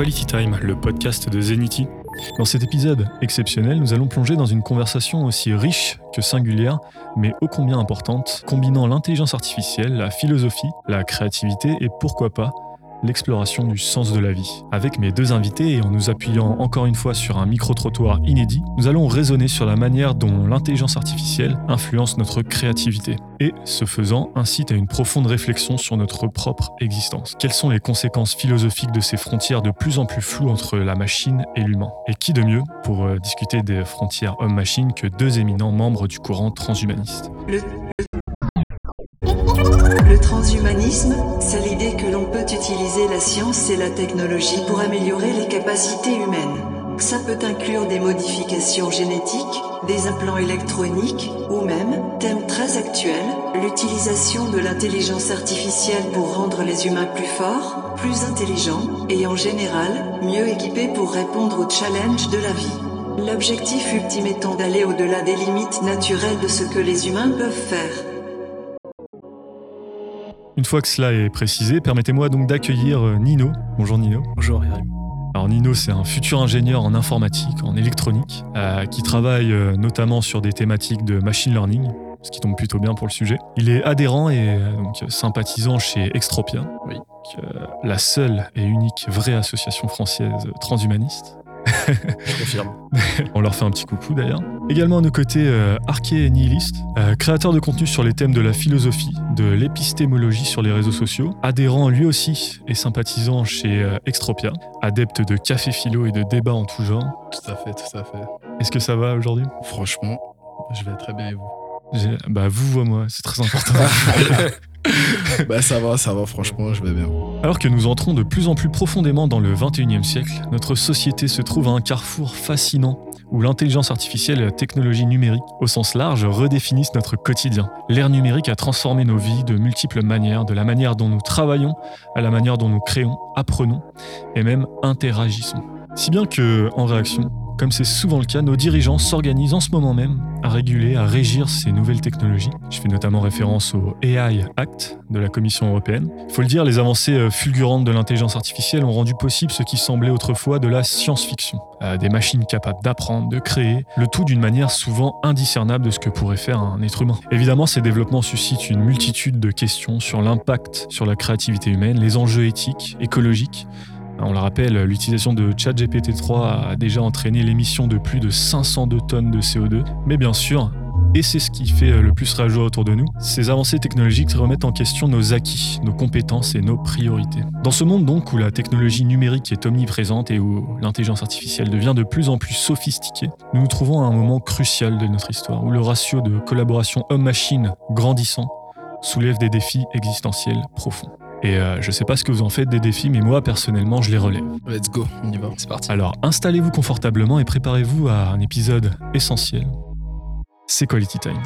Quality Time, le podcast de Zenity. Dans cet épisode exceptionnel, nous allons plonger dans une conversation aussi riche que singulière, mais ô combien importante, combinant l'intelligence artificielle, la philosophie, la créativité et pourquoi pas l'exploration du sens de la vie. Avec mes deux invités et en nous appuyant encore une fois sur un micro-trottoir inédit, nous allons raisonner sur la manière dont l'intelligence artificielle influence notre créativité et, ce faisant, incite à une profonde réflexion sur notre propre existence. Quelles sont les conséquences philosophiques de ces frontières de plus en plus floues entre la machine et l'humain? Et qui de mieux pour euh, discuter des frontières homme-machine que deux éminents membres du courant transhumaniste? Transhumanisme, c'est l'idée que l'on peut utiliser la science et la technologie pour améliorer les capacités humaines. Ça peut inclure des modifications génétiques, des implants électroniques, ou même, thème très actuel, l'utilisation de l'intelligence artificielle pour rendre les humains plus forts, plus intelligents, et en général, mieux équipés pour répondre aux challenges de la vie. L'objectif ultime étant d'aller au-delà des limites naturelles de ce que les humains peuvent faire. Une fois que cela est précisé, permettez-moi donc d'accueillir euh, Nino. Bonjour Nino. Bonjour Yarim. Alors Nino, c'est un futur ingénieur en informatique, en électronique, euh, qui travaille euh, notamment sur des thématiques de machine learning, ce qui tombe plutôt bien pour le sujet. Il est adhérent et donc sympathisant chez Extropia, oui. la seule et unique vraie association française transhumaniste. Je confirme. On leur fait un petit coucou d'ailleurs. Également à nos côtés, euh, Nihiliste, euh, créateur de contenu sur les thèmes de la philosophie, de l'épistémologie sur les réseaux sociaux, adhérent lui aussi et sympathisant chez euh, Extropia, adepte de café philo et de débats en tout genre. Tout à fait, tout à fait. Est-ce que ça va aujourd'hui? Franchement, je vais très bien et vous? Bah vous moi, c'est très important. bah ça va, ça va, franchement, je vais bien. Alors que nous entrons de plus en plus profondément dans le 21e siècle, notre société se trouve à un carrefour fascinant où l'intelligence artificielle et la technologie numérique, au sens large, redéfinissent notre quotidien. L'ère numérique a transformé nos vies de multiples manières, de la manière dont nous travaillons à la manière dont nous créons, apprenons et même interagissons. Si bien que, en réaction, comme c'est souvent le cas, nos dirigeants s'organisent en ce moment même à réguler, à régir ces nouvelles technologies. Je fais notamment référence au AI Act de la Commission européenne. Il faut le dire, les avancées euh, fulgurantes de l'intelligence artificielle ont rendu possible ce qui semblait autrefois de la science-fiction. Des machines capables d'apprendre, de créer, le tout d'une manière souvent indiscernable de ce que pourrait faire un être humain. Évidemment, ces développements suscitent une multitude de questions sur l'impact sur la créativité humaine, les enjeux éthiques, écologiques, on le rappelle, l'utilisation de ChatGPT-3 a déjà entraîné l'émission de plus de 502 tonnes de CO2. Mais bien sûr, et c'est ce qui fait le plus réagir autour de nous, ces avancées technologiques remettent en question nos acquis, nos compétences et nos priorités. Dans ce monde donc où la technologie numérique est omniprésente et où l'intelligence artificielle devient de plus en plus sophistiquée, nous nous trouvons à un moment crucial de notre histoire où le ratio de collaboration homme-machine grandissant soulève des défis existentiels profonds. Et euh, je sais pas ce que vous en faites des défis, mais moi personnellement, je les relève. Let's go, on y va, c'est parti. Alors, installez-vous confortablement et préparez-vous à un épisode essentiel. C'est Quality Time.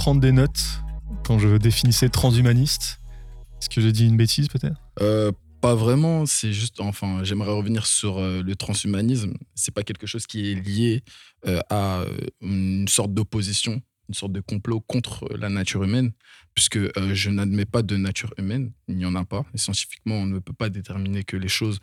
Prendre des notes quand je définissais transhumaniste? Est-ce que j'ai dit une bêtise peut-être? Euh, Pas vraiment. C'est juste, enfin, j'aimerais revenir sur euh, le transhumanisme. C'est pas quelque chose qui est lié à une sorte d'opposition, une sorte de complot contre la nature humaine, puisque je n'admets pas de nature humaine. Il n'y en a pas. Et scientifiquement, on ne peut pas déterminer que les choses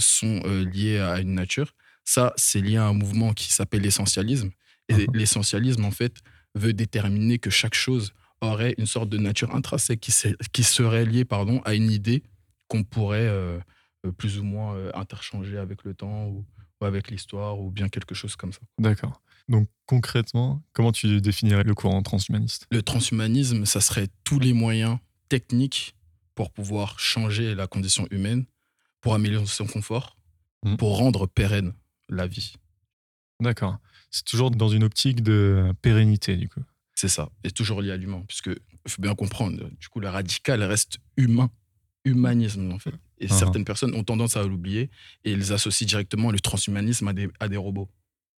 sont liées à une nature. Ça, c'est lié à un mouvement qui s'appelle l'essentialisme. Et uh-huh. l'essentialisme, en fait, veut déterminer que chaque chose aurait une sorte de nature intrinsèque qui, qui serait liée pardon, à une idée qu'on pourrait euh, euh, plus ou moins euh, interchanger avec le temps ou, avec l'histoire ou bien quelque chose comme ça. D'accord. Donc concrètement, comment tu définirais le courant transhumaniste? Le transhumanisme, ça serait tous les moyens techniques pour pouvoir changer la condition humaine, pour améliorer son confort, mmh. pour rendre pérenne la vie. D'accord c'est toujours dans une optique de pérennité, du coup. C'est ça, et toujours lié à l'humain, puisque il faut bien comprendre, du coup, le radical reste humain, humanisme, en fait. Et uh-huh. certaines personnes ont tendance à l'oublier et ils associent directement le transhumanisme à des, à des robots.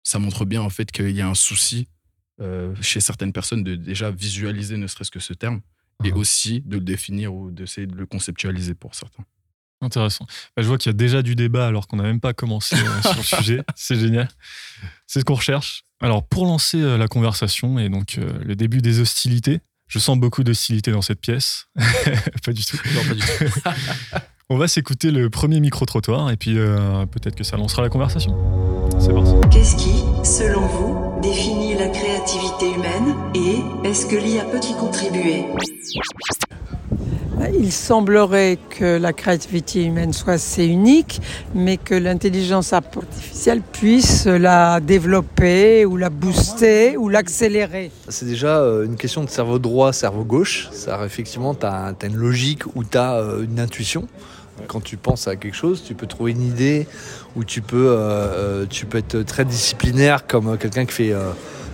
Ça montre bien, en fait, qu'il y a un souci euh, chez certaines personnes de déjà visualiser ne serait-ce que ce terme et Mhm. aussi de le définir ou d'essayer de le conceptualiser pour certains. Intéressant. Bah, je vois qu'il y a déjà du débat alors qu'on n'a même pas commencé euh, sur le sujet. C'est génial. C'est ce qu'on recherche. Alors, pour lancer euh, la conversation et donc euh, le début des hostilités, je sens beaucoup d'hostilité dans cette pièce. pas du tout. Non, pas du tout. On va s'écouter le premier micro-trottoir et puis euh, peut-être que ça lancera la conversation. C'est parti. Qu'est-ce qui, selon vous, définit la créativité humaine et est-ce que l'IA peut y contribuer? Il semblerait que la créativité humaine soit assez unique, mais que l'intelligence artificielle puisse la développer ou la booster ou l'accélérer. C'est déjà euh, une question de cerveau droit, cerveau gauche. Ça, effectivement, tu as, une logique ou tu as une intuition. Quand tu penses à quelque chose, tu peux trouver une idée ou tu peux, euh, euh, tu peux être très disciplinaire comme quelqu'un qui fait euh,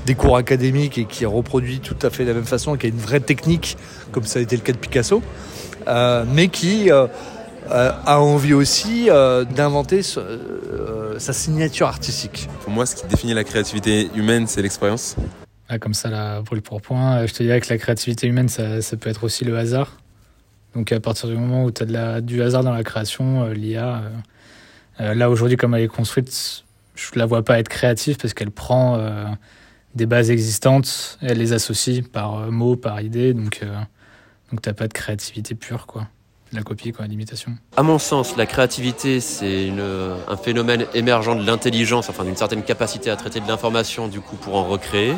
des cours académiques et qui reproduit tout à fait de la même façon, qui a une vraie technique, comme ça a été le cas de Picasso, euh, mais qui euh, euh, a envie aussi euh, d'inventer ce- euh, sa signature artistique. Pour moi, ce qui définit la créativité humaine, c'est l'expérience. Ah, comme ça, là, brûle pour point, euh, je te dirais que la créativité humaine, ça, ça peut être aussi le hasard. Donc, à partir du moment où tu as de la, du hasard dans la création, euh, l'IA, euh, euh, là, aujourd'hui, comme elle est construite, je la vois pas être créative parce qu'elle prend euh, des bases existantes, et elle les associe par euh, mots, par idée. Donc, euh, donc t'as pas de créativité pure, quoi. La copie, quoi, l'imitation. À mon sens, la créativité, c'est un phénomène émergent de l'intelligence, enfin d'une certaine capacité à traiter de l'information, du coup, pour en recréer.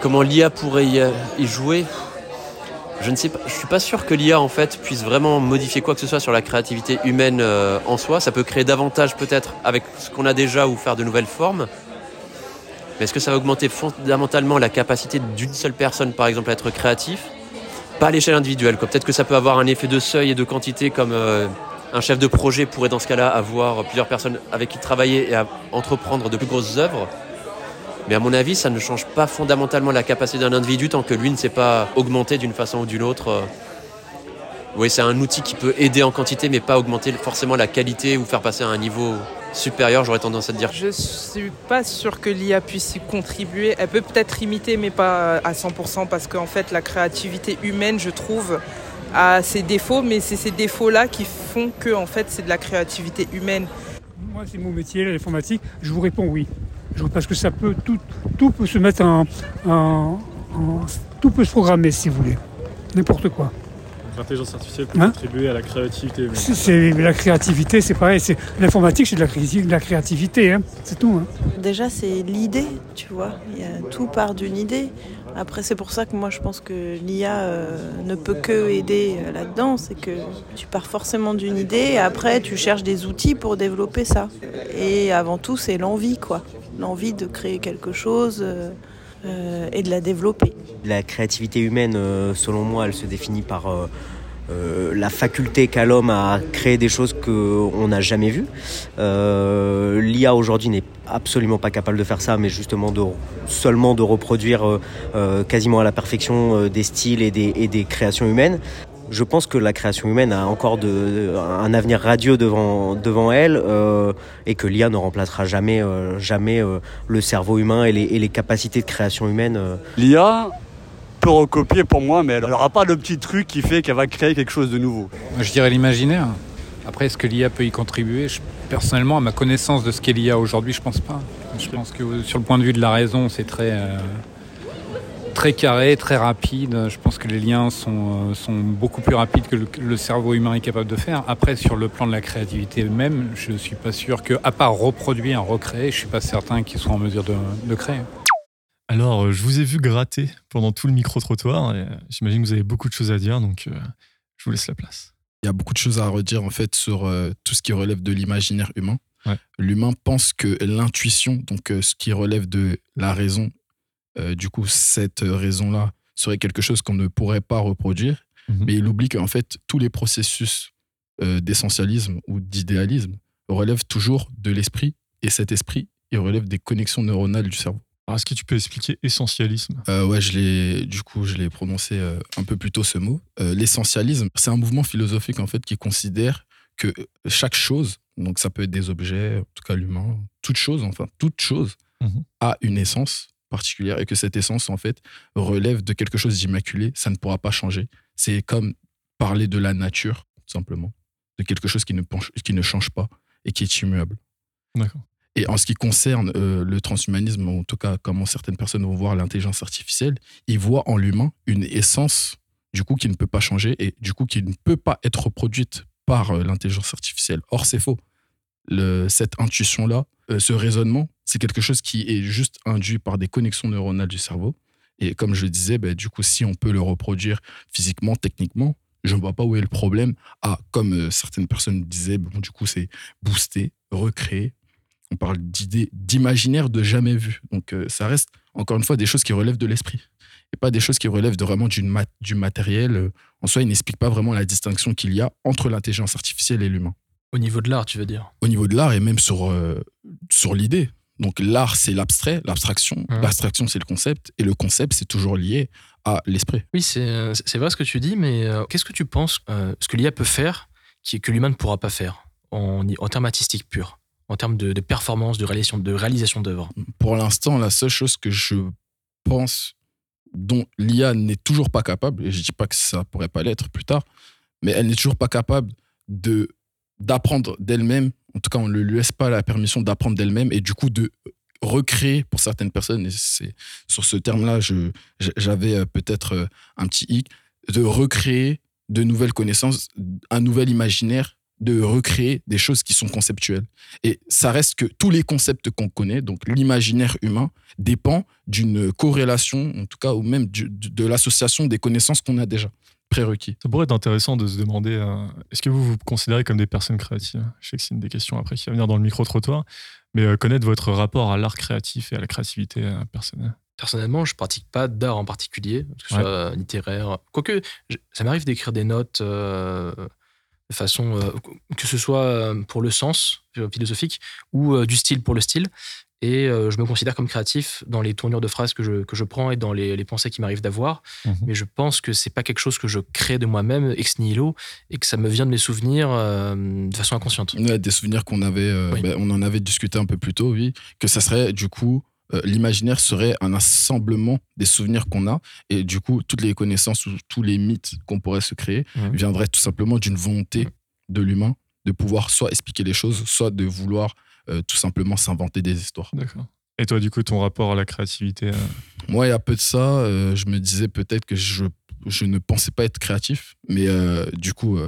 Comment l'IA pourrait y, y jouer? Je ne sais pas. Je suis pas sûr que l'IA, en fait, puisse vraiment modifier quoi que ce soit sur la créativité humaine euh, en soi. Ça peut créer davantage, peut-être, avec ce qu'on a déjà ou faire de nouvelles formes. Mais est-ce que ça va augmenter fondamentalement la capacité d'une seule personne, par exemple, à être créatif? Pas à l'échelle individuelle. Peut-être que ça peut avoir un effet de seuil et de quantité comme euh, un chef de projet pourrait dans ce cas-là avoir plusieurs personnes avec qui travailler et entreprendre de plus grosses œuvres. Mais à mon avis, ça ne change pas fondamentalement la capacité d'un individu tant que lui ne s'est pas augmenté d'une façon ou d'une autre. euh. Oui, c'est un outil qui peut aider en quantité, mais pas augmenter forcément la qualité ou faire passer à un niveau supérieur, j'aurais tendance à te dire. Je suis pas sûre que l'IA puisse y contribuer. Elle peut peut-être imiter, mais pas à 100%, parce qu'en fait, la créativité humaine, je trouve, a ses défauts, mais c'est ces défauts-là qui font que, en fait, c'est de la créativité humaine. Moi, c'est mon métier, l'informatique. Je vous réponds oui. Parce que ça peut tout, tout peut se mettre en, en- en- tout peut se programmer si vous voulez, n'importe quoi. L'intelligence artificielle Hein contribuer à la créativité. C'est, la créativité, c'est pareil. C'est, l'informatique, c'est de la, cré- de la créativité, hein. c'est tout. hein. Déjà, c'est l'idée, tu vois. Il y a, tout part d'une idée. Après, c'est pour ça que moi, je pense que l'IA euh, ne peut que aider euh, là-dedans. C'est que tu pars forcément d'une idée et après, tu cherches des outils pour développer ça. Et avant tout, c'est l'envie, quoi. L'envie de créer quelque chose euh, euh, et de la développer. La créativité humaine, euh, selon moi, elle se définit par euh, la faculté qu'a l'homme à créer des choses qu'on n'a jamais vues. L'IA aujourd'hui n'est absolument pas capable de faire ça, mais justement seulement de reproduire quasiment à la perfection des styles et des créations humaines. Je pense que la création humaine a encore de, un avenir radieux devant, devant elle euh, et que l'IA ne remplacera jamais, euh, jamais euh, le cerveau humain et les, et les capacités de création humaine. euh, L'IA peut recopier pour moi, mais elle n'aura pas de petit truc qui fait qu'elle va créer quelque chose de nouveau. Je dirais l'imaginaire. Après, est-ce que l'IA peut y contribuer? Je- Personnellement, à ma connaissance de ce qu'est l'IA aujourd'hui, je pense pas. Je pense que sur le point de vue de la raison, c'est très, euh, très carré, très rapide. Je pense que les liens sont, euh, sont beaucoup plus rapides que le, cerveau humain est capable de faire. Après, sur le plan de la créativité même, je ne suis pas sûr que, à part reproduire, recréer, je suis pas certain qu'ils soient en mesure de, de créer. Alors, euh, je vous ai vu gratter pendant tout le micro-trottoir euh, j'imagine que vous avez beaucoup de choses à dire, donc euh, je vous laisse la place. Il y a beaucoup de choses à redire en fait sur euh, tout ce qui relève de l'imaginaire humain. Ouais. L'humain pense que l'intuition, donc euh, ce qui relève de la raison, euh, du coup cette raison-là serait quelque chose qu'on ne pourrait pas reproduire, Mhm. mais il oublie qu'en fait tous les processus euh, d'essentialisme ou d'idéalisme relèvent toujours de l'esprit et cet esprit il relève des connexions neuronales du cerveau. Alors, est-ce que tu peux expliquer essentialisme? Euh, ouais, je l'ai, du coup, je l'ai prononcé euh, un peu plus tôt ce mot. Euh, L'essentialisme, c'est un mouvement philosophique en fait qui considère que chaque chose, donc ça peut être des objets, en tout cas l'humain, toute chose, enfin toute chose, Mhm. a une essence particulière et que cette essence, en fait, relève de quelque chose d'immaculé. Ça ne pourra pas changer. C'est comme parler de la nature, tout simplement. De quelque chose qui ne, penche- qui ne change pas et qui est immuable. D'accord. Et en ce qui concerne euh, le transhumanisme, en tout cas comment certaines personnes vont voir l'intelligence artificielle, ils voient en l'humain une essence du coup qui ne peut pas changer et du coup qui ne peut pas être reproduite par euh, l'intelligence artificielle. Or c'est faux. Cette intuition-là, euh, ce raisonnement, c'est quelque chose qui est juste induit par des connexions neuronales du cerveau. Et comme je le disais, ben, du coup, si on peut le reproduire physiquement, techniquement, je ne vois pas où est le problème. Ah, comme euh, certaines personnes disaient, du coup, c'est booster, recréer. On parle d'idées, d'imaginaire de jamais vu. Donc, euh, ça reste, encore une fois, des choses qui relèvent de l'esprit. Et pas des choses qui relèvent de vraiment mat- du matériel. En soi, ils n'expliquent pas vraiment la distinction qu'il y a entre l'intelligence artificielle et l'humain. Au niveau de l'art, tu veux dire Au niveau de l'art et même sur, euh, sur l'idée. Donc, l'art, c'est l'abstrait, l'abstraction. L'abstraction, c'est le concept. Et le concept, c'est toujours lié à l'esprit. Oui, c'est euh, vrai ce que tu dis, mais euh, qu'est-ce que tu penses euh, ce que l'IA peut faire qui, que l'humain ne pourra pas faire en, en termes artistiques purs, en termes de, de performance, de réalisation, de réalisation d'œuvres? Pour l'instant, la seule chose que je pense dont l'IA n'est toujours pas capable, et je dis pas que ça pourrait pas l'être plus tard, mais elle n'est toujours pas capable de d'apprendre d'elle-même. En tout cas, on ne lui laisse pas la permission d'apprendre d'elle-même et du coup de recréer pour certaines personnes. Et c'est sur ce terme-là, je j'avais euh, peut-être euh, un petit hic de recréer de nouvelles connaissances, un nouvel imaginaire, de recréer des choses qui sont conceptuelles. Et ça reste que tous les concepts qu'on connaît, donc l'imaginaire humain, dépend d'une corrélation, en tout cas, ou même de l'association des connaissances qu'on a déjà prérequis. Ça pourrait être intéressant de se demander euh, est-ce que vous vous considérez comme des personnes créatives? Je sais que c'est une des questions après qui va venir dans le micro-trottoir, mais euh, connaître votre rapport à l'art créatif et à la créativité euh, personnelle? Personnellement, je pratique pas d'art en particulier, que ce Ouais. soit littéraire. Quoique, je- ça m'arrive d'écrire des notes euh, de façon. euh, que ce soit euh, pour le sens euh, philosophique ou euh, du style pour le style. Et euh, je me considère comme créatif dans les tournures de phrases que je, que je prends et dans les, les pensées qui m'arrivent d'avoir. Mhm. Mais je pense que c'est pas quelque chose que je crée de moi-même, ex nihilo, et que ça me vient de mes souvenirs euh, de façon inconsciente. Ouais, des souvenirs qu'on avait, euh, Oui. ben, on en avait discuté un peu plus tôt, oui, que ça serait du coup, l'imaginaire serait un assemblement des souvenirs qu'on a, et du coup, toutes les connaissances ou tous les mythes qu'on pourrait se créer viendraient tout simplement d'une volonté de l'humain de pouvoir soit expliquer les choses, soit de vouloir euh, tout simplement s'inventer des histoires. D'accord. Et toi, du coup, ton rapport à la créativité euh, Moi, il y a peu de ça, euh, je me disais peut-être que je, je ne pensais pas être créatif, mais du coup,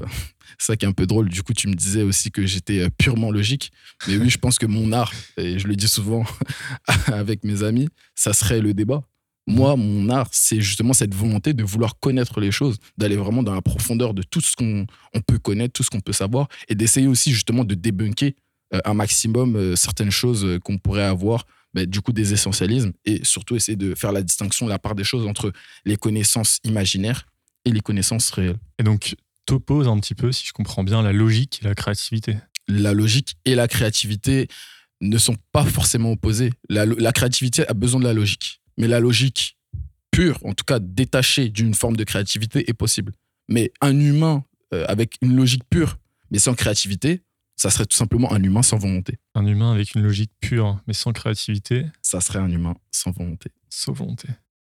c'est ça qui est un peu drôle. Du coup, tu me disais aussi que j'étais purement logique. Mais oui, je pense que mon art, et je le dis souvent avec mes amis, ça serait le débat. Moi, mon art, c'est justement cette volonté de vouloir connaître les choses, d'aller vraiment dans la profondeur de tout ce qu'on on peut connaître, tout ce qu'on peut savoir, et d'essayer aussi justement de débunker un maximum euh, certaines choses euh, qu'on pourrait avoir, bah, du coup des essentialismes, et surtout essayer de faire la distinction, la part des choses entre les connaissances imaginaires et les connaissances réelles. Et donc, t'opposes un petit peu, si je comprends bien, la logique et la créativité. La logique et la créativité ne sont pas forcément opposées. La, la créativité a besoin de la logique, mais la logique pure, en tout cas détachée d'une forme de créativité, est possible. Mais un humain euh, avec une logique pure, mais sans créativité, ça serait tout simplement un humain sans volonté. Un humain avec une logique pure, mais sans créativité, Ça serait un humain sans volonté. sans volonté.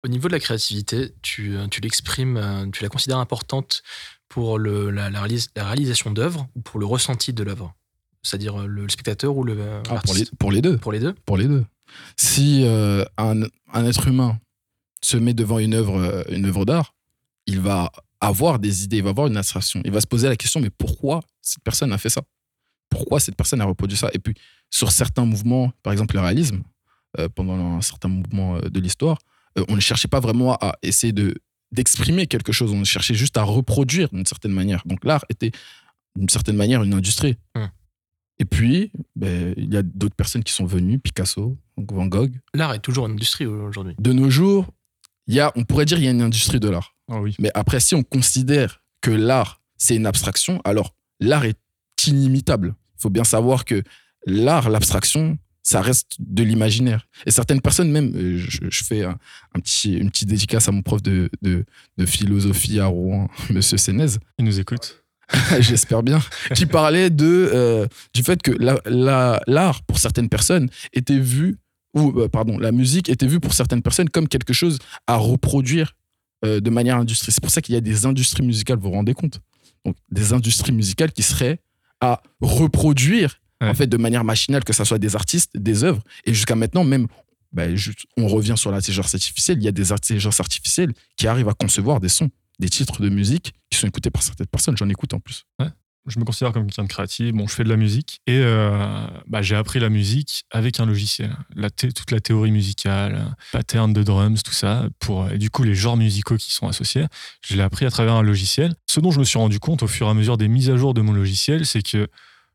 Au niveau de la créativité, tu, euh, tu l'exprimes, euh, tu la considères importante pour le, la, la réalis- la réalisation d'œuvres ou pour le ressenti de l'œuvre? C'est-à-dire euh, le, le spectateur ou le Ah, pour, les, l'artiste pour les deux. Pour les deux? Pour les deux. Si euh, un, un être humain se met devant une œuvre, une œuvre d'art, il va avoir des idées, il va avoir une abstraction. Il va se poser la question, mais pourquoi cette personne a fait ça? Pourquoi cette personne a reproduit ça Et puis, sur certains mouvements, par exemple le réalisme, euh, pendant un certain mouvement euh, de l'histoire, euh, on ne cherchait pas vraiment à essayer de d'exprimer quelque chose, on cherchait juste à reproduire d'une certaine manière. Donc l'art était d'une certaine manière une industrie. Hum. Et puis, ben, il y a d'autres personnes qui sont venues, Picasso, Van Gogh. L'art est toujours une industrie aujourd'hui. De nos jours, il y a, on pourrait dire qu'il y a une industrie de l'art. Ah oui. Mais après, si on considère que l'art, c'est une abstraction, alors l'art est inimitable. Il faut bien savoir que l'art, l'abstraction, ça reste de l'imaginaire. Et certaines personnes, même, euh, je, je fais un, un petit, une petite dédicace à mon prof de, de, de philosophie à Rouen, Monsieur Sénez. Il nous écoute. J'espère bien. Qui parlait de, euh, du fait que la- la- l'art, pour certaines personnes, était vu ou euh, pardon, la musique était vue pour certaines personnes comme quelque chose à reproduire euh, de manière industrielle. C'est pour ça qu'il y a des industries musicales, vous vous rendez compte? Donc, des industries musicales qui seraient à reproduire en fait de manière machinale, que ce soit des artistes, des œuvres. Et jusqu'à maintenant, même, ben, juste- on revient sur l'intelligence artificielle, il y a des intelligences artificielles qui arrivent à concevoir des sons, des titres de musique qui sont écoutés par certaines personnes. J'en écoute en plus. Je me considère comme quelqu'un de créatif. Bon, je fais de la musique et euh, bah, j'ai appris la musique avec un logiciel. Toute la théorie musicale, pattern de drums, tout ça. Pour, et du coup, les genres musicaux qui sont associés, je l'ai appris à travers un logiciel. Ce dont je me suis rendu compte au fur et à mesure des mises à jour de mon logiciel, c'est que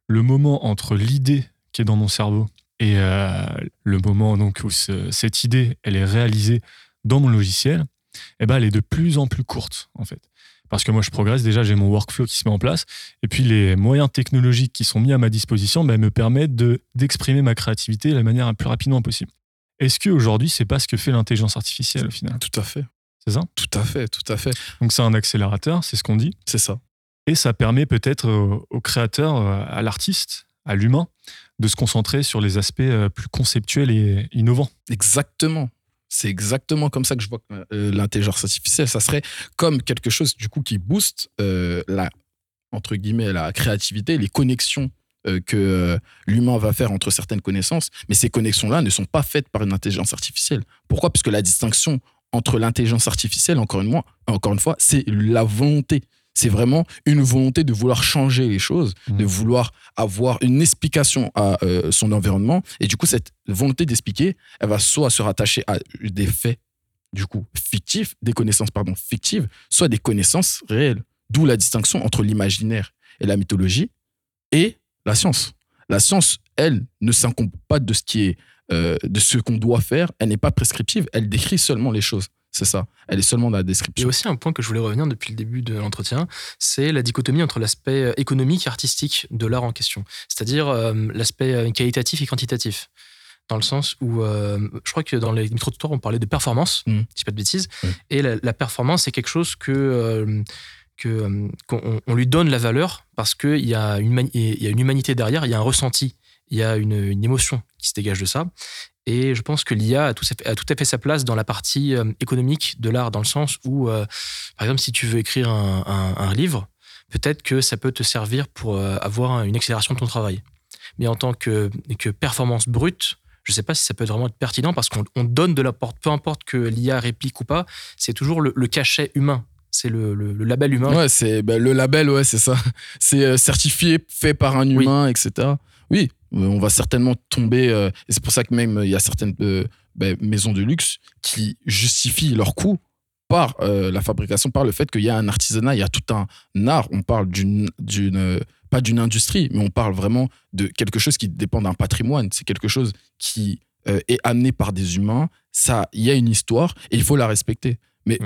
le moment entre l'idée qui est dans mon cerveau et euh, le moment donc où ce- cette idée elle est réalisée dans mon logiciel, eh ben, elle est de plus en plus courte en fait. Parce que moi je progresse, déjà j'ai mon workflow qui se met en place, et puis les moyens technologiques qui sont mis à ma disposition ben, me permettent de- d'exprimer ma créativité de la manière la plus rapidement possible. Est-ce qu'aujourd'hui c'est pas ce que fait l'intelligence artificielle au final? Tout à fait. C'est ça? Tout à fait, tout à fait. Donc c'est un accélérateur, c'est ce qu'on dit. C'est ça. Et ça permet peut-être au, au créateur, euh, à l'artiste, à l'humain, de se concentrer sur les aspects euh, plus conceptuels et innovants. Exactement. C'est exactement comme ça que je vois euh, l'intelligence artificielle. Ça serait comme quelque chose du coup qui booste euh, la entre guillemets la créativité, les connexions euh, que l'humain va faire entre certaines connaissances. Mais ces connexions-là ne sont pas faites par une intelligence artificielle. Pourquoi? Parce que la distinction entre l'intelligence artificielle, encore une fois, c'est la volonté. C'est vraiment une volonté de vouloir changer les choses, de vouloir avoir une explication à euh, son environnement. Et du coup, cette volonté d'expliquer, elle va soit se rattacher à des faits, du coup, fictifs, des connaissances, pardon, fictives, soit des connaissances réelles. D'où la distinction entre l'imaginaire et la mythologie et la science. La science, elle, ne s'incombe pas de ce qui est, euh, de ce qu'on doit faire. Elle n'est pas prescriptive. Elle décrit seulement les choses. C'est ça. Elle est seulement dans la Il y a description. aussi un point que je voulais revenir depuis le début de l'entretien, c'est la dichotomie entre l'aspect euh, économique et artistique de l'art en question, c'est-à-dire euh, l'aspect euh, qualitatif et quantitatif. Dans le sens où, euh, je crois que dans les micro-trottoirs, on parlait de performance, Mm. si pas de bêtises, et la, la performance, c'est quelque chose que, euh, qu'on on lui donne la valeur parce qu'il y, a une y a une humanité derrière, il y a un ressenti, il y a une, une émotion qui se dégage de ça. Et je pense que l'IA a tout, à fait- a tout à fait sa place dans la partie euh, économique de l'art, dans le sens où, euh, par exemple, si tu veux écrire un, un- un livre, peut-être que ça peut te servir pour euh, avoir une accélération de ton travail. Mais en tant que, que performance brute, je ne sais pas si ça peut vraiment être pertinent parce qu'on on donne de la porte, peu importe que l'IA réplique ou pas, c'est toujours le, le cachet humain. C'est le, le- le label humain. Ouais, c'est ben, le label, ouais, c'est ça. C'est euh, certifié, fait par un humain, etc. Oui, euh, on va certainement tomber. euh, et c'est pour ça que même euh, il y a certaines euh, ben, maisons de luxe qui justifient leur coût par euh, la fabrication, par le fait qu'il y a un artisanat, il y a tout un art. On parle d'une, d'une pas d'une industrie, mais on parle vraiment de quelque chose qui dépend d'un patrimoine. C'est quelque chose qui est amené par des humains. Ça, il y a une histoire et il faut la respecter. Mais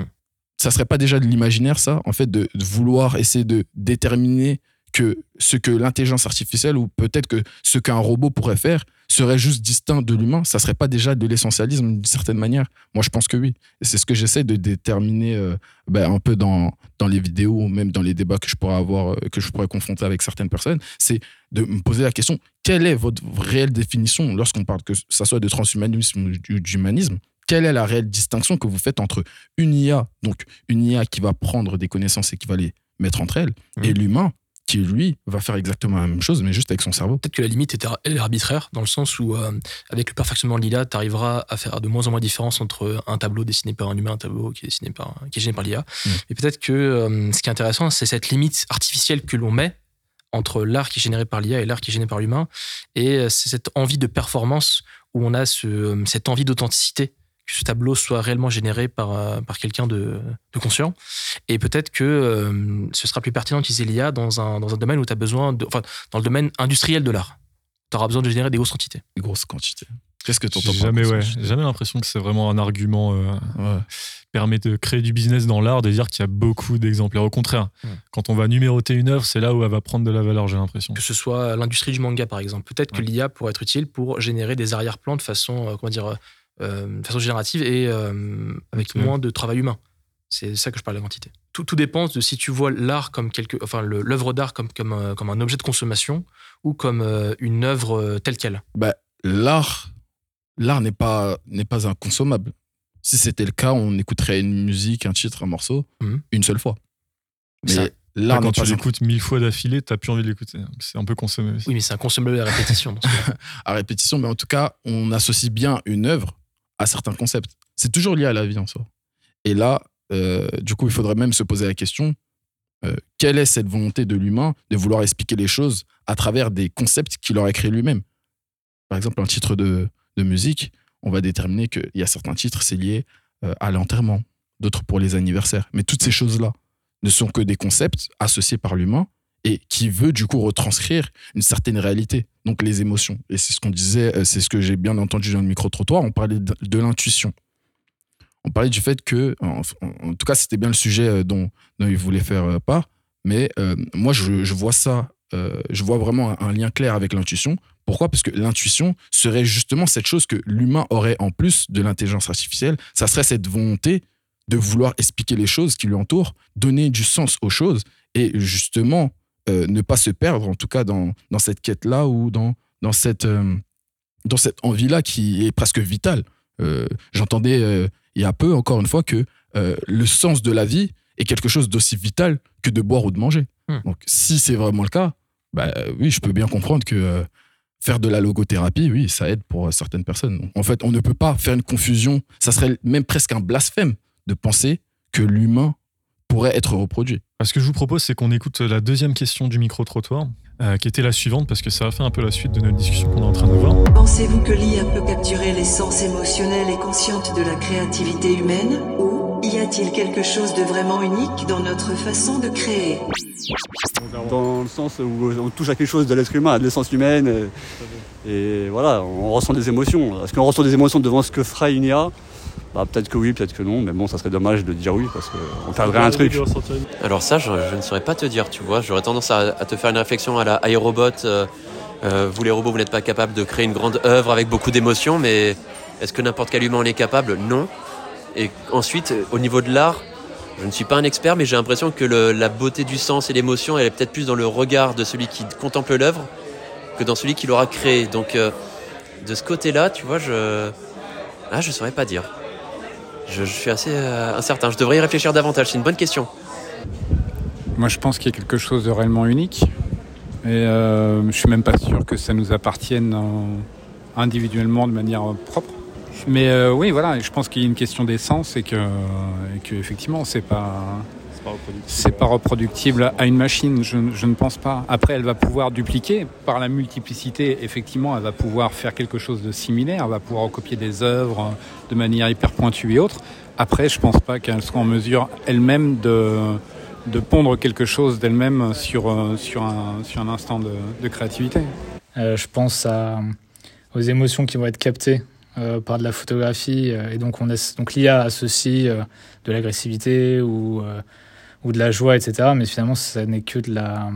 ça serait pas déjà de l'imaginaire, ça, en fait, de, de vouloir essayer de déterminer que ce que l'intelligence artificielle ou peut-être que ce qu'un robot pourrait faire serait juste distinct de l'humain Ça serait pas déjà de l'essentialisme d'une certaine manière Moi, je pense que oui. Et c'est ce que j'essaie de déterminer euh, ben, un peu dans, dans les vidéos ou même dans les débats que je pourrais avoir, euh, que je pourrais confronter avec certaines personnes. C'est de me poser la question quelle est votre réelle définition lorsqu'on parle que ça soit de transhumanisme ou d'humanisme? Quelle est la réelle distinction que vous faites entre une IA, donc une IA qui va prendre des connaissances et qui va les mettre entre elles, et l'humain qui, lui, va faire exactement la même chose, mais juste avec son cerveau Peut-être que la limite est elle arbitraire, dans le sens où, euh, avec le perfectionnement de l'IA, tu arriveras à faire de moins en moins de différence entre un tableau dessiné par un humain et un tableau qui est, dessiné par, qui est généré par l'IA. Et peut-être que euh, ce qui est intéressant, c'est cette limite artificielle que l'on met entre l'art qui est généré par l'IA et l'art qui est généré par l'humain. Et euh, c'est cette envie de performance où on a ce, cette envie d'authenticité, que ce tableau soit réellement généré par, euh, par quelqu'un de, de conscient. Et peut-être que euh, ce sera plus pertinent d'utiliser l'IA dans un, dans un domaine où tu as besoin, de, enfin, dans le domaine industriel de l'art. Tu auras besoin de générer des grosses quantités. Des grosses quantités. Qu'est-ce que tu J'ai jamais, ouais, j'ai jamais l'impression que c'est vraiment un argument euh, permet de créer du business dans l'art, de dire qu'il y a beaucoup d'exemplaires. Au contraire, quand on va numéroter une œuvre, c'est là où elle va prendre de la valeur, j'ai l'impression. Que ce soit l'industrie du manga, par exemple. Peut-être que l'IA pourrait être utile pour générer des arrière-plans de façon, euh, comment dire, euh, de façon générative et euh, avec Ok. moins de travail humain. C'est ça que je parle de la quantité. Tout, tout dépend de si tu vois l'art comme quelque, enfin l'œuvre d'art comme, comme, un- comme un objet de consommation ou comme euh, une œuvre euh, telle qu'elle. bah, L'art, l'art n'est pas, n'est pas inconsommable. Si c'était le cas, on écouterait une musique, un titre, un morceau, Mhm. une seule fois. Mais Ça- l'art quand tu l'écoutes mille fois d'affilée, t'as plus envie de l'écouter. C'est un peu consommé aussi. Oui, mais c'est un consommable à répétition. à répétition, mais en tout cas, on associe bien une œuvre à certains concepts. C'est toujours lié à la vie en soi. Et là, euh, du coup, il faudrait même se poser la question euh, quelle est cette volonté de l'humain de vouloir expliquer les choses à travers des concepts qu'il aurait créés lui-même? Par exemple, un titre de, de musique, on va déterminer qu'il y a certains titres, c'est lié euh, à l'enterrement, d'autres pour les anniversaires. Mais toutes ces choses-là ne sont que des concepts associés par l'humain et qui veut du coup retranscrire une certaine réalité, donc les émotions. Et c'est ce qu'on disait, euh, c'est ce que j'ai bien entendu dans le micro-trottoir, on parlait de, l'intuition. On parlait du fait que, en, tout cas, c'était bien le sujet euh, dont, dont il voulait faire euh, part, mais moi, je, vois ça, je vois vraiment un lien clair avec l'intuition. Pourquoi? Parce que l'intuition serait justement cette chose que l'humain aurait en plus de l'intelligence artificielle. Ça serait cette volonté de vouloir expliquer les choses qui lui entourent, donner du sens aux choses et justement euh, ne pas se perdre, en tout cas dans, dans cette quête-là ou dans, dans cette, euh, dans cette envie-là qui est presque vitale. Euh, J'entendais il y a peu, encore une fois, que le sens de la vie est quelque chose d'aussi vital que de boire ou de manger. Hmm. Donc si c'est vraiment le cas, bah, oui, je peux bien comprendre que faire de la logothérapie, oui, ça aide pour certaines personnes. Donc, en fait, on ne peut pas faire une confusion. Ça serait même presque un blasphème de penser que l'humain pourrait être reproduit. Ah, Ce que je vous propose, c'est qu'on écoute la deuxième question du micro-trottoir, euh, qui était la suivante, parce que ça va faire un peu la suite de notre discussion qu'on est en train d'avoir. Pensez-vous que l'IA peut capturer l'essence émotionnelle et consciente de la créativité humaine Ou y a-t-il quelque chose de vraiment unique dans notre façon de créer? Dans le sens où on touche à quelque chose de l'être humain, de l'essence humaine. Et, et voilà, on ressent des émotions. Est-ce qu'on ressent des émotions devant ce que fera une IA bah, Peut-être que oui, peut-être que non. Mais bon, ça serait dommage de dire oui parce qu'on perdrait un truc. Alors ça, je, ne saurais pas te dire, tu vois. J'aurais tendance à, te faire une réflexion à la iRobot. euh, euh, vous les robots, vous n'êtes pas capables de créer une grande œuvre avec beaucoup d'émotions, mais est-ce que n'importe quel humain en est capable? Non. Et ensuite, euh, au niveau de l'art, je ne suis pas un expert, mais j'ai l'impression que la beauté du sens et l'émotion, elle est peut-être plus dans le regard de celui qui contemple l'œuvre que dans celui qui l'aura créée. Donc, euh, de ce côté-là, tu vois, je... Ah, je ne saurais pas dire. Je, suis assez euh, incertain. Je devrais y réfléchir davantage. C'est une bonne question. Moi, je pense qu'il y a quelque chose de réellement unique. Et euh, je suis même pas sûr que ça nous appartienne en- individuellement de manière propre. Mais euh, oui, voilà, je pense qu'il y a une question d'essence et que, et que effectivement, c'est pas. C'est pas reproductible à une machine, je, je ne pense pas. Après, elle va pouvoir dupliquer par la multiplicité. Effectivement, elle va pouvoir faire quelque chose de similaire. Elle va pouvoir recopier des œuvres de manière hyper pointue et autres. Après, je pense pas qu'elle soit en mesure elle-même de, de pondre quelque chose d'elle-même sur, euh, sur, un, sur un instant de, de créativité. Euh, je pense à, aux émotions qui vont être captées euh, par de la photographie. euh, et donc, on donc l'IA associe euh, de l'agressivité ou, euh, ou de la joie, etc. Mais finalement, ça n'est que de la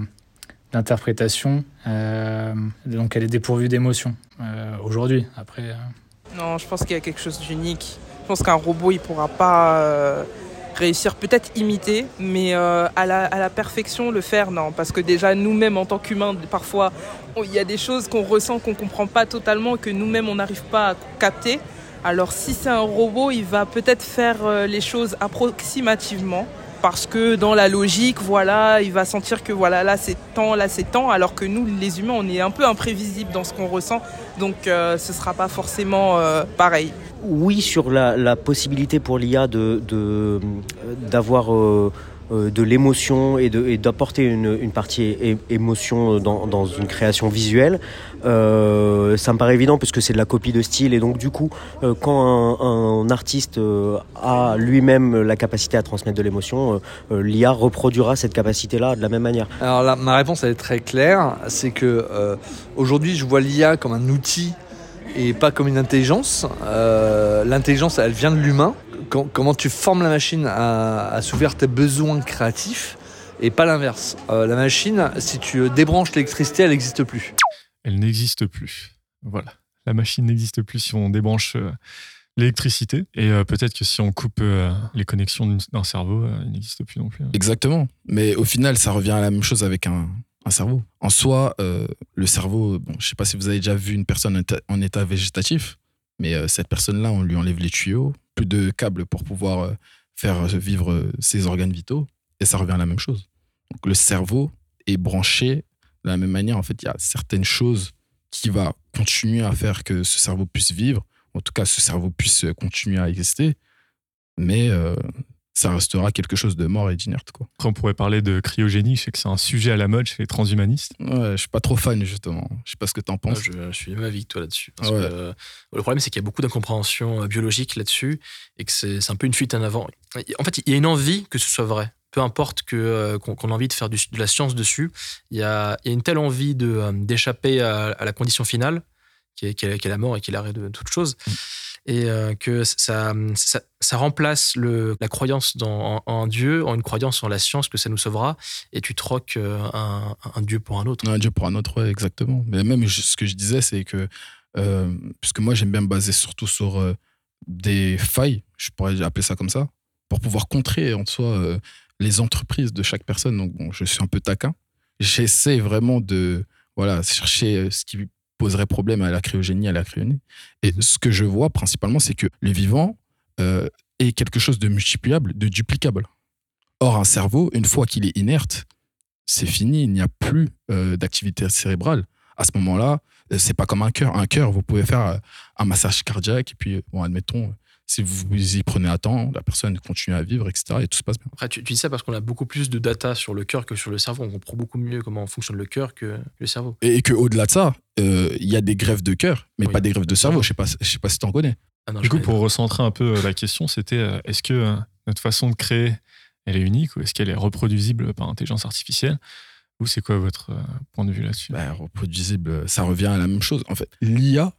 d'interprétation. Euh, donc, elle est dépourvue d'émotions euh, aujourd'hui. Après, euh, Non, je pense qu'il y a quelque chose d'unique. Je pense qu'un robot, il pourra pas euh, réussir, peut-être imiter, mais à, la, à la perfection, le faire, non. Parce que déjà, nous-mêmes, en tant qu'humains, parfois, il y a des choses qu'on ressent, qu'on comprend pas totalement, que nous-mêmes, on n'arrive pas à capter. Alors, si c'est un robot, il va peut-être faire les choses approximativement. Parce que dans la logique, voilà, il va sentir que voilà, là c'est temps, là c'est temps, alors que nous, les humains, on est un peu imprévisibles dans ce qu'on ressent, donc euh, ce sera pas forcément euh, pareil. Oui, sur la, possibilité pour l'IA de, de- d'avoir euh, euh, de l'émotion et, d'apporter une, partie émotion dans, une création visuelle, euh, ça me paraît évident puisque c'est de la copie de style et donc du coup, euh, quand un, artiste euh, a lui-même la capacité à transmettre de l'émotion, euh, euh, l'IA reproduira cette capacité-là de la même manière. Alors là, ma réponse elle est très claire, c'est que euh, aujourd'hui je vois l'IA comme un outil et pas comme une intelligence. Euh, L'intelligence elle vient de l'humain. Com- comment tu formes la machine à, à s'ouvrir tes besoins créatifs et pas l'inverse. Euh, la machine, si tu débranches l'électricité, elle n'existe plus. Elle n'existe plus. Voilà. La machine n'existe plus si on débranche euh, l'électricité. Et euh, peut-être que si on coupe euh, les connexions d'un cerveau, euh, il n'existe plus non plus. Exactement. Mais au final, ça revient à la même chose avec un, un cerveau. En soi, euh, le cerveau, bon, je sais pas si vous avez déjà vu une personne en état végétatif. Mais euh, cette personne-là, on lui enlève les tuyaux, plus de câbles pour pouvoir euh, faire vivre euh, ses organes vitaux, et ça revient à la même chose. Donc le cerveau est branché de la même manière. En fait, il y a certaines choses qui va continuer à faire que ce cerveau puisse vivre, en tout cas ce cerveau puisse continuer à exister, mais ça restera quelque chose de mort et d'inerte. Quoi. Après, on pourrait parler de cryogénie. Je sais que c'est un sujet à la mode chez les transhumanistes. Ouais, je suis pas trop fan justement. Je sais pas ce que t'en penses. Ah, je, je suis même avis que toi là-dessus. Parce Ouais. que, euh, le problème, c'est qu'il y a beaucoup d'incompréhension euh, biologique là-dessus et que c'est c'est un peu une fuite en avant. En fait, il y a une envie que ce soit vrai. Peu importe que, euh, qu'on qu'on a envie de faire du- de la science dessus, il y a, il y a une telle envie de, euh, d'échapper à, à la condition finale, qui est, qui est- qui est la mort et qui est l'arrêt de toute chose, et euh, que ça, ça, remplace la croyance en, Dieu en une croyance en la science que ça nous sauvera, et tu troques euh, un, Dieu pour un autre. Un Dieu pour un autre, ouais, exactement. Mais même ce que je disais, c'est que, euh, puisque moi j'aime bien me baser surtout sur des failles, je pourrais appeler ça comme ça, pour pouvoir contrer en soi les entreprises de chaque personne. Donc je suis un peu taquin. J'essaie vraiment de voilà, chercher ce qui poserait problème à la cryogénie, à la cryonie. Et ce que je vois principalement, c'est que le vivant euh, est quelque chose de multipliable, de duplicable. Or, un cerveau, une fois qu'il est inerte, c'est fini, il n'y a plus euh, d'activité cérébrale. À ce moment-là, euh, c'est pas comme un cœur. Un cœur, vous pouvez faire un massage cardiaque, et puis, bon, admettons, si vous y prenez à temps, la personne continue à vivre, etc., et tout se passe bien. Après, tu, tu dis ça parce qu'on a beaucoup plus de data sur le cœur que sur le cerveau. On comprend beaucoup mieux comment fonctionne le cœur que le cerveau. Et, et qu'au-delà de ça, euh, il y a des greffes de cœur, mais pas des greffes de cerveau. Je sais pas, je sais pas si tu en connais. Ah du coup, pour recentrer un peu euh, la question, c'était euh, est-ce que notre façon de créer, elle est unique ou est-ce qu'elle est reproduisible par intelligence artificielle? Ou c'est quoi votre point de vue là-dessus? Bah, reproduisible, ça revient à la même chose. En fait, l'IA,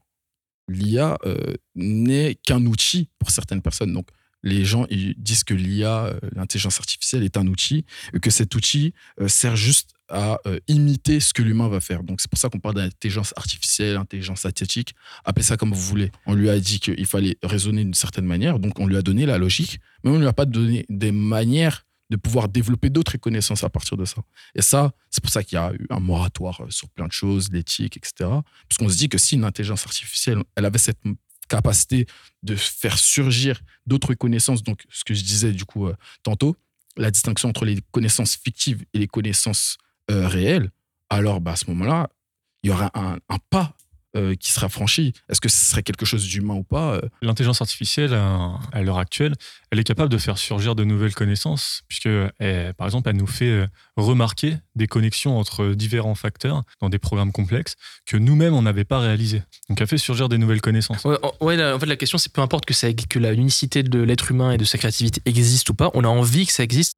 l'IA euh, n'est qu'un outil pour certaines personnes. Donc, les gens ils disent que l'IA, euh, l'intelligence artificielle, est un outil, et que cet outil euh, sert juste à imiter ce que l'humain va faire. Donc, c'est pour ça qu'on parle d'intelligence artificielle, intelligence synthétique, appelez ça comme vous voulez. On lui a dit qu'il fallait raisonner d'une certaine manière, donc on lui a donné la logique, mais on ne lui a pas donné des manières de pouvoir développer d'autres connaissances à partir de ça. Et ça, c'est pour ça qu'il y a eu un moratoire euh, sur plein de choses, l'éthique, etc. Parce qu'on se dit que si une intelligence artificielle, elle avait cette capacité de faire surgir d'autres connaissances, donc ce que je disais du coup euh, tantôt, la distinction entre les connaissances fictives et les connaissances euh, réelles, alors bah, à ce moment-là, il y aura un, un pas euh, qui sera franchi. Est-ce que ce serait quelque chose d'humain ou pas euh, L'intelligence artificielle, à, l'heure actuelle, elle est capable de faire surgir de nouvelles connaissances, puisque, elle- par exemple, elle nous fait euh, remarquer des connexions entre différents facteurs dans des programmes complexes que nous-mêmes, on n'avait pas réalisés. Donc, elle fait surgir des nouvelles connaissances. Ouais, en- ouais, là, en fait, la question, c'est peu importe que, ça, que la unicité de l'être humain et de sa créativité existe ou pas, on a envie que ça existe.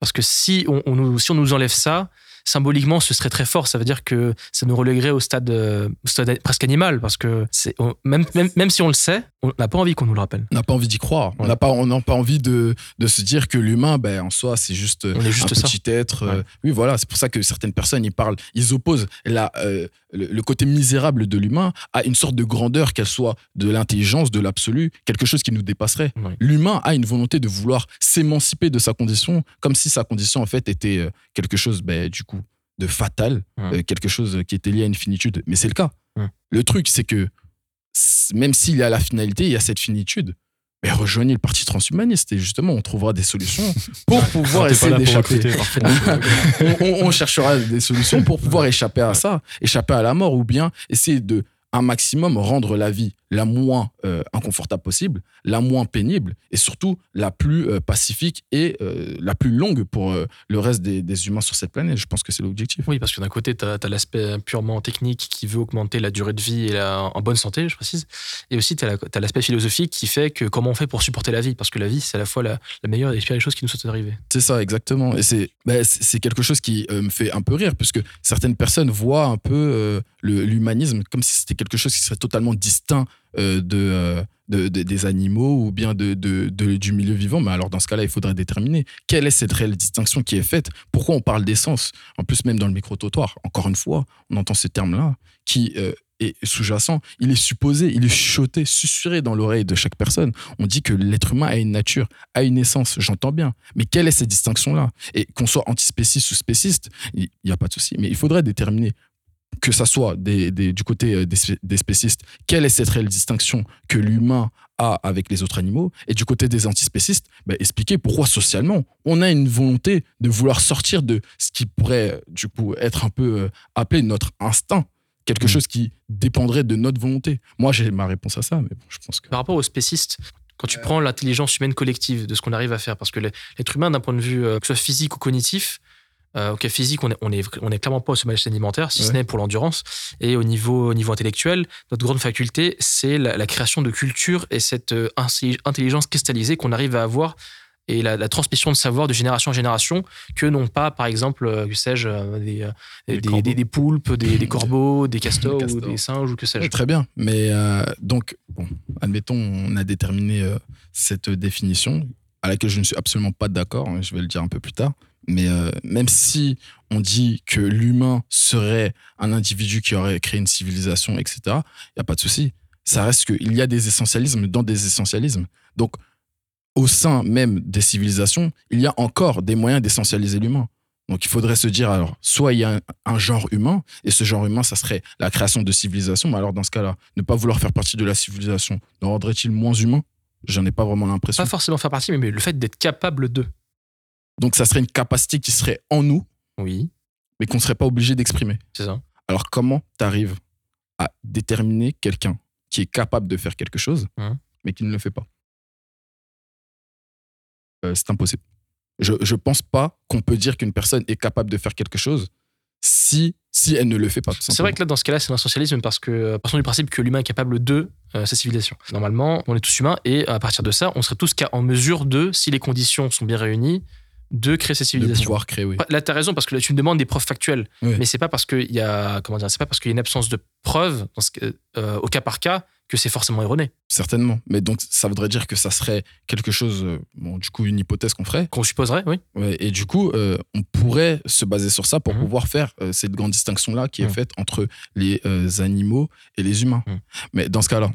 Parce que si on, on nous, si on nous enlève ça, symboliquement, ce serait très fort. Ça veut dire que ça nous reléguerait au stade, euh, au stade presque animal. Parce que c'est, on- même, même, même si on le sait, on n'a pas envie qu'on nous le rappelle. On n'a pas envie d'y croire. On n'a pas, on n'a pas envie de, de se dire que l'humain, ben, en soi, c'est juste, On est juste un ça. petit être. euh, Oui, voilà. C'est pour ça que certaines personnes, ils parlent, ils opposent la, euh, le, le côté misérable de l'humain à une sorte de grandeur, qu'elle soit de l'intelligence, de l'absolu, quelque chose qui nous dépasserait. L'humain a une volonté de vouloir s'émanciper de sa condition, comme si sa condition, en fait, était euh, quelque chose, ben, du coup, de fatal, euh, quelque chose qui était lié à une finitude. Mais c'est le cas. Le truc, c'est que même s'il y a la finalité, il y a cette finitude. Mais rejoignez le parti transhumaniste et justement, on trouvera des solutions pour pouvoir essayer d'échapper. on- on cherchera des solutions pour pouvoir échapper à ça, échapper à la mort ou bien essayer de un maximum rendre la vie la moins euh, inconfortable possible, la moins pénible et surtout la plus euh, pacifique et euh, la plus longue pour le reste des, des humains sur cette planète. Je pense que c'est l'objectif. Oui, parce que d'un côté, tu as, l'aspect purement technique qui veut augmenter la durée de vie et la, en bonne santé, je précise. Et aussi, tu as l'aspect philosophique qui fait que comment on fait pour supporter la vie? Parce que la vie, c'est à la fois la, la meilleure et les pires choses qui nous sont arrivées. C'est ça, exactement. Et c'est bah, quelque chose qui me fait un peu rire, puisque certaines personnes voient un peu l'humanisme comme si c'était quelque chose qui serait totalement distinct euh, euh, de- de- des animaux ou bien de- du milieu vivant. Mais alors, dans ce cas-là, il faudrait déterminer quelle est cette réelle distinction qui est faite. Pourquoi on parle d'essence? En plus, même dans le micro-trottoir, encore une fois, on entend ce terme-là qui euh, est sous-jacent. Il est supposé, il est chuchoté, susurré dans l'oreille de chaque personne. On dit que l'être humain a une nature, a une essence, j'entends bien. Mais quelle est cette distinction-là? Et qu'on soit antispéciste ou spéciste, il n'y a pas de souci. Mais il faudrait déterminer que ça soit des, des- du côté euh, des, des spécistes, quelle est cette réelle distinction que l'humain a avec les autres animaux, et du côté des antispécistes, bah, expliquer pourquoi socialement on a une volonté de vouloir sortir de ce qui pourrait euh, du coup être un peu euh, appelé notre instinct, quelque chose qui dépendrait de notre volonté. Moi, j'ai ma réponse à ça, mais bon, je pense que Par rapport aux spécistes, quand tu prends l'intelligence humaine collective de ce qu'on arrive à faire, parce que l'être humain, d'un point de vue que ce soit physique ou cognitif, euh, ok, physique, on est, on est, on est clairement pas au sommet de la chaîne alimentaire, si ce n'est pour l'endurance. Et au niveau, au niveau intellectuel, notre grande faculté, c'est la, la création de culture et cette euh, intelligence cristallisée qu'on arrive à avoir et la, la transmission de savoir de génération en génération que n'ont pas, par exemple, euh, que sais-je, euh, des, Des des, corbeaux. des- des poulpes, des, corbeaux, des castors, Des ou des singes ou que sais-je. Ouais, très bien. Mais donc, bon, admettons, on a déterminé cette définition à laquelle je ne suis absolument pas d'accord. hein, je vais le dire un peu plus tard. Mais euh, même si on dit que l'humain serait un individu qui aurait créé une civilisation, etc., il n'y a pas de souci. Ça reste qu'il y a des essentialismes dans des essentialismes. Donc, au sein même des civilisations, il y a encore des moyens d'essentialiser l'humain. Donc il faudrait se dire, alors, soit il y a un, genre humain, et ce genre humain, ça serait la création de civilisation, mais alors dans ce cas-là, ne pas vouloir faire partie de la civilisation, ne rendrait-il moins humain? J'en ai pas vraiment l'impression. Pas forcément faire partie, mais- mais le fait d'être capable de. Donc ça serait une capacité qui serait en nous, Oui, mais qu'on ne serait pas obligé d'exprimer. c'est ça. Alors comment tu arrives à déterminer quelqu'un qui est capable de faire quelque chose, Mhm. mais qui ne le fait pas? Euh, C'est impossible. Je ne pense pas qu'on peut dire qu'une personne est capable de faire quelque chose si, si elle ne le fait pas. C'est vrai que là, dans ce cas-là, c'est l'essentialisme parce que, euh, partons du principe que l'humain est capable de euh, sa civilisation. Normalement, on est tous humains et à partir de ça, on serait tous en mesure de, si les conditions sont bien réunies, de créer cette de civilisation. pouvoir créer, oui. Là, tu as raison parce que là, tu me demandes des preuves factuelles, Oui. mais c'est pas parce qu'il y a, comment dire, c'est pas parce qu'il y a une absence de preuves dans ce que- euh, au cas par cas que c'est forcément erroné. Certainement. Mais donc, ça voudrait dire que ça serait quelque chose, euh, bon, du coup, une hypothèse qu'on ferait. Qu'on supposerait, oui. Ouais, et du coup, euh, on pourrait se baser sur ça pour Mhm. pouvoir faire cette grande distinction-là qui est Mhm. faite entre les animaux et les humains. Mhm. Mais dans ce cas-là,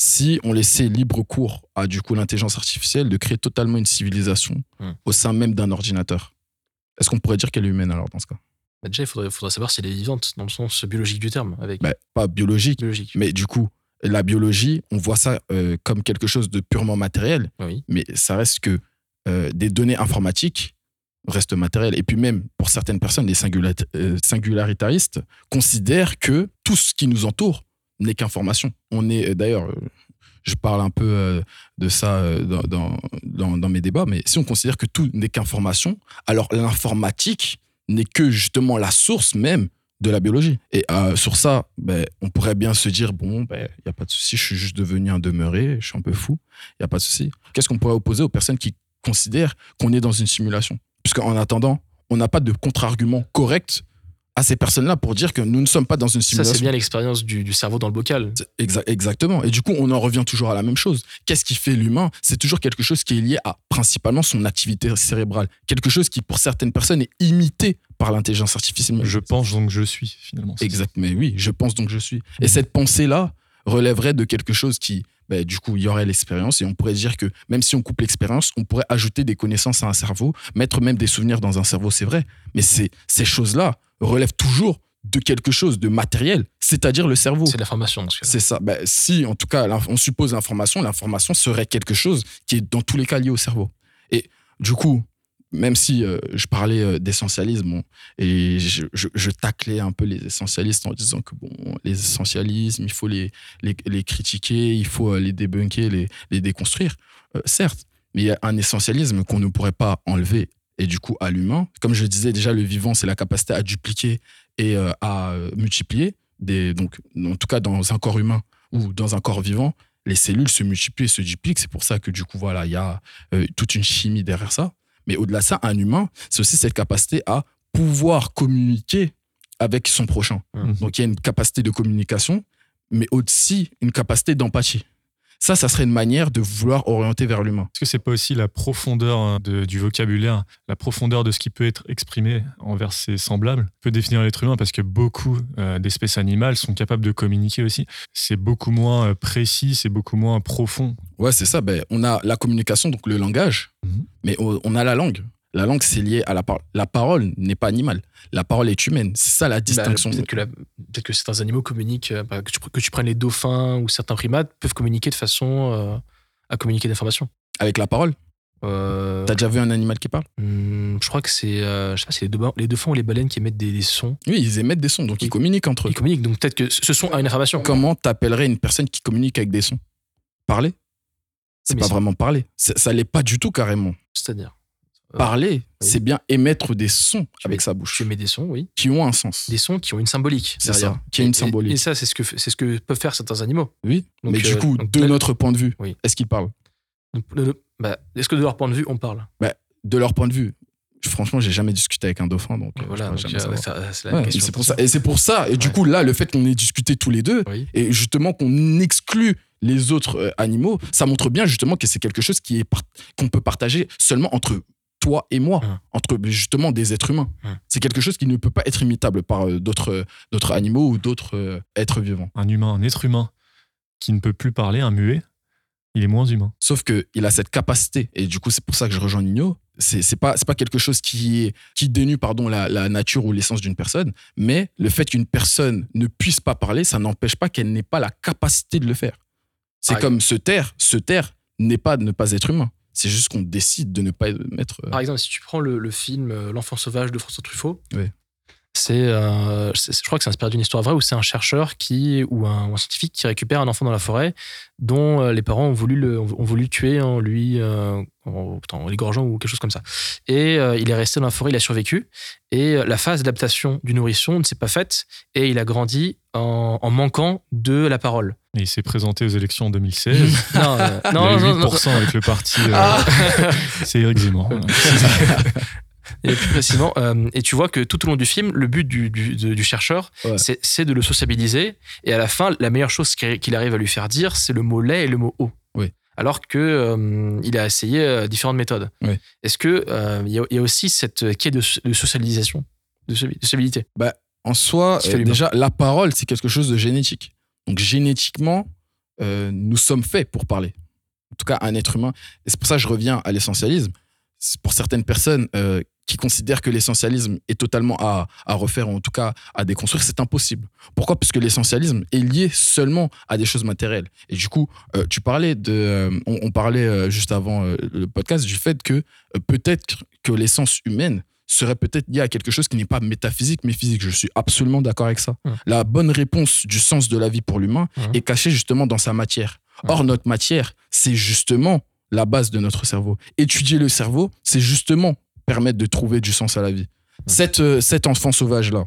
si on laissait libre cours à du coup l'intelligence artificielle de créer totalement une civilisation Mhm. au sein même d'un ordinateur, est-ce qu'on pourrait dire qu'elle est humaine alors dans ce cas? Bah, déjà, il faudrait, faudrait savoir si elle est vivante dans le sens biologique du terme. Avec Bah, Pas biologique, biologique. mais du coup, la biologie, on voit ça euh, comme quelque chose de purement matériel. Oui. mais ça reste que euh, des données informatiques restent matérielles. Et puis même, pour certaines personnes, les euh, singularitaristes considèrent que tout ce qui nous entoure n'est qu'information. On est, euh, d'ailleurs, euh, je parle un peu euh, de ça dans, dans, mes débats, mais si on considère que tout n'est qu'information, alors l'informatique n'est que justement la source même de la biologie. Et sur ça, ben, on pourrait bien se dire, bon, il n'y a pas de souci, je suis juste devenu un demeuré, je suis un peu fou, il n'y a pas de souci. Qu'est-ce qu'on pourrait opposer aux personnes qui considèrent qu'on est dans une simulation? Puisqu'en attendant, on n'a pas de contre-argument correct à ces personnes-là pour dire que nous ne sommes pas dans une Ça, simulation. c'est bien l'expérience du, du cerveau dans le bocal. Exa- exactement. Et du coup, on en revient toujours à la même chose. Qu'est-ce qui fait l'humain? C'est toujours quelque chose qui est lié à principalement son activité cérébrale. Quelque chose qui, pour certaines personnes, est imité par l'intelligence artificielle. Je pense donc je suis finalement. Exact, mais oui, je pense donc je suis. Et cette pensée-là relèverait de quelque chose qui, ben, du coup, il y aurait l'expérience et on pourrait dire que même si on coupe l'expérience, on pourrait ajouter des connaissances à un cerveau, mettre même des souvenirs dans un cerveau, c'est vrai. Mais c'est- ces choses-là relèvent toujours de quelque chose de matériel, c'est-à-dire le cerveau. C'est l'information. C'est ça. Ben, si, en tout cas, on suppose l'information, l'information serait quelque chose qui est dans tous les cas lié au cerveau. Et du coup, même si euh, je parlais euh, d'essentialisme bon, et je, je- je taclais un peu les essentialistes en disant que bon, les essentialismes, il faut les, les, les critiquer, il faut euh, les débunker, les, les déconstruire, euh, certes, mais il y a un essentialisme qu'on ne pourrait pas enlever et du coup à l'humain. Comme je disais déjà, le vivant, c'est la capacité à dupliquer et euh, à euh, multiplier. Des, donc, en tout cas, dans un corps humain ou dans un corps vivant, les cellules se multiplient et se dupliquent. C'est pour ça que du coup, voilà, il y a euh, toute une chimie derrière ça. Mais au-delà de ça, un humain, c'est aussi cette capacité à pouvoir communiquer avec son prochain. Mhm. Donc il y a une capacité de communication, mais aussi une capacité d'empathie. Ça, ça serait une manière de vouloir orienter vers l'humain. Est-ce que c'est pas aussi la profondeur de- du vocabulaire, la profondeur de ce qui peut être exprimé envers ses semblables peut définir l'être humain? Parce que beaucoup euh, d'espèces animales sont capables de communiquer aussi. C'est beaucoup moins euh, précis, c'est beaucoup moins profond. Ouais, c'est ça. Ben, on a la communication, donc le langage, Mhm. mais on a la langue. La langue, c'est lié à la parole. La parole n'est pas animale. La parole est humaine. C'est ça la Bah, distinction. Peut-être que, la- peut-être que certains animaux communiquent, euh, bah, que, tu, que tu prennes les dauphins ou certains primates, peuvent communiquer de façon euh, à communiquer d'informations. Avec la parole? Euh, T'as déjà vu un animal qui parle? hmm, Je crois que c'est, euh, je sais pas, c'est les, dauphins- les dauphins ou les baleines qui émettent des, des sons. Oui, ils émettent des sons, donc ils communiquent entre eux. Ils communiquent, donc peut-être que ce son a une information. Comment t'appellerais une personne qui communique avec des sons? Parler? C'est Mais pas c'est- vraiment parler. Ça, ça l'est pas du tout carrément. C'est-à-dire? Parler, c'est bien émettre des sons avec sa bouche. Tu émets des sons, oui. Qui ont un sens. Des sons qui ont une symbolique. C'est ça, qui a une et- symbolique. Et, ça, c'est ce que c'est ce que peuvent faire certains animaux. Oui. Donc, mais du euh, coup, donc, de notre point de vue, Oui. est-ce qu'ils parlent? Bah, Est-ce que de leur point de vue, on parle? Bah, De leur point de vue. Franchement, j'ai jamais discuté avec un dauphin, donc euh, Voilà, euh, c'est Ouais, pour ça. Et c'est pour ça. Et du coup, là, le fait qu'on ait discuté tous les deux, et justement qu'on exclut les autres euh, animaux, ça montre bien justement que c'est quelque chose qui est qu'on peut partager seulement entre toi et moi, entre justement des êtres humains. C'est quelque chose qui ne peut pas être imitable par euh, d'autres euh, d'autres animaux ou d'autres euh, êtres vivants. Un humain, un être humain qui ne peut plus parler, un muet, il est moins humain. Sauf qu'il a cette capacité, et du coup, c'est pour ça que je rejoins Nino. C'est pas, c'est pas quelque chose qui, est, qui dénue pardon, la, la nature ou l'essence d'une personne, mais le fait qu'une personne ne puisse pas parler, ça n'empêche pas qu'elle n'ait pas la capacité de le faire. C'est comme se taire. Se taire n'est pas de ne pas être humain. C'est juste qu'on décide de ne pas mettre. euh, Par exemple, si tu prends le, le film euh, L'enfant sauvage de François Truffaut, Oui. C'est, euh, c'est- je crois que c'est inspiré d'une histoire vraie où c'est un chercheur qui ou un, ou un scientifique qui récupère un enfant dans la forêt dont euh, les parents ont voulu le, ont voulu tuer en lui euh, en, l'égorgeant ou quelque chose comme ça. Et euh, il est resté dans la forêt, il a survécu. Et la phase d'adaptation du nourrisson ne s'est pas faite et il a grandi en, en manquant de la parole. Et il s'est présenté aux élections en 2016. Non, euh, il non, a eu non, non, 8% avec le parti. euh, Ah. c'est Éric Zemmour. Et plus précisément, euh, et tu vois que tout au long du film, le but du, du, de- du chercheur, c'est- c'est de le sociabiliser. Et à la fin, la meilleure chose qu'il arrive à lui faire dire, c'est le mot lait et le mot eau. Oui. Alors que euh, il a essayé euh, différentes méthodes. Oui. Est-ce que euh, il y, a- il y a aussi cette quai de, de socialisation, de soci- de sociabilité? Bah, en soi, déjà, la parole, c'est quelque chose de génétique. Donc, génétiquement, nous sommes faits pour parler. En tout cas, un être humain. Et c'est pour ça que je reviens à l'essentialisme. Pour certaines personnes qui considèrent que l'essentialisme est totalement à, à refaire, ou en tout cas à déconstruire, c'est impossible. Pourquoi? Parce que l'essentialisme est lié seulement à des choses matérielles. Et du coup, euh, tu parlais de. euh, on, on parlait euh, juste avant le podcast du fait que peut-être que l'essence humaine serait peut-être liée à quelque chose qui n'est pas métaphysique mais physique. Je suis absolument d'accord avec ça. La bonne réponse du sens de la vie pour l'humain est cachée justement dans sa matière. Or, notre matière, c'est justement la base de notre cerveau. Étudier le cerveau, c'est justement permettre de trouver du sens à la vie. Cet, euh, cet enfant sauvage-là,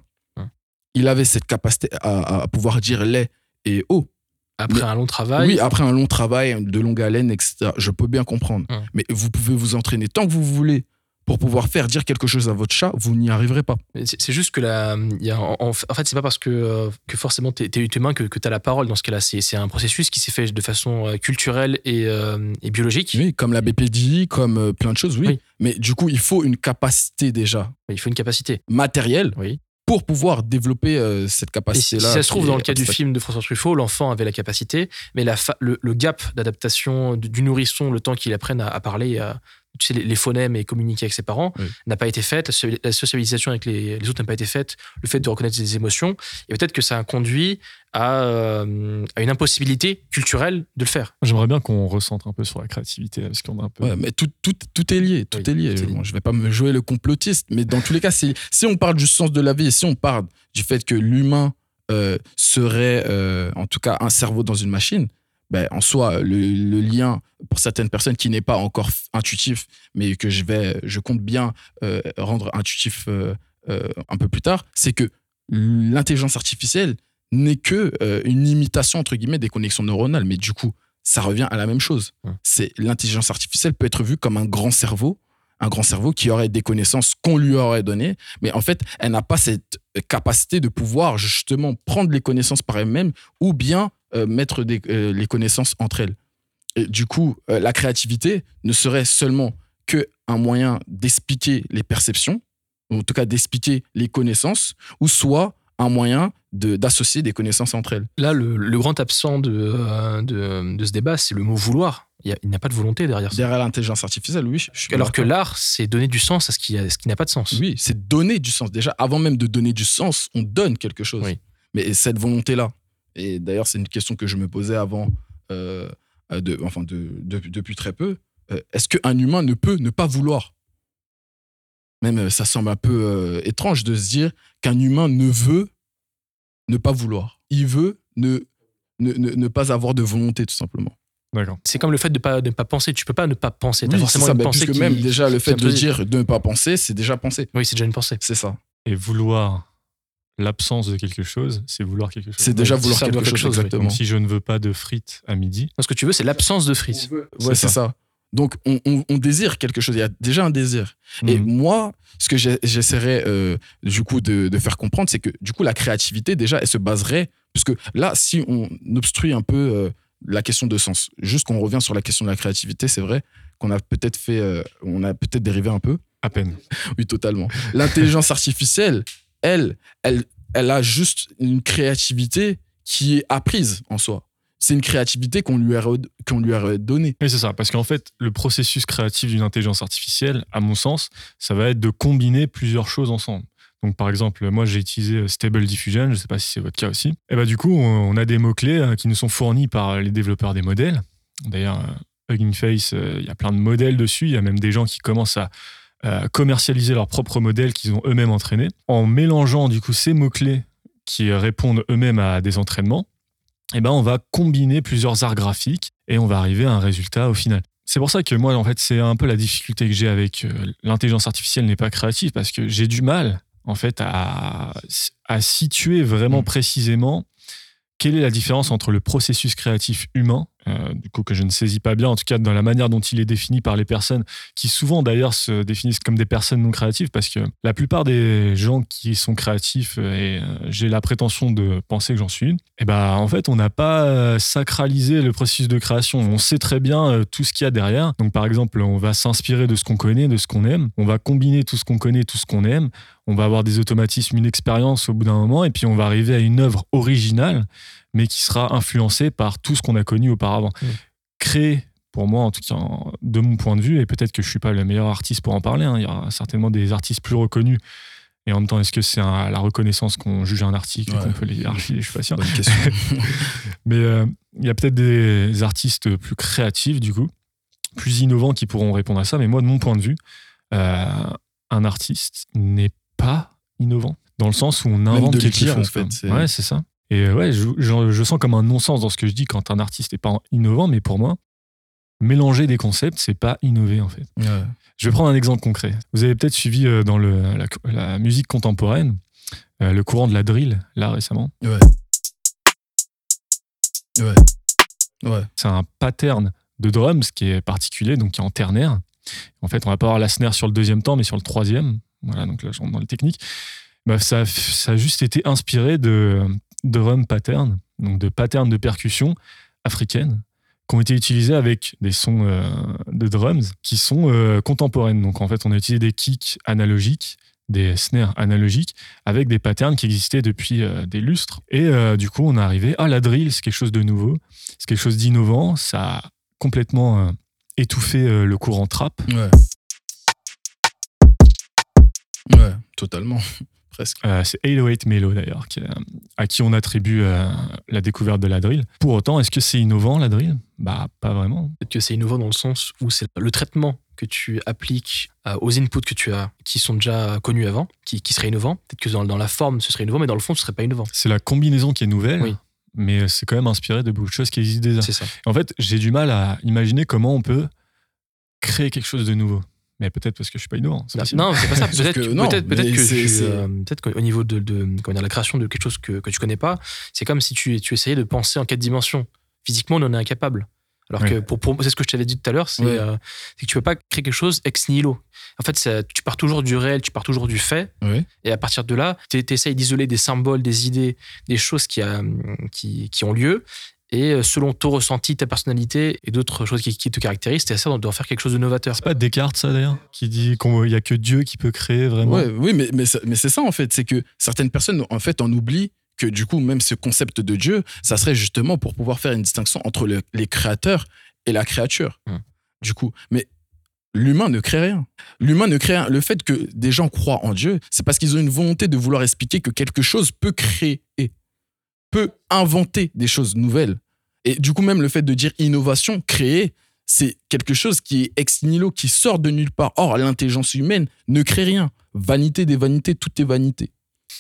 il avait cette capacité à, à pouvoir dire lait et eau. Après Mais- un long travail. Oui, après un long travail, de longue haleine, etc. Je peux bien comprendre. Mais vous pouvez vous entraîner tant que vous voulez pour pouvoir faire dire quelque chose à votre chat, vous n'y arriverez pas. C'est juste que la, y a, en, en fait, c'est pas parce que, euh, que forcément t'es es humain que, que tu as la parole. Dans ce cas-là, c'est c'est un processus qui s'est fait de façon euh, culturelle et, euh, et biologique. Oui, comme la BPDI, comme plein de choses, oui. Mais du coup, il faut une capacité déjà. Il faut une capacité matérielle pour pouvoir développer euh, cette capacité-là. si ça se trouve, dans le cas du film de François Truffaut, l'enfant avait la capacité, mais la le, le gap d'adaptation du, du nourrisson, le temps qu'il apprenne à, à parler, à, tu sais, les, les phonèmes et communiquer avec ses parents, n'a pas été faite. La, so- la socialisation avec les, les autres n'a pas été faite. Le fait de reconnaître ses émotions. Et peut-être que ça a conduit à, euh, à une impossibilité culturelle de le faire. J'aimerais bien qu'on recentre un peu sur la créativité, parce qu'on a un peu. Ouais, mais tout, tout, tout est lié, tout est lié. Bon, je vais pas me jouer le complotiste, mais dans tous les cas, si on parle du sens de la vie et si on parle du fait que l'humain euh, serait, euh, en tout cas, un cerveau dans une machine, ben, en soi, le, le lien pour certaines personnes qui n'est pas encore intuitif, mais que je vais, je compte bien euh, rendre intuitif euh, euh, un peu plus tard, c'est que l'intelligence artificielle n'est que une imitation entre guillemets des connexions neuronales, mais du coup, ça revient à la même chose. C'est l'intelligence artificielle peut être vue comme un grand cerveau, un grand cerveau qui aurait des connaissances qu'on lui aurait données, mais en fait, elle n'a pas cette capacité de pouvoir justement prendre les connaissances par elle-même ou bien mettre des- euh, les connaissances entre elles. Et du coup, euh, la créativité ne serait seulement que un moyen d'expliquer les perceptions, ou en tout cas d'expliquer les connaissances, ou soit un moyen de- d'associer des connaissances entre elles. Là, le, le grand absent de, euh, de, de ce débat, c'est le mot vouloir. Il a- n'y a pas de volonté derrière ça. Derrière l'intelligence artificielle, oui. je suis Alors que l'art, c'est donner du sens à ce qui, qui n'a pas de sens. Oui, c'est donner du sens. Déjà, avant même de donner du sens, on donne quelque chose. Mais cette volonté-là, et d'ailleurs, c'est une question que je me posais avant, euh, de, enfin, de, de- depuis très peu, euh, est-ce qu'un humain ne peut ne pas vouloir? Même, euh, ça semble un peu euh, étrange de se dire qu'un humain ne veut ne pas vouloir. Il veut ne, ne, ne, ne pas avoir de volonté, tout simplement. D'accord. C'est comme le fait de pas, de ne pas penser. Tu peux pas ne pas penser. T'as Oui, c'est forcément ça, une bah, pensée qui- même déjà le fait de dire de ne pas penser, c'est déjà penser. Oui, c'est déjà une pensée. C'est ça. Et vouloir l'absence de quelque chose, c'est vouloir quelque chose. C'est déjà vouloir quelque vouloir chose, exactement. Donc si je ne veux pas de frites à midi, Ce que tu veux, c'est l'absence de frites. Ouais, c'est ça. Donc, on, on- on désire quelque chose. Il y a déjà un désir. Et moi, ce que j'essaierais euh, du coup de, de faire comprendre, c'est que du coup, la créativité, déjà, elle se baserait. Puisque là, si on obstrue un peu euh, la question de sens, juste qu'on revient sur la question de la créativité, c'est vrai qu'on a peut-être fait. euh, on a peut-être dérivé un peu. À peine. oui, totalement. L'intelligence artificielle, elle, elle, elle a juste une créativité qui est apprise en soi. C'est une créativité qu'on lui a, donnée. C'est ça. Parce qu'en fait, le processus créatif d'une intelligence artificielle, à mon sens, ça va être de combiner plusieurs choses ensemble. Donc, par exemple, moi, j'ai utilisé euh, Stable Diffusion, je ne sais pas si c'est votre cas aussi. Et bah, du coup, on a des mots-clés euh, qui nous sont fournis par les développeurs des modèles. D'ailleurs, euh, Hugging Face, il y a plein de modèles dessus. Il y a même des gens qui commencent à euh, commercialiser leurs propres modèles qu'ils ont eux-mêmes entraînés. En mélangeant, du coup, ces mots-clés qui répondent eux-mêmes à des entraînements, eh ben, on va combiner plusieurs arts graphiques et on va arriver à un résultat au final. C'est pour ça que moi, en fait, c'est un peu la difficulté que j'ai avec euh, l'intelligence artificielle n'est pas créative parce que j'ai du mal, en fait, à, à situer vraiment précisément quelle est la différence entre le processus créatif humain, euh, du coup que je ne saisis pas bien, en tout cas dans la manière dont il est défini par les personnes, qui souvent d'ailleurs se définissent comme des personnes non créatives, parce que la plupart des gens qui sont créatifs, euh, et euh, j'ai la prétention de penser que j'en suis une, et ben en fait on n'a pas sacralisé le processus de création. On sait très bien tout ce qu'il y a derrière. Donc par exemple, on va s'inspirer de ce qu'on connaît, de ce qu'on aime, on va combiner tout ce qu'on connaît, tout ce qu'on aime, on va avoir des automatismes, une expérience au bout d'un moment, et puis on va arriver à une œuvre originale, mais qui sera influencée par tout ce qu'on a connu auparavant. Créer, pour moi, en tout cas, de mon point de vue, et peut-être que je suis pas le meilleur artiste pour en parler, hein, il y aura certainement des artistes plus reconnus. Et en même temps, est-ce que c'est la reconnaissance qu'on juge un article et Ouais. qu'on peut les hiérarchiser Je suis pas sûr. Bonne question. Mais euh, il y a peut-être des artistes plus créatifs, du coup, plus innovants qui pourront répondre à ça. Mais moi, de mon point de vue, euh, un artiste n'est pas innovant. Dans le sens où on invente quelque chose. en fait, Ouais, c'est ça. Et euh, ouais, je, je- je sens comme un non-sens dans ce que je dis quand un artiste n'est pas innovant, mais pour moi, mélanger des concepts, c'est pas innover en fait. Ouais. Je vais prendre un exemple concret. Vous avez peut-être suivi euh, dans le, la, la musique contemporaine euh, le courant de la drill, là récemment. Ouais. Ouais. Ouais. C'est un pattern de drums qui est particulier, donc qui est en ternaire. En fait, on va pas avoir la snare sur le deuxième temps, mais sur le troisième. Voilà, donc là, je rentre dans les techniques. Bah, ça, ça a juste été inspiré de drum patterns, donc de patterns de percussion africaines qui ont été utilisés avec des sons euh, de drums qui sont euh, contemporaines. Donc en fait, on a utilisé des kicks analogiques, des snares analogiques avec des patterns qui existaient depuis euh, des lustres. Et du coup, on est arrivé à la drill, c'est quelque chose de nouveau, c'est quelque chose d'innovant, ça a complètement étouffé le courant trap. Ouais. Ouais, totalement. Presque. Euh, c'est 808 Melo d'ailleurs, qui, euh, à qui on attribue euh, la découverte de la drill. Pour autant, est-ce que c'est innovant la drill? Bah, pas vraiment. Peut-être que c'est innovant dans le sens où c'est le traitement que tu appliques euh, aux inputs que tu as, qui sont déjà connus avant, qui, qui serait innovant. Peut-être que dans, dans la forme, ce serait innovant, mais dans le fond, ce serait pas innovant. C'est la combinaison qui est nouvelle, Oui. mais c'est quand même inspiré de beaucoup de choses qui existent déjà. C'est ça. En fait, j'ai du mal à imaginer comment on peut créer quelque chose de nouveau. Mais peut-être parce que je suis pas innovant. Non, c'est pas ça. Peut-être que peut-être, peut-être mais que, euh, peut-être qu'au niveau de, de, comment dire, la création de quelque chose que, que tu connais pas, c'est comme si tu, tu essayais de penser en quatre dimensions. Physiquement, on en est incapable. Alors que pour, pour- c'est ce que je t'avais dit tout à l'heure, c'est, Ouais. euh, c'est que tu peux pas créer quelque chose ex nihilo. En fait, ça- tu pars toujours du réel, tu pars toujours du fait, Ouais. et à partir de là, tu essayes d'isoler des symboles, des idées, des choses qui, a- qui, qui ont lieu. Et euh, selon ton ressenti, ta personnalité et d'autres choses qui, qui te caractérisent, tu essaies d'en faire quelque chose de novateur. C'est pas Descartes, ça d'ailleurs, qui dit qu'il y a que Dieu qui peut créer vraiment. Ouais, oui, mais, mais, c'est- mais c'est ça en fait, c'est que certaines personnes en fait en oublient que du coup même ce concept de Dieu, ça serait justement pour pouvoir faire une distinction entre le- les créateurs et la créature. Du coup, mais l'humain ne crée rien. L'humain ne crée rien. Le fait que des gens croient en Dieu, c'est parce qu'ils ont une volonté de vouloir expliquer que quelque chose peut créer, peut inventer des choses nouvelles. Et du coup, même le fait de dire innovation, créer, c'est quelque chose qui est ex nihilo, qui sort de nulle part. Or, l'intelligence humaine ne crée rien. Vanité des vanités, tout est vanité.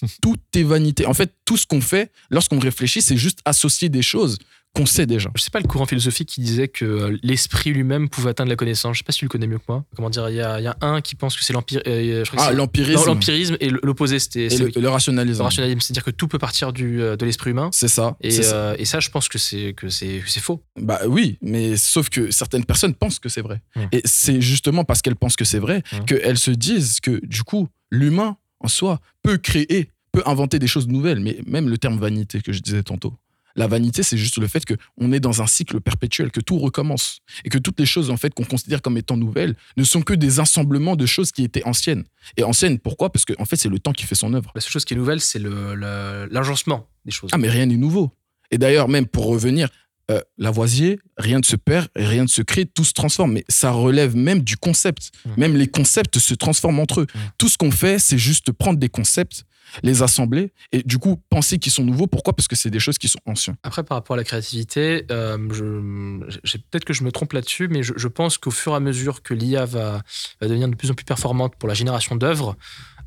tout est vanité. En fait, tout ce qu'on fait, lorsqu'on réfléchit, c'est juste associer des choses qu'on sait déjà. Je sais pas le courant philosophique qui disait que euh, l'esprit lui-même pouvait atteindre la connaissance. Je sais pas si tu le connais mieux que moi. Comment dire Il y a, il y a un qui pense que c'est euh, crois que Ah, l'empirisme. L'empirisme et l'opposé, c'était le, le rationalisme. le rationalisme, c'est-à-dire que tout peut partir du, euh, de l'esprit humain. C'est ça. Et, ça. et ça, je pense que c'est que c'est faux. Bah oui, mais sauf que certaines personnes pensent que c'est vrai. Et c'est justement parce qu'elles pensent que c'est vrai qu'elles se disent que du coup, l'humain en soi peut créer, peut inventer des choses nouvelles. Mais même le terme vanité que je disais tantôt. La vanité, c'est juste le fait qu'on est dans un cycle perpétuel, que tout recommence. Et que toutes les choses, en fait, qu'on considère comme étant nouvelles, ne sont que des assemblements de choses qui étaient anciennes. Et anciennes, pourquoi? Parce que, en fait, c'est le temps qui fait son œuvre. La seule chose qui est nouvelle, c'est l'agencement des choses. Ah, mais rien n'est nouveau. Et d'ailleurs, même pour revenir, euh, Lavoisier, rien ne se perd rien ne se crée, tout se transforme. Mais ça relève même du concept. Même les concepts se transforment entre eux. Tout ce qu'on fait, c'est juste prendre des concepts, les assembler et du coup penser qu'ils sont nouveaux. Pourquoi? Parce que c'est des choses qui sont anciennes. Après, par rapport à la créativité, euh, je, peut-être que je me trompe là-dessus, mais je, je pense qu'au fur et à mesure que l'IA va, va devenir de plus en plus performante pour la génération d'œuvres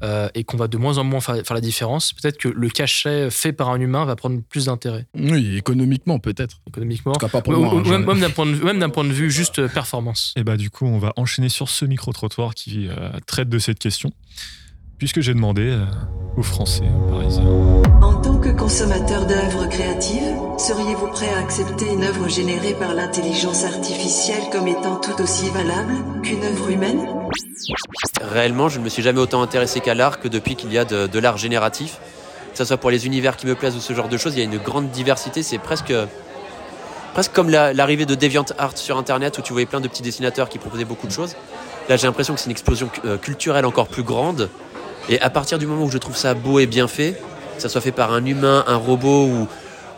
euh, et qu'on va de moins en moins faire, faire la différence, peut-être que le cachet fait par un humain va prendre plus d'intérêt. Oui, économiquement peut-être. Économiquement. En tout cas, pas pour Ou- moi. ou hein, même, d'un point, de vue- même d'un point de vue juste euh, performance. Et bah du coup, on va enchaîner sur ce micro-trottoir qui euh, traite de cette question, puisque j'ai demandé euh, aux Français parisiens. En tant que consommateur d'œuvres créatives, seriez-vous prêt à accepter une œuvre générée par l'intelligence artificielle comme étant tout aussi valable qu'une œuvre humaine? Réellement, je ne me suis jamais autant intéressé qu'à l'art que depuis qu'il y a de, de l'art génératif. Que ce soit pour les univers qui me plaisent ou ce genre de choses, il y a une grande diversité. C'est presque, presque comme la- l'arrivée de DeviantArt sur Internet où tu voyais plein de petits dessinateurs qui proposaient beaucoup de choses. Là, j'ai l'impression que c'est une explosion euh, culturelle encore plus grande. Et à partir du moment où je trouve ça beau et bien fait, que ça soit fait par un humain, un robot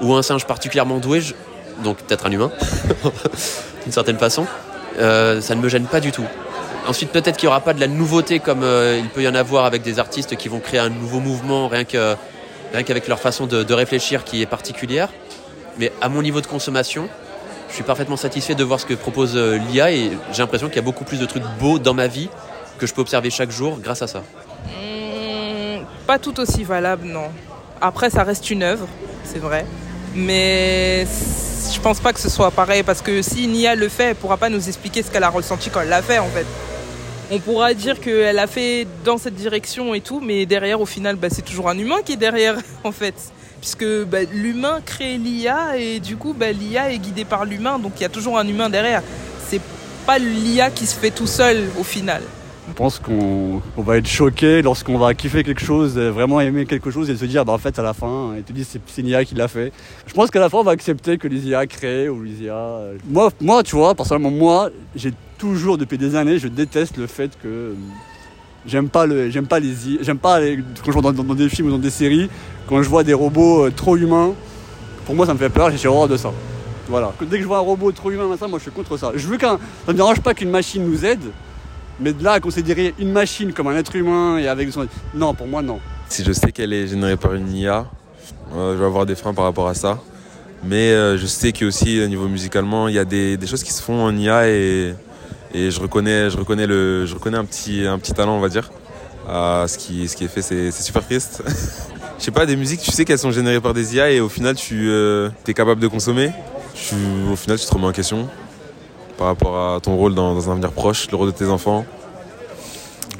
ou, un singe particulièrement doué, donc peut-être un humain, d'une certaine façon, euh, ça ne me gêne pas du tout. Ensuite, peut-être qu'il n'y aura pas de la nouveauté comme euh, il peut y en avoir avec des artistes qui vont créer un nouveau mouvement rien que rien qu'avec leur façon de, de réfléchir qui est particulière. Mais à mon niveau de consommation, je suis parfaitement satisfait de voir ce que propose euh, l'IA et j'ai l'impression qu'il y a beaucoup plus de trucs beaux dans ma vie que je peux observer chaque jour grâce à ça. Pas tout aussi valable, non. Après, ça reste une œuvre, c'est vrai. Mais je pense pas que ce soit pareil parce que si une IA le fait, elle pourra pas nous expliquer ce qu'elle a ressenti quand elle l'a fait, en fait. On pourra dire qu'elle a fait dans cette direction et tout, mais derrière, au final, bah, c'est toujours un humain qui est derrière, en fait. Puisque bah, l'humain crée l'IA et du coup, bah, l'IA est guidée par l'humain, donc il y a toujours un humain derrière. C'est pas l'IA qui se fait tout seul, au final. Je pense qu'on on va être choqué lorsqu'on va kiffer quelque chose, euh, vraiment aimer quelque chose et se dire, bah, en fait, à la fin, et te dire c'est une IA qui l'a fait. Je pense qu'à la fin, on va accepter que les IA créent ou les IA. euh, Moi, moi, tu vois, personnellement, moi, j'ai toujours, depuis des années, je déteste le fait que. euh, J'aime pas, le, j'aime pas les. J'aime pas quand je vois dans, des films ou dans des séries, quand je vois des robots trop humains. Pour moi, ça me fait peur, j'ai horreur de ça. Voilà. Dès que je vois un robot trop humain, ça, moi je suis contre ça. Je veux qu'un. Ça me dérange pas qu'une machine nous aide, mais de là à considérer une machine comme un être humain et avec son. Non, pour moi, non. Si je sais qu'elle est générée par une IA, euh, je vais avoir des freins par rapport à ça. Mais euh, je sais qu'aussi, au niveau musicalement, il y a des, choses qui se font en IA et, et je reconnais, je reconnais, le, je reconnais un, petit, un petit talent, on va dire. à ce, qui, ce qui est fait, c'est super triste. Je sais pas, des musiques, tu sais qu'elles sont générées par des IA et au final, tu euh, es capable de consommer. Au final, tu te remets en question par rapport à ton rôle dans, un avenir proche, le rôle de tes enfants.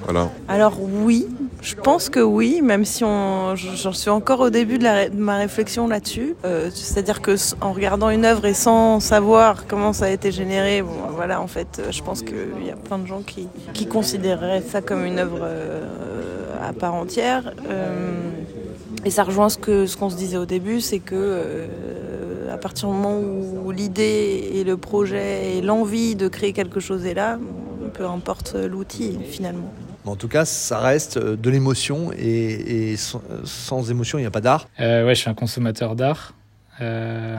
Voilà. Alors oui, je pense que oui, même si j'en suis encore au début de, ma réflexion là-dessus. Euh, C'est-à-dire que en regardant une œuvre et sans savoir comment ça a été généré, voilà, en fait, euh, je pense qu'il y a plein de gens qui, qui considéreraient ça comme une œuvre euh, à part entière. Et ça rejoint ce que ce qu'on se disait au début, c'est que à partir du moment où l'idée et le projet et l'envie de créer quelque chose est là, peu importe l'outil finalement. En tout cas, ça reste euh, de l'émotion et, et sans, sans émotion, il n'y a pas d'art. Euh, ouais, je suis un consommateur d'art. Euh,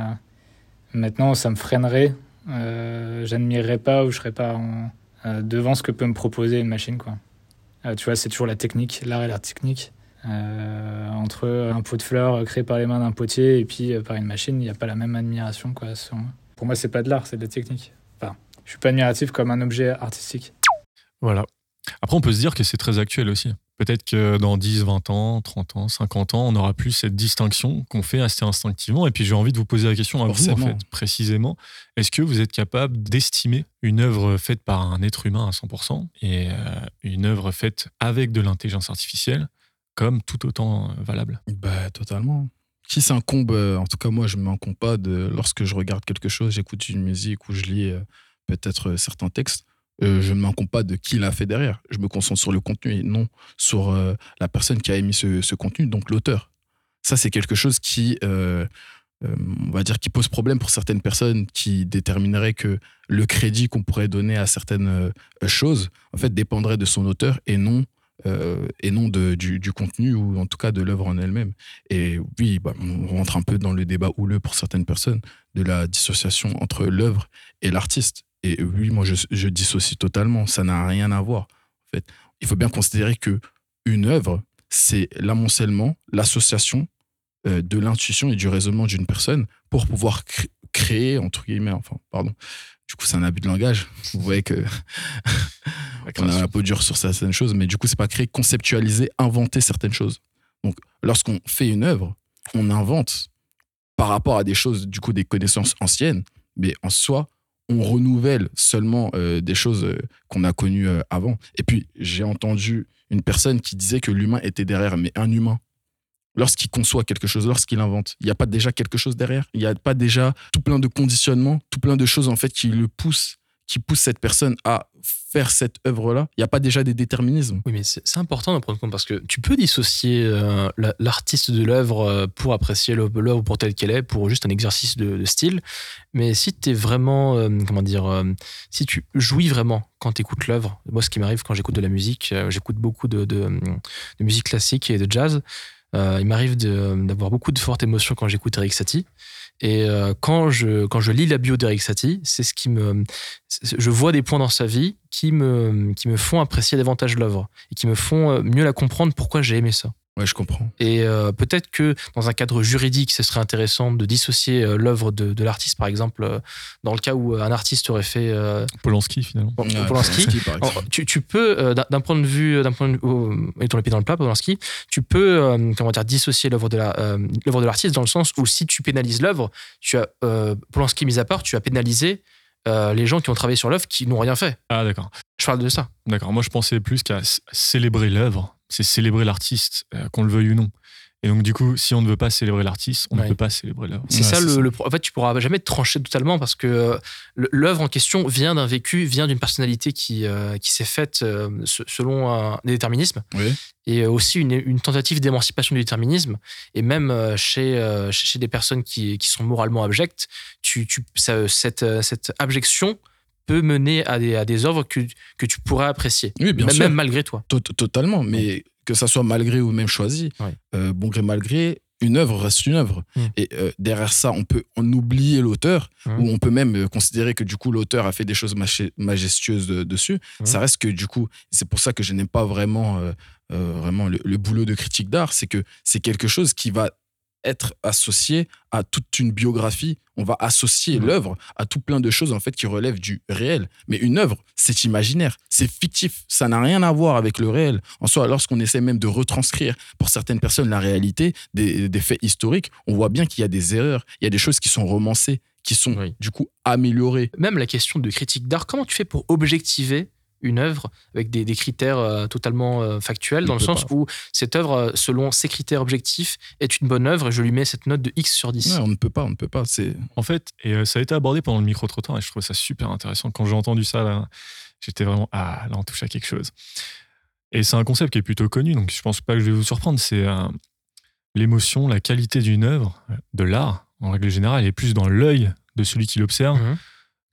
maintenant, ça me freinerait euh, j'admirerais pas ou je serais pas en- euh, devant ce que peut me proposer une machine. Quoi. Euh, tu vois, c'est toujours la technique, l'art et l'art technique. Euh, entre un pot de fleurs créé par les mains d'un potier et puis euh, par une machine, il n'y a pas la même admiration. Quoi. Pour moi, c'est pas de l'art, c'est de la technique. Enfin, je suis pas admiratif comme un objet artistique. Voilà. Après, on peut se dire que c'est très actuel aussi. Peut-être que dans 10, 20 ans, 30 ans, 50 ans, on n'aura plus cette distinction qu'on fait assez instinctivement. Et puis, j'ai envie de vous poser la question à vous, en fait, précisément. Est-ce que vous êtes capable d'estimer une œuvre faite par un être humain à 100% et euh, une œuvre faite avec de l'intelligence artificielle comme tout autant euh, valable Bah, totalement. Qui s'incombe, euh, en tout cas, moi, je ne m'incombe pas de lorsque je regarde quelque chose, j'écoute une musique ou je lis euh, peut-être certains textes, je ne m'incombe pas de qui l'a fait derrière. Je me concentre sur le contenu et non sur la personne qui a émis ce, contenu, donc l'auteur. Ça, c'est quelque chose qui, on va dire, qui pose problème pour certaines personnes qui détermineraient que le crédit qu'on pourrait donner à certaines choses, en fait, dépendrait de son auteur et non euh, et non de, du, contenu ou en tout cas de l'œuvre en elle-même. Et oui, bah, on rentre un peu dans le débat houleux pour certaines personnes de la dissociation entre l'œuvre et l'artiste. Et oui, moi je, dissocie totalement, ça n'a rien à voir. En fait, il faut bien considérer que une œuvre, c'est l'amoncellement, l'association euh, de l'intuition et du raisonnement d'une personne pour pouvoir cré- créer, entre guillemets, enfin, pardon. Du coup, c'est un abus de langage. Vous voyez que on a un peu dur sur certaines choses, mais du coup, c'est pas créer, conceptualiser, inventer certaines choses. Donc, lorsqu'on fait une œuvre, on invente par rapport à des choses, du coup, des connaissances anciennes, mais en soi, on renouvelle seulement euh, des choses euh, qu'on a connues euh, avant. Et puis, j'ai entendu une personne qui disait que l'humain était derrière, mais un humain. Lorsqu'il conçoit quelque chose, lorsqu'il invente, il n'y a pas déjà quelque chose derrière Il n'y a pas déjà tout plein de conditionnements, tout plein de choses en fait qui le poussent, qui poussent cette personne à faire cette œuvre-là Il n'y a pas déjà des déterminismes Oui, mais c'est important d'en prendre compte parce que tu peux dissocier euh, la- l'artiste de l'œuvre euh, pour apprécier l'œuvre pour telle qu'elle est, pour juste un exercice de, style. Mais si tu es vraiment, euh, comment dire, si tu jouis vraiment quand tu écoutes l'œuvre, moi, ce qui m'arrive quand j'écoute de la musique, j'écoute beaucoup de musique classique et de jazz. Euh, il m'arrive d'avoir beaucoup de fortes émotions quand j'écoute Eric Satie. Et euh, quand, je, lis la bio d'Eric Satie, c'est ce qui me. Je vois des points dans sa vie qui me, qui me font apprécier davantage l'œuvre et qui me font euh, mieux la comprendre pourquoi j'ai aimé ça. Ouais, je comprends. Et euh, peut-être que dans un cadre juridique, ce serait intéressant de dissocier euh, l'œuvre de, de l'artiste, par exemple, euh, dans le cas où un artiste aurait fait. euh, Polanski, finalement. Bon, Ouais, Polanski. Polanski, par exemple. Alors, tu, tu peux, euh, d'un point de vue, d'un point de vue, oh, mettons les pieds dans le plat, Polanski, tu peux, euh, comment dire, dissocier l'œuvre de la, euh, l'œuvre de l'artiste dans le sens où si tu pénalises l'œuvre, tu as euh, Polanski mis à part, tu as pénalisé euh, les gens qui ont travaillé sur l'œuvre qui n'ont rien fait. Ah, d'accord. Je parle de ça. D'accord. Moi, je pensais plus qu'à célébrer l'œuvre, c'est célébrer l'artiste, euh, qu'on le veuille ou non. Et donc, du coup, si on ne veut pas célébrer l'artiste, on ne peut pas célébrer l'œuvre. C'est ça le, le En fait, tu pourras jamais te trancher totalement parce que euh, l'œuvre en question vient d'un vécu, vient d'une personnalité qui, euh, qui s'est faite euh, se- selon un déterminisme Oui. et aussi une, une tentative d'émancipation du déterminisme. Et même chez, chez des personnes qui, qui sont moralement abjectes, tu, tu, ça- cette, cette abjection peut mener à des, à des œuvres que, que tu pourrais apprécier, Oui, bien même, sûr. même malgré toi. Tot- Totalement, mais que ça soit malgré ou même choisi, Ouais. euh, bon gré mal gré, une œuvre reste une œuvre. Mm. Et euh, derrière ça, on peut en oublier l'auteur, Mm. ou on peut même euh, considérer que du coup l'auteur a fait des choses majestueuses de- dessus. Mm. Ça reste que du coup, c'est pour ça que je n'aime pas vraiment, euh, vraiment le, le boulot de critique d'art, c'est que c'est quelque chose qui va être associé à toute une biographie. On va associer Mhm. l'œuvre à tout plein de choses en fait qui relèvent du réel. Mais une œuvre, c'est imaginaire, c'est fictif, ça n'a rien à voir avec le réel. En soi, lorsqu'on essaie même de retranscrire pour certaines personnes la réalité des, des faits historiques, on voit bien qu'il y a des erreurs, il y a des choses qui sont romancées, qui sont Oui. du coup améliorées. même la question de critique d'art, comment tu fais pour objectiver une œuvre avec des, des critères euh, totalement euh, factuels, dans le sens pas. où cette œuvre, euh, selon ces critères objectifs, est une bonne œuvre et je lui mets cette note de X sur 10 Ouais, on ne peut pas, on ne peut pas. C'est En fait, et euh, ça a été abordé pendant le micro-trottoir et je trouve ça super intéressant. Quand j'ai entendu ça, là, j'étais vraiment Ah, là, on touche à quelque chose. Et c'est un concept qui est plutôt connu, donc je pense pas que je vais vous surprendre. C'est euh, l'émotion, la qualité d'une œuvre, de l'art, en règle générale, est plus dans l'œil de celui qui l'observe Mhm.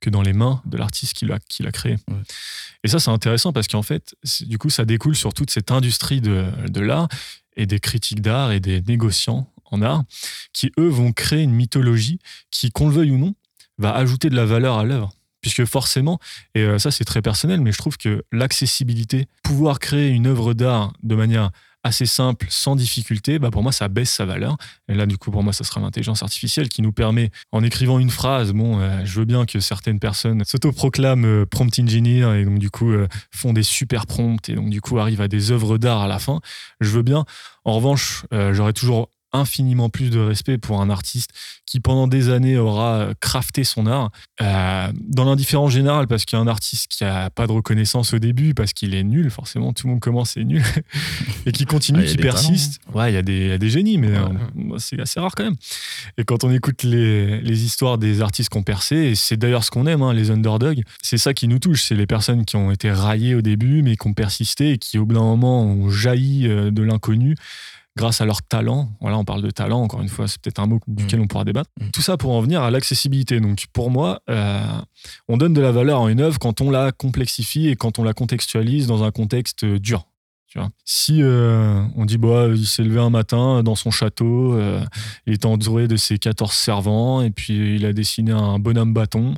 Que dans les mains de l'artiste qui l'a qui l'a créé. Ouais. Et ça, c'est intéressant parce qu'en fait, du coup, ça découle sur toute cette industrie de, de l'art et des critiques d'art et des négociants en art qui, eux, vont créer une mythologie qui, qu'on le veuille ou non, va ajouter de la valeur à l'œuvre. Puisque forcément, et euh, ça c'est très personnel, mais je trouve que l'accessibilité, pouvoir créer une œuvre d'art de manière assez simple, sans difficulté, bah pour moi, ça baisse sa valeur. Et là, du coup, pour moi, ça sera l'intelligence artificielle qui nous permet, en écrivant une phrase, bon, euh, je veux bien que certaines personnes s'autoproclament euh, prompt engineer et donc, du coup, euh, font des super prompts et donc, du coup, arrivent à des œuvres d'art à la fin. Je veux bien. En revanche, j'aurais toujours infiniment plus de respect pour un artiste qui pendant des années aura crafté son art euh, dans l'indifférence générale parce qu'il y a un artiste qui a pas de reconnaissance au début parce qu'il est nul forcément tout le monde commence et nul et qui continue Ouais, il y a qui persiste. ouais il y a des, y a des génies mais euh, c'est assez rare quand même. Et quand on écoute les, les histoires des artistes qui ont percé et c'est d'ailleurs ce qu'on aime hein, les underdogs c'est ça qui nous touche c'est les personnes qui ont été raillées au début mais qui ont persisté et qui au bout d'un moment ont jailli euh, de l'inconnu grâce à leur talent. Voilà, on parle de talent, encore une fois, c'est peut-être un mot duquel on pourra débattre. Tout ça pour en venir à l'accessibilité. Donc pour moi, euh, on donne de la valeur à une œuvre quand on la complexifie et quand on la contextualise dans un contexte dur. Tu vois. Si euh, on dit bah, il s'est levé un matin dans son château, euh, il était entouré de ses 14 servants et puis il a dessiné un bonhomme bâton,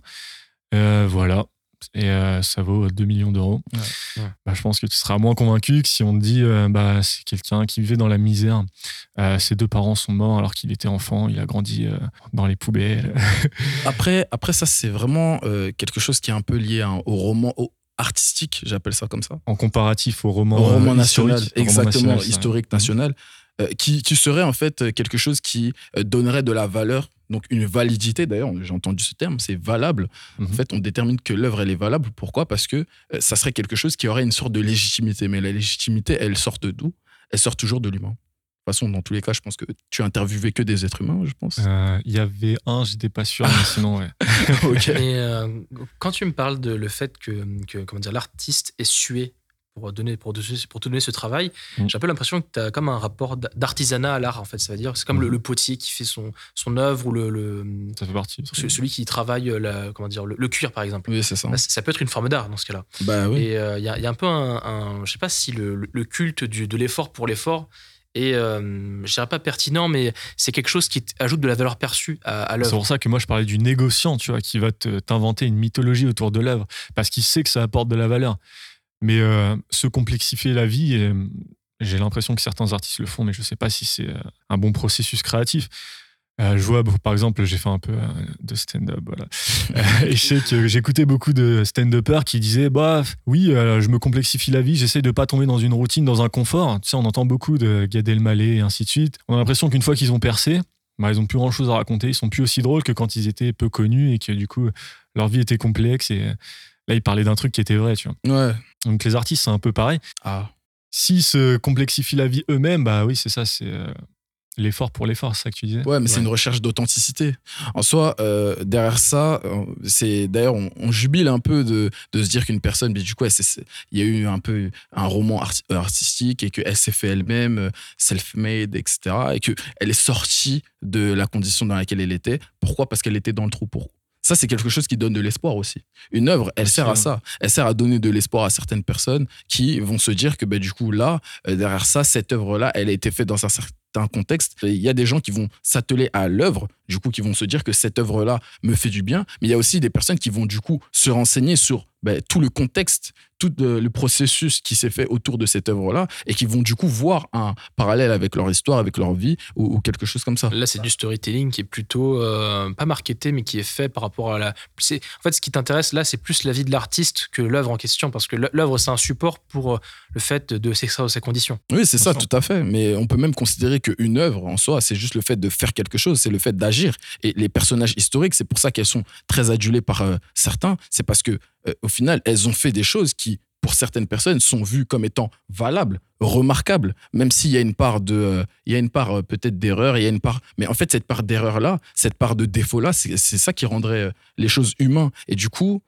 voilà. Et euh, ça vaut 2 millions d'euros. Bah, je pense que tu seras moins convaincu que si on te dit euh, bah, c'est quelqu'un qui vivait dans la misère. Euh, ses deux parents sont morts alors qu'il était enfant. Il a grandi euh, dans les poubelles. Après, après ça, c'est vraiment euh, quelque chose qui est un peu lié hein, au roman au artistique, j'appelle ça comme ça. en comparatif au roman, Au roman euh, national, historique, au roman exactement, national, historique national, euh, qui, qui serait en fait euh, quelque chose qui euh, donnerait de la valeur, donc une validité d'ailleurs, j'ai entendu ce terme, c'est valable. Mhm. En fait, on détermine que l'œuvre, elle est valable. Pourquoi? Parce que euh, ça serait quelque chose qui aurait une sorte de légitimité. Mais la légitimité, elle sort de d'où? Elle sort toujours de l'humain. De toute façon, dans tous les cas, je pense que tu as interviewé que des êtres humains, je pense. Euh, Il y avait un, j'étais pas sûr, mais sinon, ouais. euh, quand tu me parles de le fait que, que comment dire, l'artiste est sué pour, donner, pour, donner- pour te donner ce travail, Mm. j'ai un peu l'impression que tu as comme un rapport d'artisanat à l'art, en fait. Ça veut dire, c'est comme Mm. le, le potier qui fait son, son œuvre ou le, le- Ça fait partie. ce- celui qui travaille la, comment dire, le, le cuir, par exemple. Oui, c'est ça. Là, c- ça peut être une forme d'art dans ce cas-là. Bah oui. Et il y, a, y a un peu un, un- je sais pas si le, le culte du, de l'effort pour l'effort est, euh, je dirais pas pertinent, mais c'est quelque chose qui ajoute de la valeur perçue à, à C'est l'œuvre. pour ça que moi je parlais du négociant, tu vois, qui va te- t'inventer une mythologie autour de l'œuvre, parce qu'il sait que ça apporte de la valeur. Mais euh, se complexifier la vie, et, euh, j'ai l'impression que certains artistes le font, mais je sais pas si c'est euh, un bon processus créatif. Euh, je vois, par exemple, j'ai fait un peu euh, de stand-up, voilà. Et je sais que j'écoutais beaucoup de stand-uppers qui disaient, bah oui, euh, je me complexifie la vie, j'essaie de pas tomber dans une routine, dans un confort. Tu sais, on entend beaucoup de Gad Elmaleh et ainsi de suite. On a l'impression qu'une fois qu'ils ont percé, bah, ils ont plus grand chose à raconter. Ils sont plus aussi drôles que quand ils étaient peu connus et que du coup, leur vie était complexe. Et là, ils parlaient d'un truc qui était vrai, tu vois. Ouais. Donc les artistes, c'est un peu pareil. Ah. S'ils se complexifient la vie eux-mêmes, bah oui, c'est ça, c'est euh, l'effort pour l'effort, c'est ça que tu disais. Ouais, mais c'est une recherche d'authenticité. En soi, euh, derrière ça, c'est d'ailleurs, on, on jubile un peu de, de se dire qu'une personne, mais du coup, il y a eu un peu un roman euh, artistique et qu'elle s'est fait elle-même, self-made, etc. Et qu'elle est sortie de la condition dans laquelle elle était. Pourquoi? Parce qu'elle était dans le trou. Pour ça, c'est quelque chose qui donne de l'espoir aussi. Une œuvre, elle sert à ça. Elle sert à donner de l'espoir à certaines personnes qui vont se dire que bah, du coup, là, euh, derrière ça, cette œuvre-là, elle a été faite dans un certain contexte. Il y a des gens qui vont s'atteler à l'œuvre, du coup, qui vont se dire que cette œuvre-là me fait du bien. Mais il y a aussi des personnes qui vont du coup se renseigner sur bah, tout le contexte, tout euh, le processus qui s'est fait autour de cette œuvre-là et qui vont du coup voir un parallèle avec leur histoire, avec leur vie ou, ou quelque chose comme ça. Là, c'est du storytelling qui est plutôt euh, pas marketé, mais qui est fait par rapport à la. c'est- En fait, ce qui t'intéresse là, c'est plus la vie de l'artiste que l'œuvre en question, parce que l'œuvre, c'est un support pour euh, le fait de s'extraire de ses conditions. Oui, c'est ça, tout à fait. Mais on peut même considérer qu'une œuvre en soi, c'est juste le fait de faire quelque chose, c'est le fait d'agir. Et les personnages historiques, c'est pour ça qu'elles sont très adulées par euh, certains. C'est parce que, euh, au final, elles ont fait des choses qui, pour certaines personnes, sont vues comme étant valables, remarquables, même s'il y a une part de, euh, il y a une part euh, peut-être d'erreur, il y a une part, mais en fait, cette part d'erreur-là, cette part de défaut-là, c'est c'est ça qui rendrait les choses humaines. Et du coup,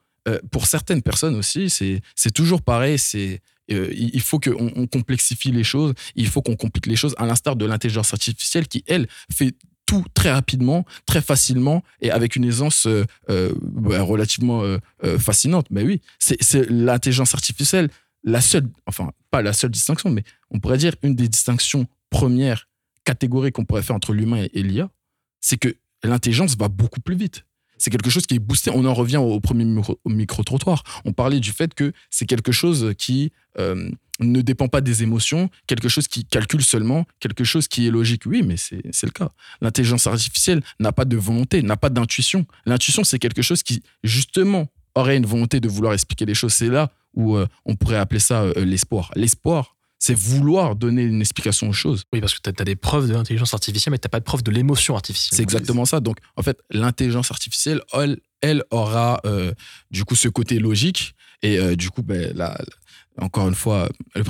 pour certaines personnes aussi, c'est toujours pareil. C'est il faut qu'on on complexifie les choses. Il faut qu'on complique les choses, à l'instar de l'intelligence artificielle qui elle fait très rapidement, très facilement et avec une aisance euh, euh, relativement euh, fascinante. Mais oui, c'est l'intelligence artificielle, la seule, enfin pas la seule distinction, mais on pourrait dire une des distinctions premières catégoriques qu'on pourrait faire entre l'humain et, l'IA, c'est que l'intelligence va beaucoup plus vite. c'est quelque chose qui est boosté. On en revient au premier micro-trottoir. On parlait du fait que c'est quelque chose qui ne dépend pas des émotions, quelque chose qui calcule seulement, quelque chose qui est logique. Oui, mais c'est le cas. L'intelligence artificielle n'a pas de volonté, n'a pas d'intuition. L'intuition, c'est quelque chose qui, justement, aurait une volonté de vouloir expliquer les choses. C'est là où euh, on pourrait appeler ça euh, l'espoir. L'espoir, c'est vouloir donner une explication aux choses. Oui, parce que tu as, des preuves de l'intelligence artificielle, mais tu pas de preuves de l'émotion artificielle. C'est exactement ça. Donc, en fait, l'intelligence artificielle, elle, elle aura euh, du coup ce côté logique. Et euh, du coup, ben, là, encore une fois, le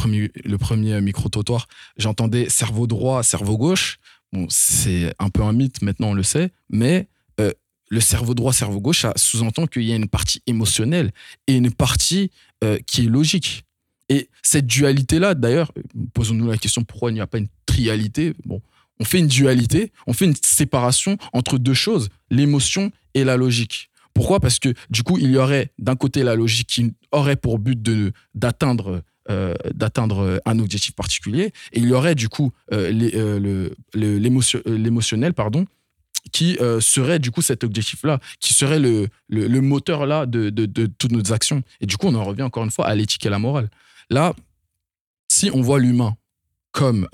premier, micro-trottoir, j'entendais cerveau droit, cerveau gauche. Bon, c'est un peu un mythe, maintenant on le sait. Mais euh, le cerveau droit, cerveau gauche, ça sous-entend qu'il y a une partie émotionnelle et une partie euh, qui est logique. Et cette dualité-là, d'ailleurs, posons-nous la question pourquoi il n'y a pas une trialité? Bon, on fait une dualité, on fait une séparation entre deux choses, l'émotion et la logique. Pourquoi? Parce que du coup, il y aurait d'un côté la logique qui aurait pour but de d'atteindre euh, d'atteindre un objectif particulier, et il y aurait du coup euh, euh, l'émotionnel, pardon, qui serait du coup cet objectif-là, qui serait le, le, le moteur là de, de, de toutes nos actions. Et du coup, on en revient encore une fois à l'éthique et la morale. Là, si on voit l'humain comme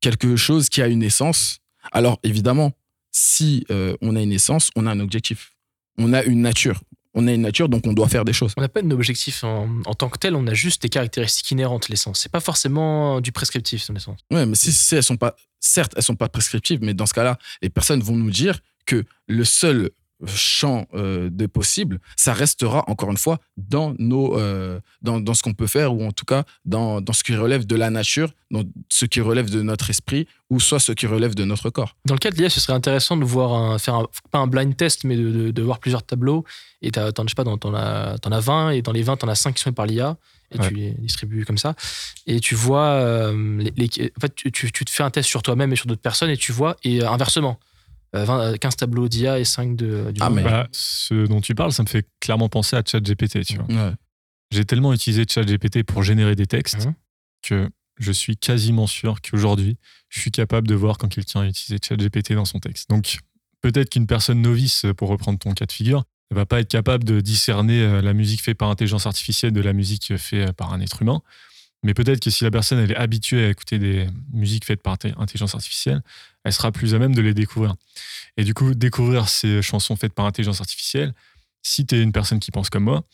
quelque chose qui a une essence, alors évidemment, si on a une essence, on a un objectif. On a une nature. On a une nature, donc on doit faire des choses. On n'a pas d'objectif en, en tant que tel, on a juste des caractéristiques inhérentes, l'essence. C'est pas forcément du prescriptif, son essence. Ouais, mais si, si elles sont pas, certes, elles sont pas prescriptives, mais dans ce cas-là, les personnes vont nous dire que le seul champ euh, des possibles, ça restera encore une fois dans nos, euh, dans, dans ce qu'on peut faire ou en tout cas dans, dans ce qui relève de la nature, dans ce qui relève de notre esprit ou soit ce qui relève de notre corps. Dans le cas de l'IA, ce serait intéressant de voir un, faire un, pas un blind test, mais de, de- de voir plusieurs tableaux. Et t'en, je sais pas, t'en, as, t'en as 20, et dans les 20, t'en as 5 qui sont faits par l'IA, et tu les distribues comme ça. Et tu vois, euh, les, les- en fait, tu, tu- tu te fais un test sur toi-même et sur d'autres personnes, et tu vois, et inversement, 20, euh, 15 tableaux d'IA et 5 de, du Bah, ce dont tu parles, ça me fait clairement penser à ChatGPT, tu vois. J'ai tellement utilisé ChatGPT pour générer des textes que je suis quasiment sûr qu'aujourd'hui, je suis capable de voir quand quelqu'un a utilisé ChatGPT dans son texte. Donc, peut-être qu'une personne novice, pour reprendre ton cas de figure, ne va pas être capable de discerner euh, la musique faite par intelligence artificielle de la musique faite euh, par un être humain. Mais peut-être que si la personne elle est habituée à écouter des musiques faites par intelligence artificielle, elle sera plus à même de les découvrir. Et du coup, découvrir ces chansons faites par intelligence artificielle, si tu es une personne qui pense comme moi,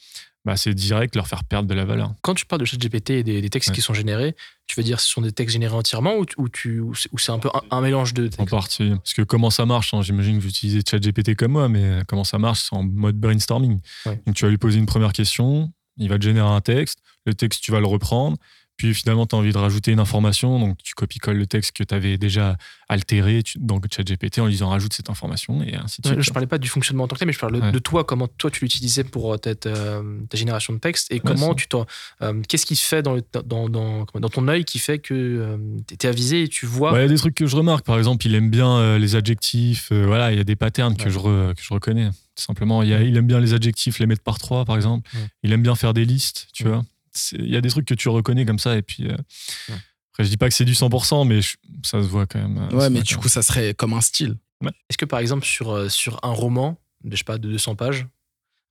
bah, c'est direct leur faire perdre de la valeur. Quand tu parles de ChatGPT et des, des textes qui sont générés, tu veux dire ce sont des textes générés entièrement ou, ou, tu, ou c'est ou c'est un peu un, un mélange de textes? En partie. Parce que comment ça marche hein, J'imagine que vous utilisez ChatGPT comme moi, mais comment ça marche C'est en mode brainstorming. Ouais. Donc tu vas lui poser une première question, il va te générer un texte, le texte tu vas le reprendre, puis finalement tu as envie de rajouter une information, donc tu copies-colles le texte que tu avais déjà altéré tu- dans ChatGPT en disant rajoute cette information et ainsi de Ouais, suite. je parlais pas du fonctionnement en tant que tel, mais je parle de- Ouais. de toi, comment toi tu l'utilisais pour euh, ta, ta- ta génération de texte et comment tu t'en. euh, Qu'est-ce qui se fait dans, le- dans, dans, ton œil qui fait que tu es avisé et tu vois. Il y a des trucs que je remarque. Par exemple, il aime bien euh, les adjectifs. euh, voilà, il y a des patterns que, je re- que je reconnais. Tout simplement, il, a- il aime bien les adjectifs, les mettre par trois, par exemple. Il aime bien faire des listes, tu vois. Il y a des trucs que tu reconnais comme ça. Et puis, euh, après, je dis pas que c'est du 100%, mais je- ça se voit quand même. euh, Ouais, mais du coup, ça serait comme un style. Est-ce que par exemple sur, euh, sur un roman, de, je sais pas, de 200 pages,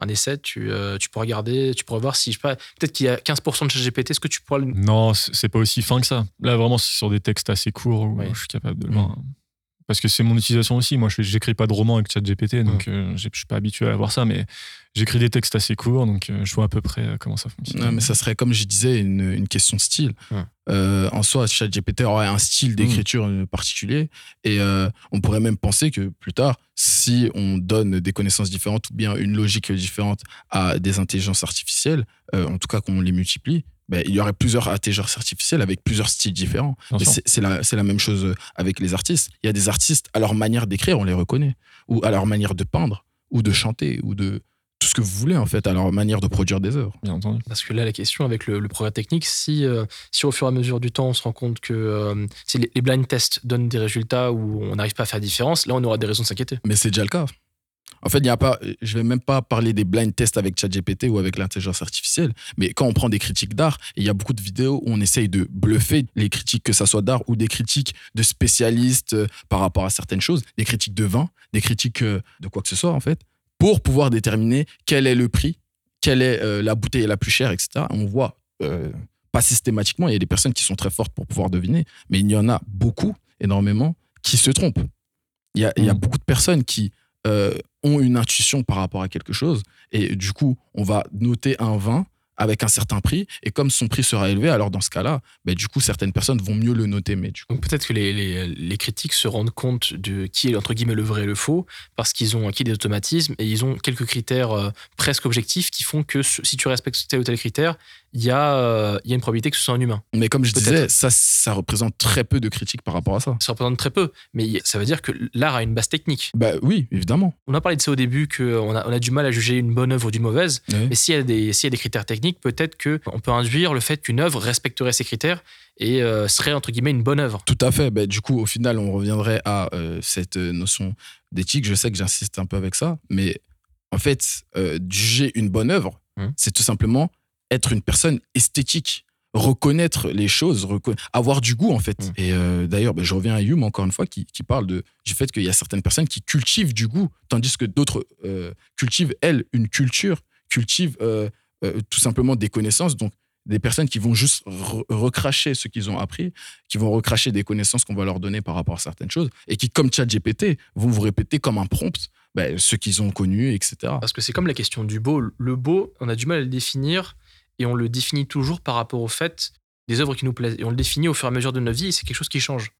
un essai, tu, euh, tu pourras regarder, tu pourras voir si, je sais pas, peut-être qu'il y a 15% de ChatGPT, est-ce que tu pourras le. Non, c'est pas aussi fin que ça. Là, vraiment, c'est sur des textes assez courts où Ouais. je suis capable de le voir. Parce que c'est mon utilisation aussi. Moi, je j'écris pas de roman avec ChatGPT, donc euh, je suis pas habitué à voir ça, mais j'écris des textes assez courts, donc euh, je vois à peu près euh, comment ça fonctionne. Non, mais ça serait, comme je disais, une, une question de style. Ouais. Euh, en soi, ChatGPT aurait un style d'écriture euh, particulier. Et on pourrait même penser que plus tard, si on donne des connaissances différentes ou bien une logique différente à des intelligences artificielles, en tout cas qu'on les multiplie, ben, il y aurait plusieurs intelligences artificielles avec plusieurs styles différents. C'est la, même chose avec les artistes. Il y a des artistes, à leur manière d'écrire, on les reconnaît. Ou à leur manière de peindre, ou de chanter, ou de tout ce que vous voulez, en fait, à leur manière de produire des œuvres. Bien entendu. Parce que là, la question avec le, le progrès technique, si, euh, si au fur et à mesure du temps, on se rend compte que euh, si les, les blind tests donnent des résultats où on n'arrive pas à faire la différence, là, on aura des raisons de s'inquiéter. Mais c'est déjà le cas. En fait, il y a pas, je vais même pas parler des blind tests avec ChatGPT ou avec l'intelligence artificielle, mais quand on prend des critiques d'art, il y a beaucoup de vidéos où on essaye de bluffer les critiques, que ça soit d'art ou des critiques de spécialistes euh, par rapport à certaines choses, des critiques de vin, des critiques euh, de quoi que ce soit en fait, pour pouvoir déterminer quel est le prix, quelle est euh, la bouteille la plus chère, etc. On voit, euh, pas systématiquement, il y a des personnes qui sont très fortes pour pouvoir deviner, mais il y en a beaucoup, énormément, qui se trompent. Il y a, il y a beaucoup de personnes qui euh, ont une intuition par rapport à quelque chose, et du coup, on va noter un vin avec un certain prix, et comme son prix sera élevé, alors dans ce cas-là, ben, du coup, certaines personnes vont mieux le noter. Mais du coup, peut-être que les, les- critiques se rendent compte de qui est entre guillemets le vrai et le faux parce qu'ils ont acquis des automatismes et ils ont quelques critères euh, presque objectifs qui font que si tu respectes tel ou tel critère, il y, a, euh, il y a une probabilité que ce soit un humain. Mais comme je disais, ça, ça représente très peu de critiques par rapport à ça. Ça représente très peu, mais ça veut dire que l'art a une base technique. Bah oui, évidemment. On a parlé de ça au début, qu'on a, on a du mal à juger une bonne œuvre d'une mauvaise, mais s'il y, a des- s'il y a des critères techniques, peut-être qu'on peut induire le fait qu'une œuvre respecterait ces critères et euh, serait entre guillemets une bonne œuvre. Tout à fait. Ben, du coup, au final, on reviendrait à euh, cette notion d'éthique. Je sais que j'insiste un peu avec ça, mais en fait, juger une bonne œuvre, Hum. c'est tout simplement être une personne esthétique, reconnaître les choses, avoir du goût en fait. Hum. Et euh, d'ailleurs, ben, je reviens à Hume encore une fois qui, qui parle de, du fait qu'il y a certaines personnes qui cultivent du goût, tandis que d'autres euh, cultivent, elles, une culture, cultivent euh, euh, tout simplement des connaissances. Donc, des personnes qui vont juste re- recracher ce qu'ils ont appris, qui vont recracher des connaissances qu'on va leur donner par rapport à certaines choses, et qui, comme ChatGPT, vont vous répéter comme un prompt ben, ce qu'ils ont connu, etc. Parce que c'est comme la question du beau. Le beau, on a du mal à le définir et on le définit toujours par rapport au fait des œuvres qui nous plaisent. Et on le définit au fur et à mesure de notre vie et c'est quelque chose qui change.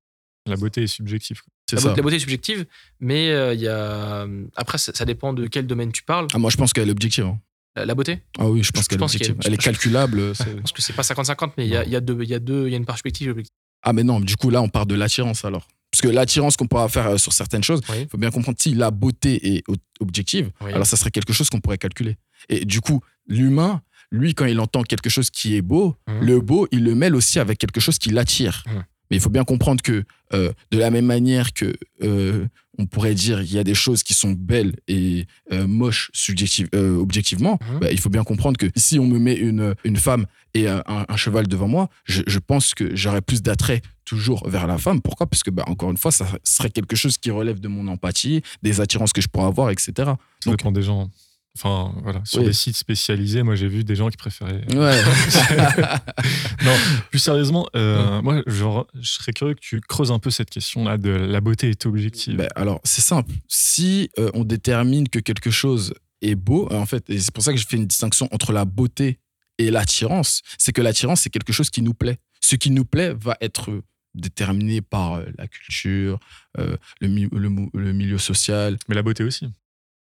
La beauté est subjective. C'est La, ça. beauté- la beauté est subjective, mais euh, il y a... après, ça, ça dépend de quel domaine tu parles. Ah, moi, je pense qu'elle est objective. hein. La, la beauté? Ah oui, je pense qu'elle est objective. Elle est calculable. c'est- Je pense que c'est pas 50-50, mais il y a, y, a deux- y, a deux- il y a une et objective. Ah, mais non, du coup, là, on part de l'attirance alors. Parce que l'attirance qu'on pourra faire euh, sur certaines choses, il Oui. faut bien comprendre si la beauté est objective, Oui. alors ça serait quelque chose qu'on pourrait calculer. Et du coup, l'humain, lui, quand il entend quelque chose qui est beau, Mhm. le beau, il le mêle aussi avec quelque chose qui l'attire. Mhm. Mais il faut bien comprendre que euh, de la même manière que euh, on pourrait dire il y a des choses qui sont belles et euh, moches subjective, objectivement, Mhm. bah, il faut bien comprendre que si on me met une, une femme et un, un- un cheval devant moi, je, je pense que j'aurais plus d'attrait toujours vers la femme. Pourquoi? Parce que, bah, encore une fois, ça serait quelque chose qui relève de mon empathie, des attirances que je pourrais avoir, etc. Ça Donc- dépend des gens. Enfin, voilà. Sur Oui. des sites spécialisés, moi, j'ai vu des gens qui préféraient. Ouais. non, plus sérieusement, euh, moi, genre, je serais curieux que tu creuses un peu cette question-là de la beauté est objective. Ben, alors, c'est simple. Si euh, on détermine que quelque chose est beau, euh, en fait, et c'est pour ça que je fais une distinction entre la beauté et l'attirance, c'est que l'attirance, c'est quelque chose qui nous plaît. Ce qui nous plaît va être déterminé par la culture, euh, le, mi- le mou- le milieu social, Mais la beauté aussi.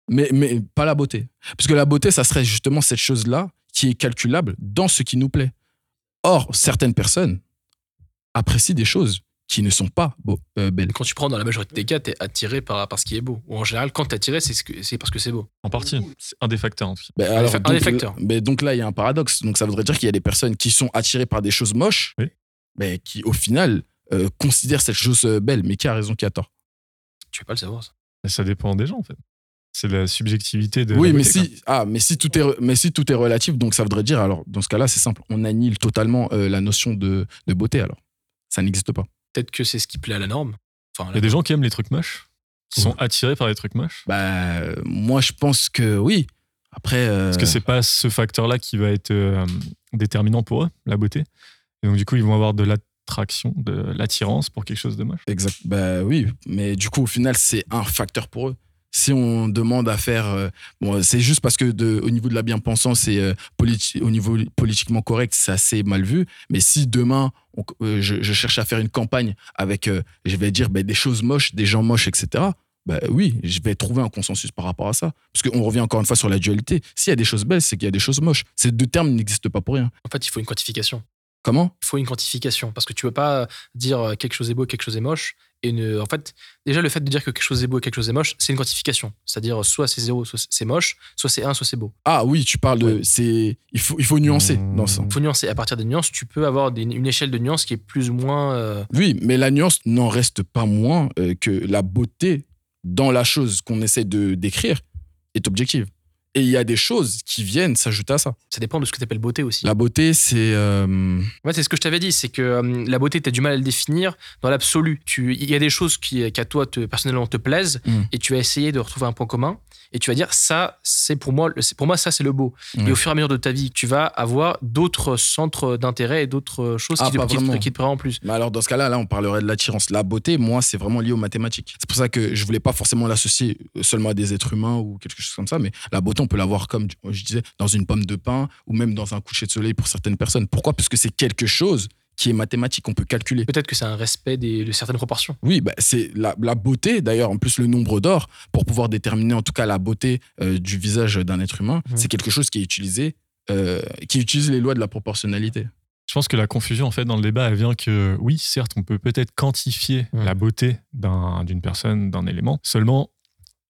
Mais, mais pas la beauté. Parce que la beauté, ça serait justement cette chose-là qui est calculable dans ce qui nous plaît. Or, certaines personnes apprécient des choses qui ne sont pas beau- euh, belles. Quand tu prends dans la majorité des cas, tu es attiré par, par ce qui est beau. Ou en général, quand tu es attiré, c'est ce parce que c'est beau. En partie. C'est un des facteurs, en tout cas. Ben Un alors, donc, des facteurs. ben donc là, il y a un paradoxe. Donc ça voudrait dire qu'il y a des personnes qui sont attirées par des choses moches, Oui. mais qui au final euh, considèrent cette chose euh, belle. Mais qui a raison, qui a tort Tu veux pas le savoir, ça. Mais ça dépend des gens, en fait. C'est la subjectivité de. Oui, la mais beauté, si, ah, mais si tout est, mais si tout est relatif, donc ça voudrait dire alors dans ce cas-là, c'est simple, on annule totalement euh, la notion de, de beauté. Alors, ça n'existe pas. Peut-être que c'est ce qui plaît à la norme. Enfin, Il y a des gens qui aiment les trucs moches, qui sont attirés par les trucs moches. Bah, moi, je pense que oui. Après, euh, Est-ce que c'est pas ce facteur-là qui va être euh, déterminant pour eux, la beauté Et donc, du coup, ils vont avoir de l'attraction, de l'attirance pour quelque chose de moche. Exact. Bah oui, mais du coup, au final, c'est un facteur pour eux. Si on demande à faire, euh, bon, c'est juste parce que au niveau de la bien-pensance et euh, politi- au niveau politiquement correct, c'est assez mal vu. Mais si demain, euh, je, cherche à faire une campagne avec, euh, je vais dire, ben, des choses moches, des gens moches, etc. Bah oui, je vais trouver un consensus par rapport à ça. Parce qu'on revient encore une fois sur la dualité. S'il y a des choses belles, c'est qu'il y a des choses moches. Ces deux termes n'existent pas pour rien. En fait, il faut une quantification. Comment Il faut une quantification. Parce que tu peux pas dire euh, quelque chose est beau, quelque chose est moche. Et ne- en fait, déjà, le fait de dire que quelque chose est beau et quelque chose est moche, c'est une quantification. C'est-à-dire, soit c'est zéro, soit c'est moche, soit c'est un, soit c'est beau. Ah oui, tu parles de. c'est Il faut, il faut nuancer dans ça. Il faut nuancer. À partir des nuances, tu peux avoir des- une échelle de nuances qui est plus ou moins. euh, Oui, mais la nuance n'en reste pas moins euh, que la beauté dans la chose qu'on essaie de décrire est objective. Et il y a des choses qui viennent s'ajouter à ça. ça dépend de ce que tu appelles beauté aussi. La beauté, c'est. euh, Ouais, c'est ce que je t'avais dit, c'est que euh, la beauté, tu as du mal à le définir dans l'absolu. Il y a des choses qui, qui à toi, te, personnellement, te plaisent, Mm. et tu vas essayer de retrouver un point commun. Et tu vas dire ça, c'est pour moi, c'est pour moi ça c'est le beau. Et Ouais. au fur et à mesure de ta vie, tu vas avoir d'autres centres d'intérêt et d'autres choses Ah, qui, te, qui te- vraiment. qui te plairont en plus. Mais alors dans ce cas-là, là, on parlerait de l'attirance. La beauté, moi, c'est vraiment lié aux mathématiques. C'est pour ça que je voulais pas forcément l'associer seulement à des êtres humains ou quelque chose comme ça. Mais la beauté, on peut l'avoir comme je disais dans une pomme de pain ou même dans un coucher de soleil pour certaines personnes. Pourquoi? Parce que c'est quelque chose qui est mathématique, on peut calculer. Peut-être que c'est un respect des- de certaines proportions. Oui, bah, c'est la, la beauté, d'ailleurs, en plus le nombre d'or, pour pouvoir déterminer en tout cas la beauté euh, du visage d'un être humain, c'est quelque chose qui est utilisé, euh, qui utilise les lois de la proportionnalité. Je pense que la confusion, en fait, dans le débat, elle vient que, oui, certes, on peut peut-être quantifier la beauté d'un- d'une personne, d'un élément. Seulement,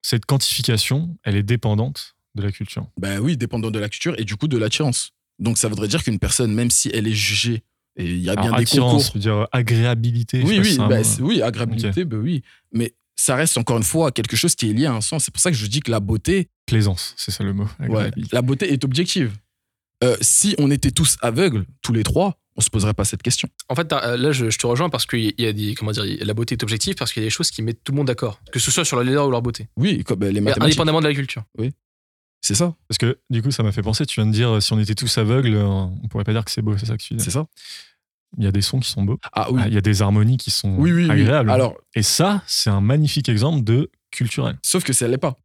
cette quantification, elle est dépendante de la culture. Ben oui, dépendant de la culture et du coup de l'attirance. Donc ça voudrait dire qu'une personne, même si elle est jugée, et il y a bien Alors, des attirance, concours. je veux dire agréabilité. Oui, oui, bah, oui, agréabilité, ben oui. Mais ça reste encore une fois quelque chose qui est lié à un sens. C'est pour ça que je dis que la beauté, Plaisance, c'est ça le mot. ouais, la beauté est objective. Euh, si on était tous aveugles, tous les trois, on se poserait pas cette question. En fait, euh, là, je, je te rejoins parce qu'il y a des, comment dire, la beauté est objective parce qu'il y a des choses qui mettent tout le monde d'accord, que ce soit sur leur laideur ou leur beauté. Oui, comme euh, les mathématiques. Indépendamment de la culture. Oui. C'est ça. Parce que du coup, ça m'a fait penser, tu viens de dire, si on était tous aveugles, euh, on pourrait pas dire que c'est beau, c'est ça que tu dis. C'est ça. Il y a des sons qui sont beaux. Ah oui. Il y a des harmonies qui sont Oui, oui, oui. agréables. Alors- Et ça, c'est un magnifique exemple de culturel. Sauf que ça l'est pas.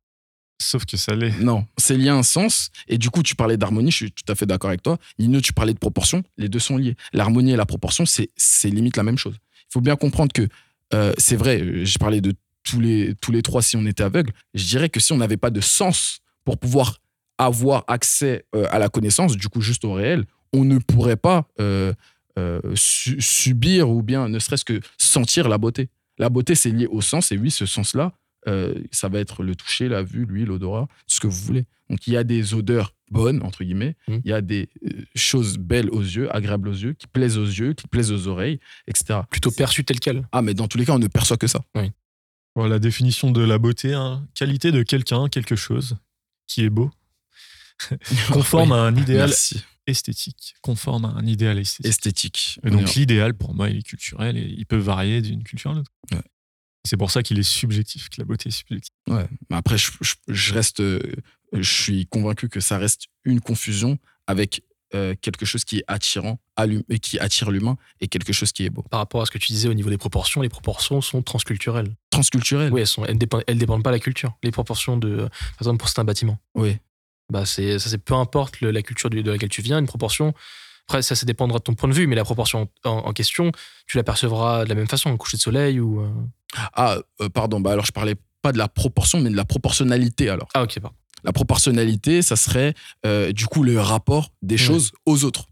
Sauf que ça l'est. Non, c'est lié à un sens. Et du coup, tu parlais d'harmonie, je suis tout à fait d'accord avec toi. Nino, tu parlais de proportion, les deux sont liés. L'harmonie et la proportion, c'est c'est limite la même chose. Il faut bien comprendre que euh, c'est vrai, euh, j'ai parlé de tous les, tous les trois si on était aveugle. Je dirais que si on n'avait pas de sens pour pouvoir avoir accès euh, à la connaissance, du coup juste au réel, on ne pourrait pas euh, euh, su- subir ou bien ne serait-ce que sentir la beauté. La beauté, c'est lié au sens, et oui, ce sens-là, euh, ça va être le toucher, la vue, l'huile, l'odorat, ce que vous voulez. Donc il y a des odeurs bonnes, entre guillemets, il y a des choses belles aux yeux, agréables aux yeux, qui plaisent aux yeux, qui plaisent aux oreilles, etc. Plutôt perçu tel quel. Ah, mais dans tous les cas, on ne perçoit que ça. Oui. Voilà la définition de la beauté, hein. qualité de quelqu'un, quelque chose qui est beau, conforme à un idéal Merci. esthétique. Conforme à un idéal esthétique. Esthétique. Et donc l'idéal, pour moi, il est culturel et il peut varier d'une culture à l'autre. Ouais. C'est pour ça qu'il est subjectif, que la beauté est subjective. Ouais. Mais après, je, je- je reste, euh, je suis convaincu que ça reste une confusion avec euh, quelque chose qui est attirant et qui attire l'humain et quelque chose qui est beau. Par rapport à ce que tu disais au niveau des proportions, les proportions sont transculturelles. Transculturel. Oui, elles, sont, elles, dépendent, elles dépendent pas de la culture. Les proportions de, par exemple, pour certains bâtiments. Oui. Bah, c'est, ça, c'est peu importe le- la culture de laquelle tu viens, une proportion. Après, ça, ça dépendra de ton point de vue, mais la proportion en, en question, tu l'apercevras de la même façon, un coucher de soleil ou. euh, Ah, euh, pardon. Bah alors, je parlais pas de la proportion, mais de la proportionnalité alors. Ah, ok, pardon. La proportionnalité, ça serait euh, du coup le rapport des choses aux autres.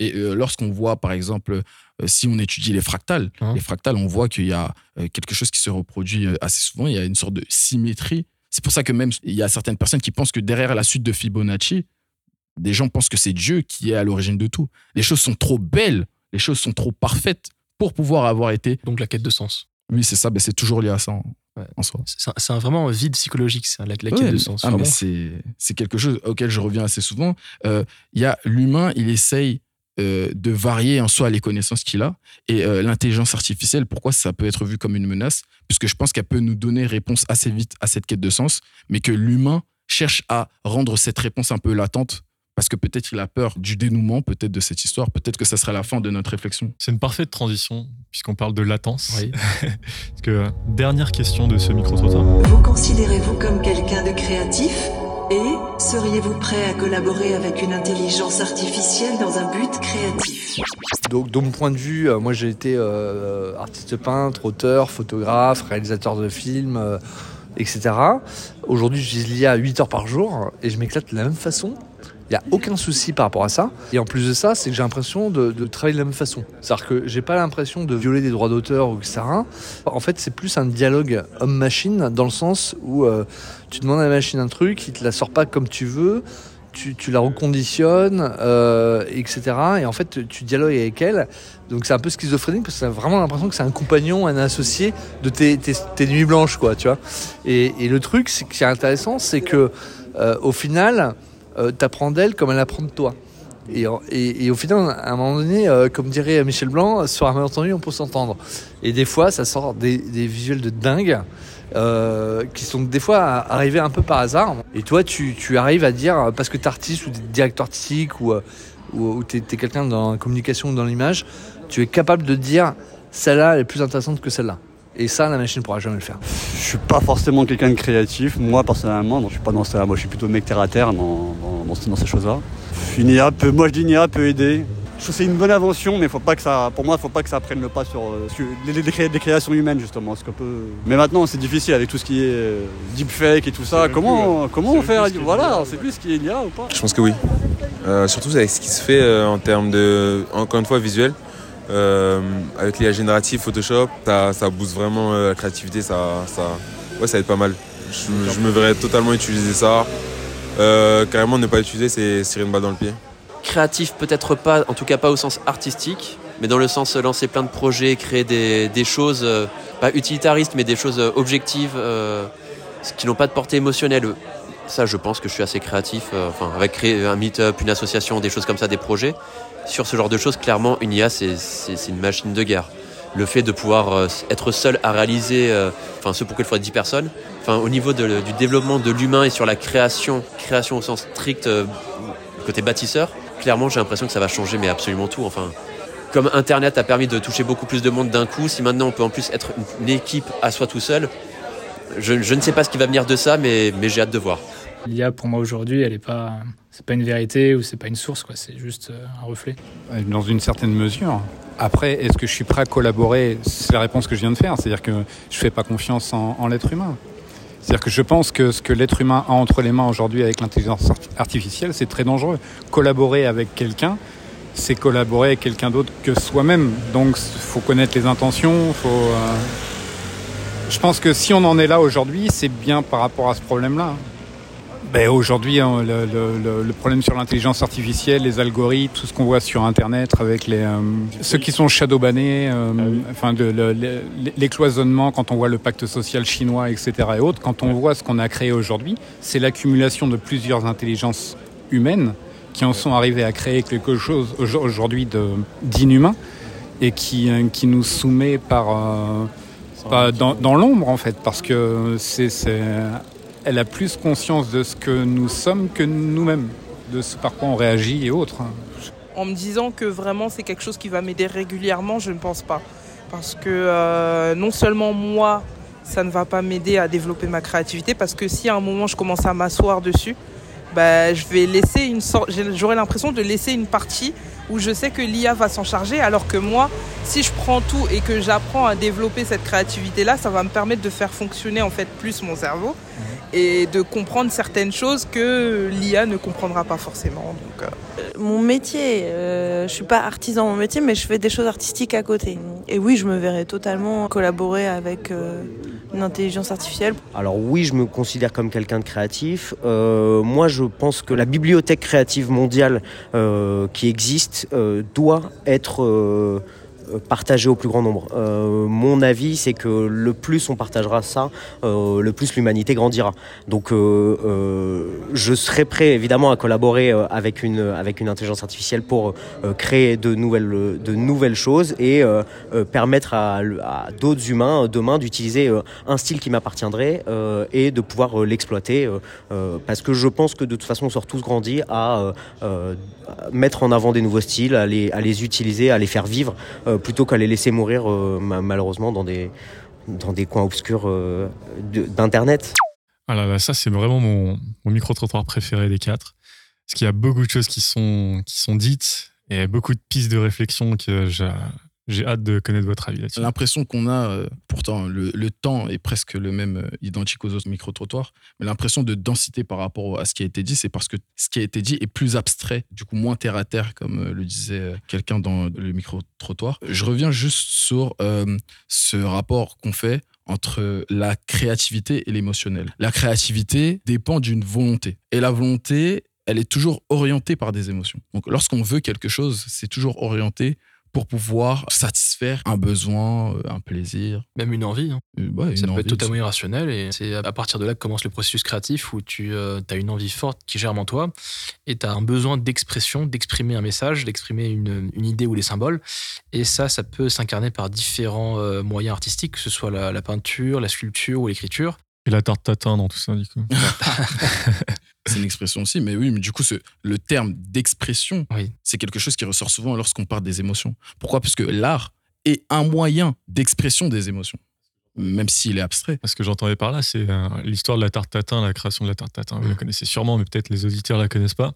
Et euh, lorsqu'on voit, par exemple, euh, si on étudie les fractales, les fractales, on voit qu'il y a quelque chose qui se reproduit assez souvent. Il y a une sorte de symétrie. C'est pour ça que même il y a certaines personnes qui pensent que derrière la suite de Fibonacci, des gens pensent que c'est Dieu qui est à l'origine de tout. Les choses sont trop belles, les choses sont trop parfaites pour pouvoir avoir été. Donc la quête de sens. Oui, c'est ça. Ben, c'est toujours lié à ça soi. C'est, vraiment un vide psychologique, ça, la, la quête Ouais, de sens. ah, c'est quelque chose auquel je reviens assez souvent. Euh, Il y a l'humain, il essaye euh, de varier en soi les connaissances qu'il a. Et euh, l'intelligence artificielle, pourquoi ça peut être vu comme une menace? Puisque je pense qu'elle peut nous donner réponse assez vite à cette quête de sens, mais que l'humain cherche à rendre cette réponse un peu latente. Parce que peut-être il a peur du dénouement, peut-être de cette histoire, peut-être que ça sera la fin de notre réflexion. C'est une parfaite transition, puisqu'on parle de latence. Parce que, euh, dernière question de ce micro-trottoir. Vous considérez-vous comme quelqu'un de créatif? Et seriez-vous prêt à collaborer avec une intelligence artificielle dans un but créatif? Donc, de mon point de vue, euh, moi j'ai été euh, artiste peintre, auteur, photographe, réalisateur de films, euh, etc. Aujourd'hui, j'utilise l'IA 8 heures par jour et je m'éclate de la même façon. Il n'y a aucun souci par rapport à ça. Et en plus de ça, c'est que j'ai l'impression de, travailler de la même façon. C'est-à-dire que j'ai pas l'impression de violer des droits d'auteur ou etc. En fait, c'est plus un dialogue homme-machine dans le sens où euh, tu demandes à la machine un truc, il te la sort pas comme tu veux, tu, la reconditionnes, euh, etc. Et en fait, tu dialogues avec elle. Donc c'est un peu schizophrénique parce que tu as vraiment l'impression que c'est un compagnon, un associé de tes, nuits blanches, quoi, tu vois. Et, et le truc, c'est qui est intéressant, c'est que euh, au final, euh, t'apprends d'elle comme elle apprend de toi. Et, au final, à un moment donné, euh, comme dirait Michel Blanc, sur un malentendu, on peut s'entendre. Et des fois, ça sort des, visuels de dingue. Euh, qui sont des fois arrivés un peu par hasard. Et toi, tu, tu arrives à dire, parce que tu artiste ou directeur artistique ou, ou, ou tu es, quelqu'un dans la communication ou dans l'image, tu es capable de dire celle-là est plus intéressante que celle-là. Et ça, la machine ne pourra jamais le faire. Je suis pas forcément quelqu'un de créatif, moi personnellement, donc je suis pas dans ça. Moi, je suis plutôt mec terre à terre dans, dans, ces choses-là. Une IA peut, moi je dis une IA peut aider. Je trouve c'est une bonne invention, mais faut pas que ça, pour moi, il faut pas que ça prenne le pas sur, euh, sur les, les, les, créations humaines justement. Ce peut... Mais maintenant, c'est difficile avec tout ce qui est euh, deepfake et tout ça. Comment, comment on fait Voilà, on sait plus ce qui est l'IA ou pas. Je pense que oui. Euh, surtout avec ce qui se fait euh, en termes de, encore une fois, visuel. Euh, avec l'IA générative, Photoshop, ça, ça booste vraiment euh, la créativité, ça, ça, ouais, ça aide pas mal. Je, je me verrais totalement utiliser ça. Euh, carrément ne pas l'utiliser, c'est tirer une balle dans le pied. Créatif peut-être pas, en tout cas pas au sens artistique, mais dans le sens lancer plein de projets, créer des, choses, euh, pas utilitaristes, mais des choses objectives, euh, qui n'ont pas de portée émotionnelle. Ça, je pense que je suis assez créatif, euh, avec créer un meet-up, une association, des choses comme ça, des projets sur ce genre de choses, clairement, une IA, c'est une machine de guerre. Le fait de pouvoir euh, être seul à réaliser, euh, enfin, ce pour qu'il faudrait 10 personnes, enfin, au niveau de, du développement de l'humain et sur la création, création au sens strict, euh, côté bâtisseur, clairement, j'ai l'impression que ça va changer, mais absolument tout. Enfin, comme Internet a permis de toucher beaucoup plus de monde d'un coup, si maintenant on peut en plus être une équipe à soi tout seul, je, je ne sais pas ce qui va venir de ça, mais, mais j'ai hâte de voir. L'IA, pour moi, aujourd'hui, elle n'est pas c'est pas une vérité ou c'est pas une source, quoi. C'est juste un reflet. Dans une certaine mesure. Après, est-ce que je suis prêt à collaborer? C'est la réponse que je viens de faire. C'est-à-dire que je fais pas confiance en, en l'être humain. C'est-à-dire que je pense que ce que l'être humain a entre les mains aujourd'hui avec l'intelligence artificielle, c'est très dangereux. Collaborer avec quelqu'un, c'est collaborer avec quelqu'un d'autre que soi-même. Donc, faut connaître les intentions. Faut. Euh... Je pense que si on en est là aujourd'hui, c'est bien par rapport à ce problème-là. Ben aujourd'hui, hein, le, le, le, problème sur l'intelligence artificielle, les algorithmes, tout ce qu'on voit sur Internet avec les euh, ceux qui sont shadowbannés, euh, ah oui. enfin de, les cloisonnements quand on voit le pacte social chinois, etc. et autres, quand on voit ce qu'on a créé aujourd'hui, c'est l'accumulation de plusieurs intelligences humaines qui en sont arrivées à créer quelque chose aujourd'hui d'inhumain et qui, qui nous soumet par euh, dans, dans l'ombre en fait, parce que c'est elle a plus conscience de ce que nous sommes que nous-mêmes, de ce par quoi on réagit et autres. En me disant que vraiment c'est quelque chose qui va m'aider régulièrement, je ne pense pas. Parce que euh, non seulement moi, ça ne va pas m'aider à développer ma créativité, parce que si à un moment je commence à m'asseoir dessus, bah, je vais j'aurai l'impression de laisser une partie où je sais que l'IA va s'en charger, alors que moi, si je prends tout et que j'apprends à développer cette créativité-là, ça va me permettre de faire fonctionner en fait plus mon cerveau et de comprendre certaines choses que l'IA ne comprendra pas forcément. Donc, euh... Mon métier, euh, je suis pas artisan mon métier, mais je fais des choses artistiques à côté. Et oui, je me verrais totalement collaborer avec euh, une intelligence artificielle. Alors oui, je me considère comme quelqu'un de créatif. Euh, moi, je pense que la bibliothèque créative mondiale euh, qui existe euh, doit être partagé au plus grand nombre. Euh, mon avis, c'est que le plus on partagera ça, euh, le plus l'humanité grandira. Donc, euh, je serai prêt évidemment à collaborer avec une avec une intelligence artificielle pour créer de nouvelles de nouvelles choses et permettre à, d'autres humains demain d'utiliser un style qui m'appartiendrait et de pouvoir l'exploiter. Parce que je pense que de toute façon, on sort tous grandis à mettre en avant des nouveaux styles, à les, à les utiliser, à les faire vivre, plutôt qu'à les laisser mourir euh, malheureusement dans des, dans des coins obscurs euh, d'Internet. Ah là là, ça c'est vraiment mon, micro-trottoir préféré des quatre. Parce qu'il y a beaucoup de choses qui sont, qui sont dites et beaucoup de pistes de réflexion que j'ai hâte de connaître votre avis là-dessus. L'impression qu'on a, euh, pourtant le, temps est presque le même, euh, identique aux autres micro-trottoirs, mais l'impression de densité par rapport à ce qui a été dit, c'est parce que ce qui a été dit est plus abstrait, du coup moins terre à terre, comme euh, le disait quelqu'un dans le micro-trottoir. Je reviens juste sur ce rapport qu'on fait entre la créativité et l'émotionnel. La créativité dépend d'une volonté. Et la volonté, elle est toujours orientée par des émotions. Donc lorsqu'on veut quelque chose, c'est toujours orienté pour pouvoir satisfaire un besoin, euh, un plaisir. Même une envie. hein. Euh, une ça peut envie être totalement irrationnel et c'est à partir de là que commence le processus créatif où tu as une envie forte qui germe en toi et tu as un besoin d'expression, d'exprimer un message, d'exprimer une, une idée ou des symboles. Et ça, ça peut s'incarner par différents euh, moyens artistiques, que ce soit la, la peinture, la sculpture ou l'écriture. Et la tarte tatin dans tout ça, du coup. C'est une expression aussi, mais oui, mais du coup, ce- le terme d'expression, Oui. c'est quelque chose qui ressort souvent lorsqu'on parle des émotions. Pourquoi? Parce que l'art est un moyen d'expression des émotions, même s'il est abstrait. Ce que j'entendais par là, c'est euh, l'histoire de la tarte tatin, la création de la tarte tatin. Vous la connaissez sûrement, mais peut-être les auditeurs la connaissent pas.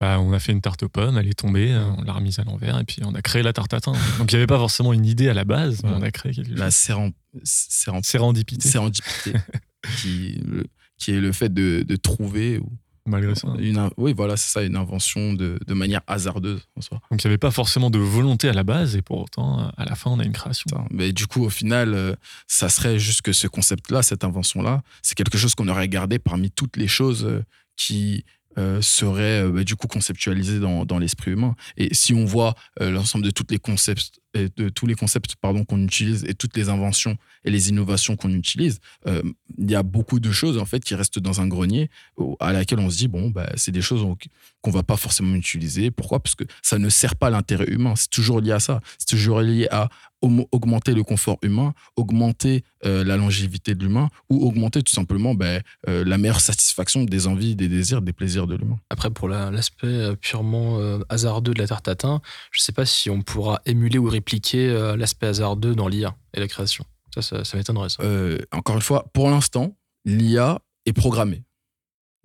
Bah, on a fait une tarte aux pommes, elle est tombée, euh, on l'a remise à l'envers et puis on a créé la tarte tatin. Donc il n'y avait pas forcément une idée à la base, mais on a créé quelque chose. La séren- séren- Sérendipité. sérendipité, qui, le- qui est le fait de, de trouver. ou- Malgré ça. Une, oui, voilà, c'est ça, une invention de, de manière hasardeuse en soi. Donc il n'y avait pas forcément de volonté à la base et pour autant, euh, à la fin, on a une création. Mais du coup, au final, euh, ça serait juste que ce concept-là, cette invention-là, c'est quelque chose qu'on aurait gardé parmi toutes les choses euh, qui euh, seraient euh, bah, du coup conceptualisées dans, dans l'esprit humain. Et si on voit euh, l'ensemble de toutes les concepts, et de tous les concepts pardon qu'on utilise et toutes les inventions et les innovations qu'on utilise, euh, il y a beaucoup de choses en fait qui restent dans un grenier à laquelle on se dit bon bah c'est des choses on- qu'on va pas forcément utiliser. Pourquoi? Parce que ça ne sert pas l'intérêt humain. C'est toujours lié à ça. C'est toujours lié à augmenter le confort humain, augmenter euh, la longévité de l'humain ou augmenter tout simplement ben, euh, la meilleure satisfaction des envies, des désirs, des plaisirs de l'humain. Après, pour la- l'aspect purement hasardeux de la tarte tatin, je sais pas si on pourra émuler ou répliquer euh, l'aspect hasardeux dans l'IA et la création. Ça, ça, m'étonnerait. Euh, encore une fois, pour l'instant, l'IA est programmée.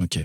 Ok.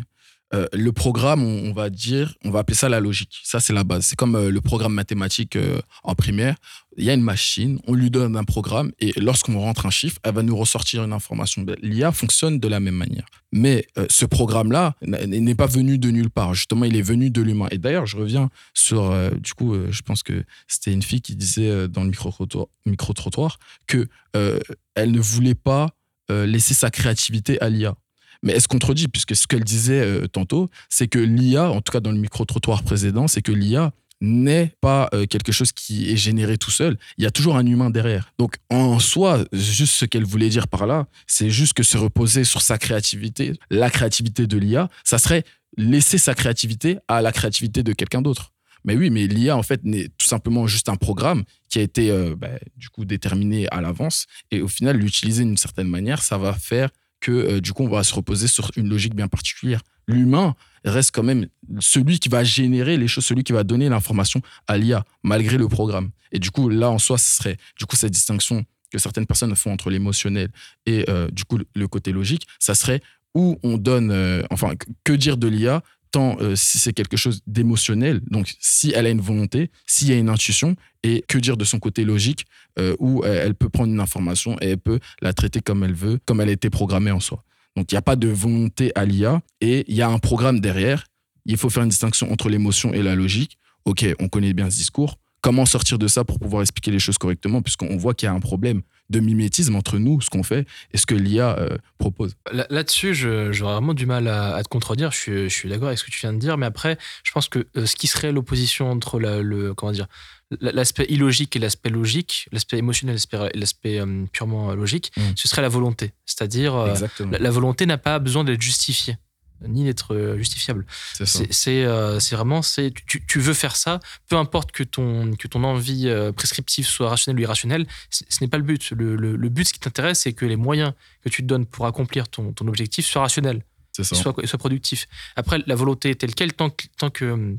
Euh, le programme, on, va dire, on va appeler ça la logique. Ça, c'est la base. C'est comme euh, le programme mathématique euh, en primaire. Il y a une machine, on lui donne un programme et lorsqu'on rentre un chiffre, elle va nous ressortir une information. Ben, L'IA fonctionne de la même manière. Mais ce programme-là n'est pas venu de nulle part. Justement, il est venu de l'humain. Et d'ailleurs, je reviens sur, du coup, je pense que c'était une fille qui disait dans le micro-trottoir micro-trottoir que elle ne voulait pas laisser sa créativité à l'IA. Mais elle se contredit, puisque ce qu'elle disait euh, tantôt, c'est que l'IA, en tout cas dans le micro-trottoir précédent, c'est que l'IA n'est pas euh, quelque chose qui est généré tout seul. Il y a toujours un humain derrière. Donc, en soi, juste ce qu'elle voulait dire par là, c'est juste que se reposer sur sa créativité, la créativité de l'IA, ça serait laisser sa créativité à la créativité de quelqu'un d'autre. Mais oui, mais l'IA, en fait, n'est tout simplement juste un programme qui a été, euh, bah, du coup, déterminé à l'avance. Et au final, l'utiliser d'une certaine manière, ça va faire que, euh, du coup, on va se reposer sur une logique bien particulière. L'humain reste quand même celui qui va générer les choses, celui qui va donner l'information à l'IA, malgré le programme. Et du coup, là, en soi, ce serait, du coup, cette distinction que certaines personnes font entre l'émotionnel et, euh, du coup, le côté logique, ça serait où on donne, euh, enfin, que- dire de l'IA tant si c'est quelque chose d'émotionnel, donc si elle a une volonté, s'il y a une intuition, et que dire de son côté logique, euh, où euh, elle peut prendre une information et elle peut la traiter comme elle veut, comme elle a été programmée en soi. Donc il n'y a pas de volonté à l'IA, et il y a un programme derrière. Il faut faire une distinction entre l'émotion et la logique. Ok, on connaît bien ce discours. Comment sortir de ça pour pouvoir expliquer les choses correctement, puisqu'on voit qu'il y a un problème de mimétisme entre nous, ce qu'on fait, et ce que l'IA euh, propose. Là- Là-dessus, j'aurais vraiment du mal à, te contredire. Je suis, d'accord avec ce que tu viens de dire, mais après, je pense que ce qui serait l'opposition entre le comment dire l'aspect illogique et l'aspect logique, l'aspect émotionnel et l'aspect- euh, purement logique, ce serait la volonté. C'est-à-dire, euh, la, la volonté n'a pas besoin d'être justifiée ni d'être euh, justifiable. C'est euh, vraiment, tu, tu veux faire ça, peu importe que ton, que ton envie euh, prescriptive soit rationnelle ou irrationnelle, ce n'est pas le but. Le, le- le but, ce qui t'intéresse, c'est que les moyens que tu te donnes pour accomplir ton, ton objectif soient rationnels. Soient, soient productifs. Après, la volonté est telle quelle tant que. Tant que hum,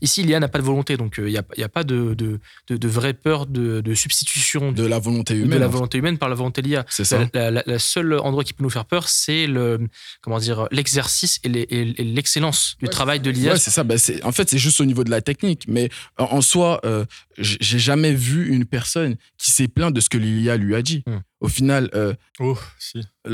Ici, l'IA n'a pas de volonté, donc euh, il n'y a, il y a pas de, de, de, de vraie peur de, de substitution de la volonté de humaine, la en fait. volonté humaine par la volonté de l'IA. C'est ça. La, la- la seule endroit qui peut nous faire peur, c'est le comment dire l'exercice et les- et l'excellence du travail de l'IA. Ouais, c'est ça. Bah, c'est- en fait, c'est juste au niveau de la technique. Mais en, en soi, euh, j'ai jamais vu une personne qui s'est plaint de ce que l'IA lui a dit. Au final. euh, oh, si.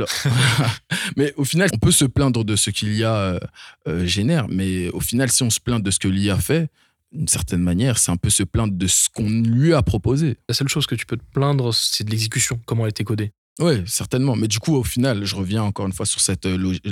mais au final, on peut se plaindre de ce que l'IA euh, euh, génère. Mais au final, si on se plaint de ce que l'IA fait, d'une certaine manière, c'est un peu se plaindre de ce qu'on lui a proposé. La seule chose que tu peux te plaindre, c'est de l'exécution, comment elle a été codée. Oui, certainement. Mais du coup, au final, je reviens encore une fois sur, cette,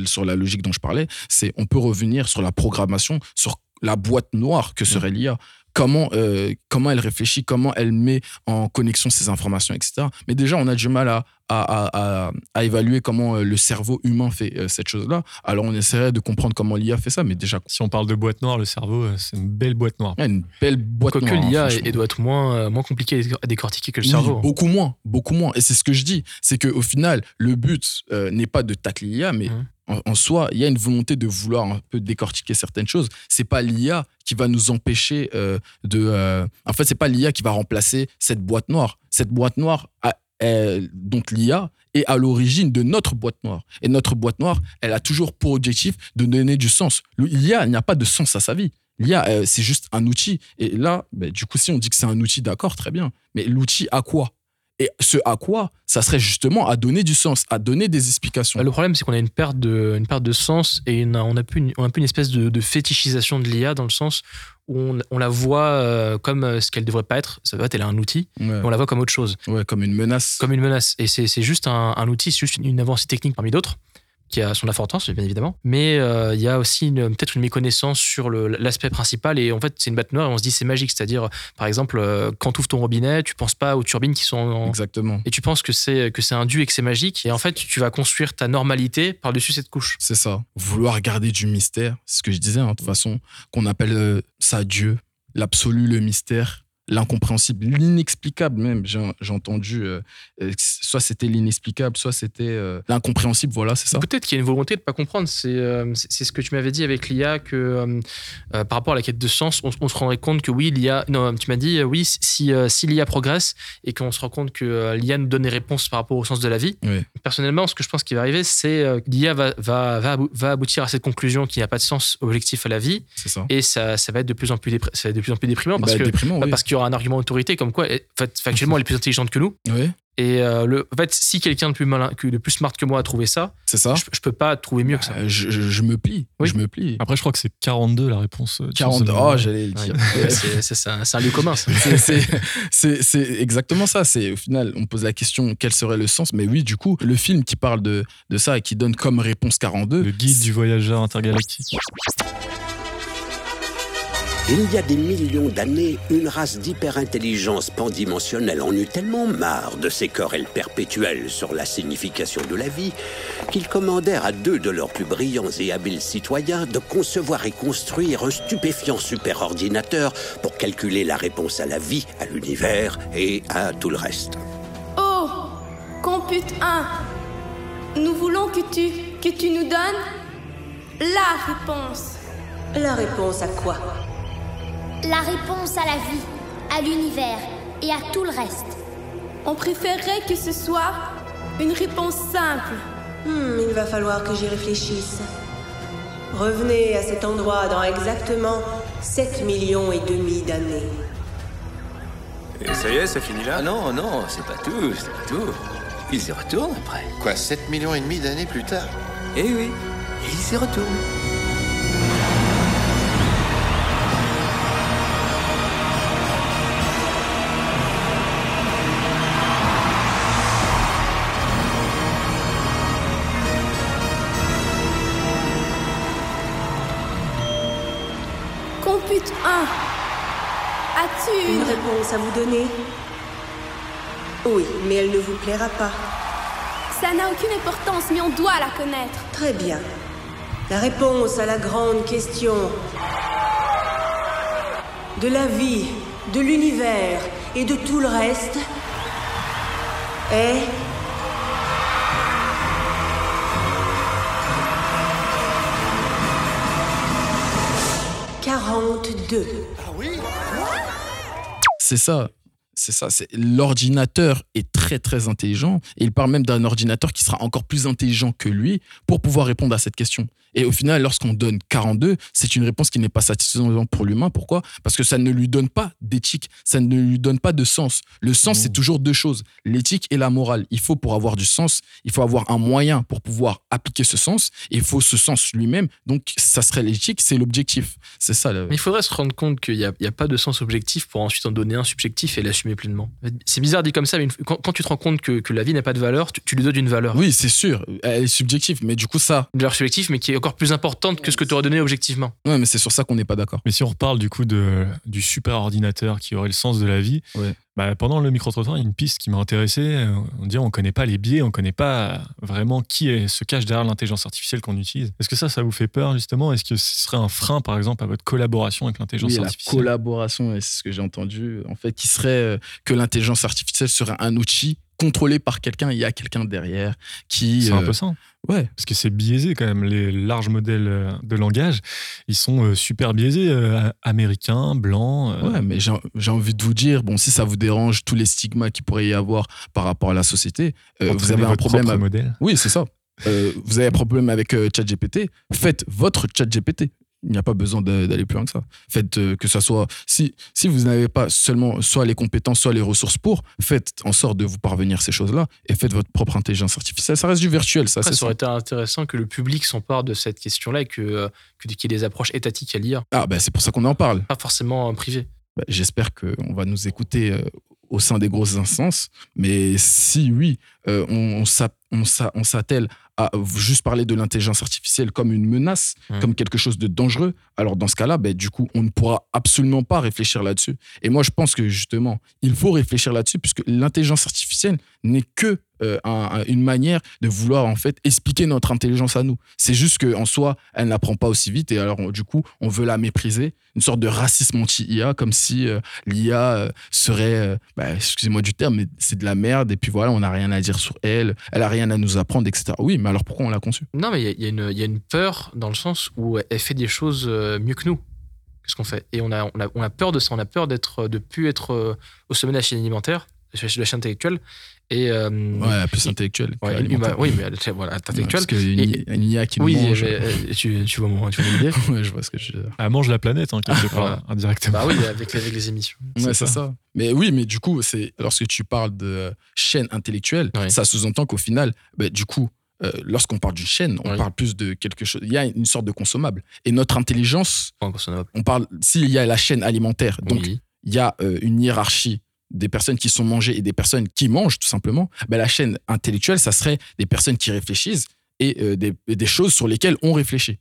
sur la logique dont je parlais. C'est on peut revenir sur la programmation, sur la boîte noire que serait l'IA. Comment, euh, comment elle réfléchit, comment elle met en connexion ces informations, etc. Mais déjà, on a du mal à, à, à, à évaluer comment euh, le cerveau humain fait euh, cette chose-là. Alors, on essaierait de comprendre comment l'IA fait ça, mais déjà. Si on parle de boîte noire, le cerveau, c'est une belle boîte noire. Ouais, une belle boîte Quoique noire. hein, l'IA elle doit être moins, euh, moins compliquée à décortiquer que le Oui, cerveau. beaucoup moins, beaucoup moins. Et c'est ce que je dis, c'est qu'au final, le but euh, n'est pas de tacler l'IA, mais Mhm. En, soi, il y a une volonté de vouloir un peu décortiquer certaines choses. C'est pas l'IA qui va nous empêcher euh, de. euh, En fait, c'est pas l'IA qui va remplacer cette boîte noire. Cette boîte noire, a- elle- donc l'IA, est à l'origine de notre boîte noire. Et notre boîte noire, elle a toujours pour objectif de donner du sens. L'IA, il n'y a pas de sens à sa vie. L'IA, euh, c'est juste un outil. Et là, ben, du coup, si on dit que c'est un outil, d'accord, très bien. Mais l'outil à quoi? Et ce à quoi, ça serait justement à donner du sens, à donner des explications. Bah, Le problème, c'est qu'on a une perte de, une perte de sens et on a plus une, on a plus une espèce de, de fétichisation de l'IA dans le sens où on, on la voit euh, comme euh, ce qu'elle devrait pas être. Ça va elle est un outil, Ouais. on la voit comme autre chose. Ouais, comme une menace. Comme une menace. Et c'est c'est juste un, un outil, c'est juste une, une avancée technique parmi d'autres qui a son importance, bien évidemment. Mais euh, il y a aussi peut-être une méconnaissance sur l'aspect principal. Et en fait, c'est une batte noire et on se dit c'est magique. C'est-à-dire, par exemple, euh, quand tu ouvres ton robinet, tu penses pas aux turbines qui sont en, Exactement. et tu penses que c'est que c'est un dû et que c'est magique et en fait tu vas construire ta normalité par dessus cette couche C'est ça. Vouloir garder du mystère, c'est ce que je disais, hein, de toute façon, qu'on appelle euh, ça Dieu, l'absolu, le mystère, l'incompréhensible, l'inexplicable même. J'ai entendu, euh, euh, soit c'était l'inexplicable, soit c'était euh, l'incompréhensible, voilà, c'est ça. peut-être qu'il y a une volonté de pas comprendre c'est euh, c'est ce que tu m'avais dit avec l'IA que par rapport à la quête de sens on, on se rendrait compte que oui l'IA non tu m'as dit oui si si l'IA progresse et qu'on se rend compte que l'IA nous donne des réponses par rapport au sens de la vie Oui. personnellement ce que je pense qui va arriver c'est que l'IA va, va, va, va aboutir à cette conclusion qu'il n'y a pas de sens objectif à la vie C'est ça. et ça, ça va être de plus en plus, dépr- ça va être de plus, en plus déprimant parce Bah, que déprimant, bah, oui. parce qu'il un argument d'autorité comme quoi fait, factuellement elle est plus intelligente que nous Oui, et euh, le, en fait si quelqu'un de plus malin de plus smart que moi a trouvé ça c'est ça. je, je peux pas trouver mieux que ça Euh, je, je- je me plie, Oui. je me plie. Après, je crois que c'est 42 la réponse. euh, 40, Chance de- oh, j'allais le Ouais, dire. c'est un, lieu commun c'est exactement ça. C'est au final, on pose la question quel serait le sens? Mais oui, du coup, le film qui parle de, de ça et qui donne comme réponse 42. Le guide du voyageur intergalactique. Il y a des millions d'années, une race d'hyperintelligence pandimensionnelle en eut tellement marre de ces querelles perpétuelles sur la signification de la vie qu'ils commandèrent à deux de leurs plus brillants et habiles citoyens de concevoir et construire un stupéfiant superordinateur pour calculer la réponse à la vie, à l'univers et à tout le reste. Oh Compute 1 Nous voulons que tu. que tu nous donnes la réponse. La réponse à quoi? La réponse à la vie, à l'univers et à tout le reste. On préférerait que ce soit une réponse simple. Hmm, il va falloir que j'y réfléchisse. Revenez à cet endroit dans exactement 7 millions et demi d'années. Et ça y est, ça finit là? Ah non, non, c'est pas tout, c'est pas tout. Ils y retournent après. Quoi, 7 millions et demi d'années plus tard? Eh oui, ils y retournent. As-tu Une une. réponse à vous donner Oui, mais elle ne vous plaira pas. Ça n'a aucune importance, mais on doit la connaître. Très bien. La réponse à la grande question de la vie, de l'univers et de tout le reste est... « 42. C'est ça. C'est ça. L'ordinateur est très très intelligent et il parle même d'un ordinateur qui sera encore plus intelligent que lui pour pouvoir répondre à cette question. Et au final, lorsqu'on donne 42, c'est une réponse qui n'est pas satisfaisante pour l'humain. Pourquoi? Parce que ça ne lui donne pas d'éthique, ça ne lui donne pas de sens. Le sens, c'est toujours deux choses l'éthique et la morale. Il faut pour avoir du sens, il faut avoir un moyen pour pouvoir appliquer ce sens. Et il faut ce sens lui-même. Donc, ça serait l'éthique, c'est l'objectif. C'est ça. le- Mais il faudrait se rendre compte qu'il n'y a, pas de sens objectif pour ensuite en donner un subjectif et la l'assumer pleinement. C'est bizarre dit comme ça, mais une- quand, quand tu te rends compte que, que la vie n'a pas de valeur, tu, tu lui donnes une valeur. Oui, c'est sûr, elle est subjective, mais du coup, ça. Une valeur subjective, mais qui est encore plus importante que ce que tu aurais donné objectivement. Ouais, mais c'est sur ça qu'on n'est pas d'accord. Mais si on reparle du coup de, du super ordinateur qui aurait le sens de la vie, bah, pendant le micro-trottoir, il y a une piste qui m'a intéressé. On dit on connaît pas les biais, on connaît pas vraiment qui est, se cache derrière l'intelligence artificielle qu'on utilise. Est-ce que ça, ça vous fait peur justement? Est-ce que ce serait un frein, par exemple, à votre collaboration avec l'intelligence Oui, la artificielle? collaboration, et c'est ce que j'ai entendu, en fait, qui serait euh, que l'intelligence artificielle serait un outil contrôlé par quelqu'un, il y a quelqu'un derrière qui... C'est un euh, peu ça. Ouais. Parce que c'est biaisé quand même. Les larges modèles euh, de langage, ils sont euh, super biaisés, américains, blancs. Ouais, mais j'ai envie de vous dire, bon, si ça vous dérange tous les stigmas qu'il pourrait y avoir par rapport à la société, euh, vous avez un problème. avec- modèle. Oui, c'est ça. Euh, vous avez un problème avec euh, ChatGPT, faites votre ChatGPT. Il n'y a pas besoin d'aller plus loin que ça. Faites euh, que ça soit. Si, si vous n'avez pas seulement soit les compétences, soit les ressources pour, faites en sorte de vous parvenir ces choses-là et faites votre propre intelligence artificielle. Ça reste du virtuel, ça, Après, ça ça. aurait été intéressant que le public s'empare de cette question-là et que, euh, que- qu'il y ait des approches étatiques à l'IA. Ah, ben c'est pour ça qu'on en parle. Pas forcément euh, privé. Bah, J'espère qu'on va nous écouter au sein des grosses instances. Mais si oui, euh, on, on s'attelle à juste parler de l'intelligence artificielle comme une menace, Mhm. comme quelque chose de dangereux, alors dans ce cas-là, ben, du coup, on ne pourra absolument pas réfléchir là-dessus. Et moi, je pense que justement, il faut réfléchir là-dessus, puisque l'intelligence artificielle n'est que euh, un- un- une manière de vouloir en fait expliquer notre intelligence à nous. C'est juste qu'en soi, elle n'apprend pas aussi vite et alors du coup, on veut la mépriser, une sorte de racisme anti-IA, comme si euh, l'IA euh, serait, bah, excusez-moi du terme, mais c'est de la merde et puis voilà, on n'a rien à dire sur elle, elle a rien à nous apprendre, etc. Oui, mais alors pourquoi on l'a conçue? Non, mais il y a- une- peur dans le sens où elle fait des choses mieux que nous. Qu'est-ce qu'on fait? Et on a, on, a, on a peur de ça. On a peur d'être, de plus être au sommet de la chaîne alimentaire, de la chaîne intellectuelle. Et, euh, Ouais, plus que Ouais, humain- oui, mais elle- voilà, intellectuelle. parce qu'il y a Et- une IA qui oui, mange. mais, euh, tu, tu vois mon, tu vois mon idée Ouais, je vois ce que je veux dire. Elle mange la planète, hein, quelque part, Voilà. indirectement. Bah oui, avec, avec les émissions. Ouais, c'est ça. Mais oui, mais du coup, c'est lorsque tu parles de chaîne intellectuelle, ça sous-entend qu'au final, bah, du coup, euh, lorsqu'on parle d'une chaîne, on parle plus de quelque chose. Il y a une sorte de consommable. Et notre intelligence, on parle. S'il y a la chaîne alimentaire, donc il y a euh, une hiérarchie des personnes qui sont mangées et des personnes qui mangent tout simplement. bah, la chaîne intellectuelle, ça serait des personnes qui réfléchissent et euh, des, choses sur lesquelles on réfléchit.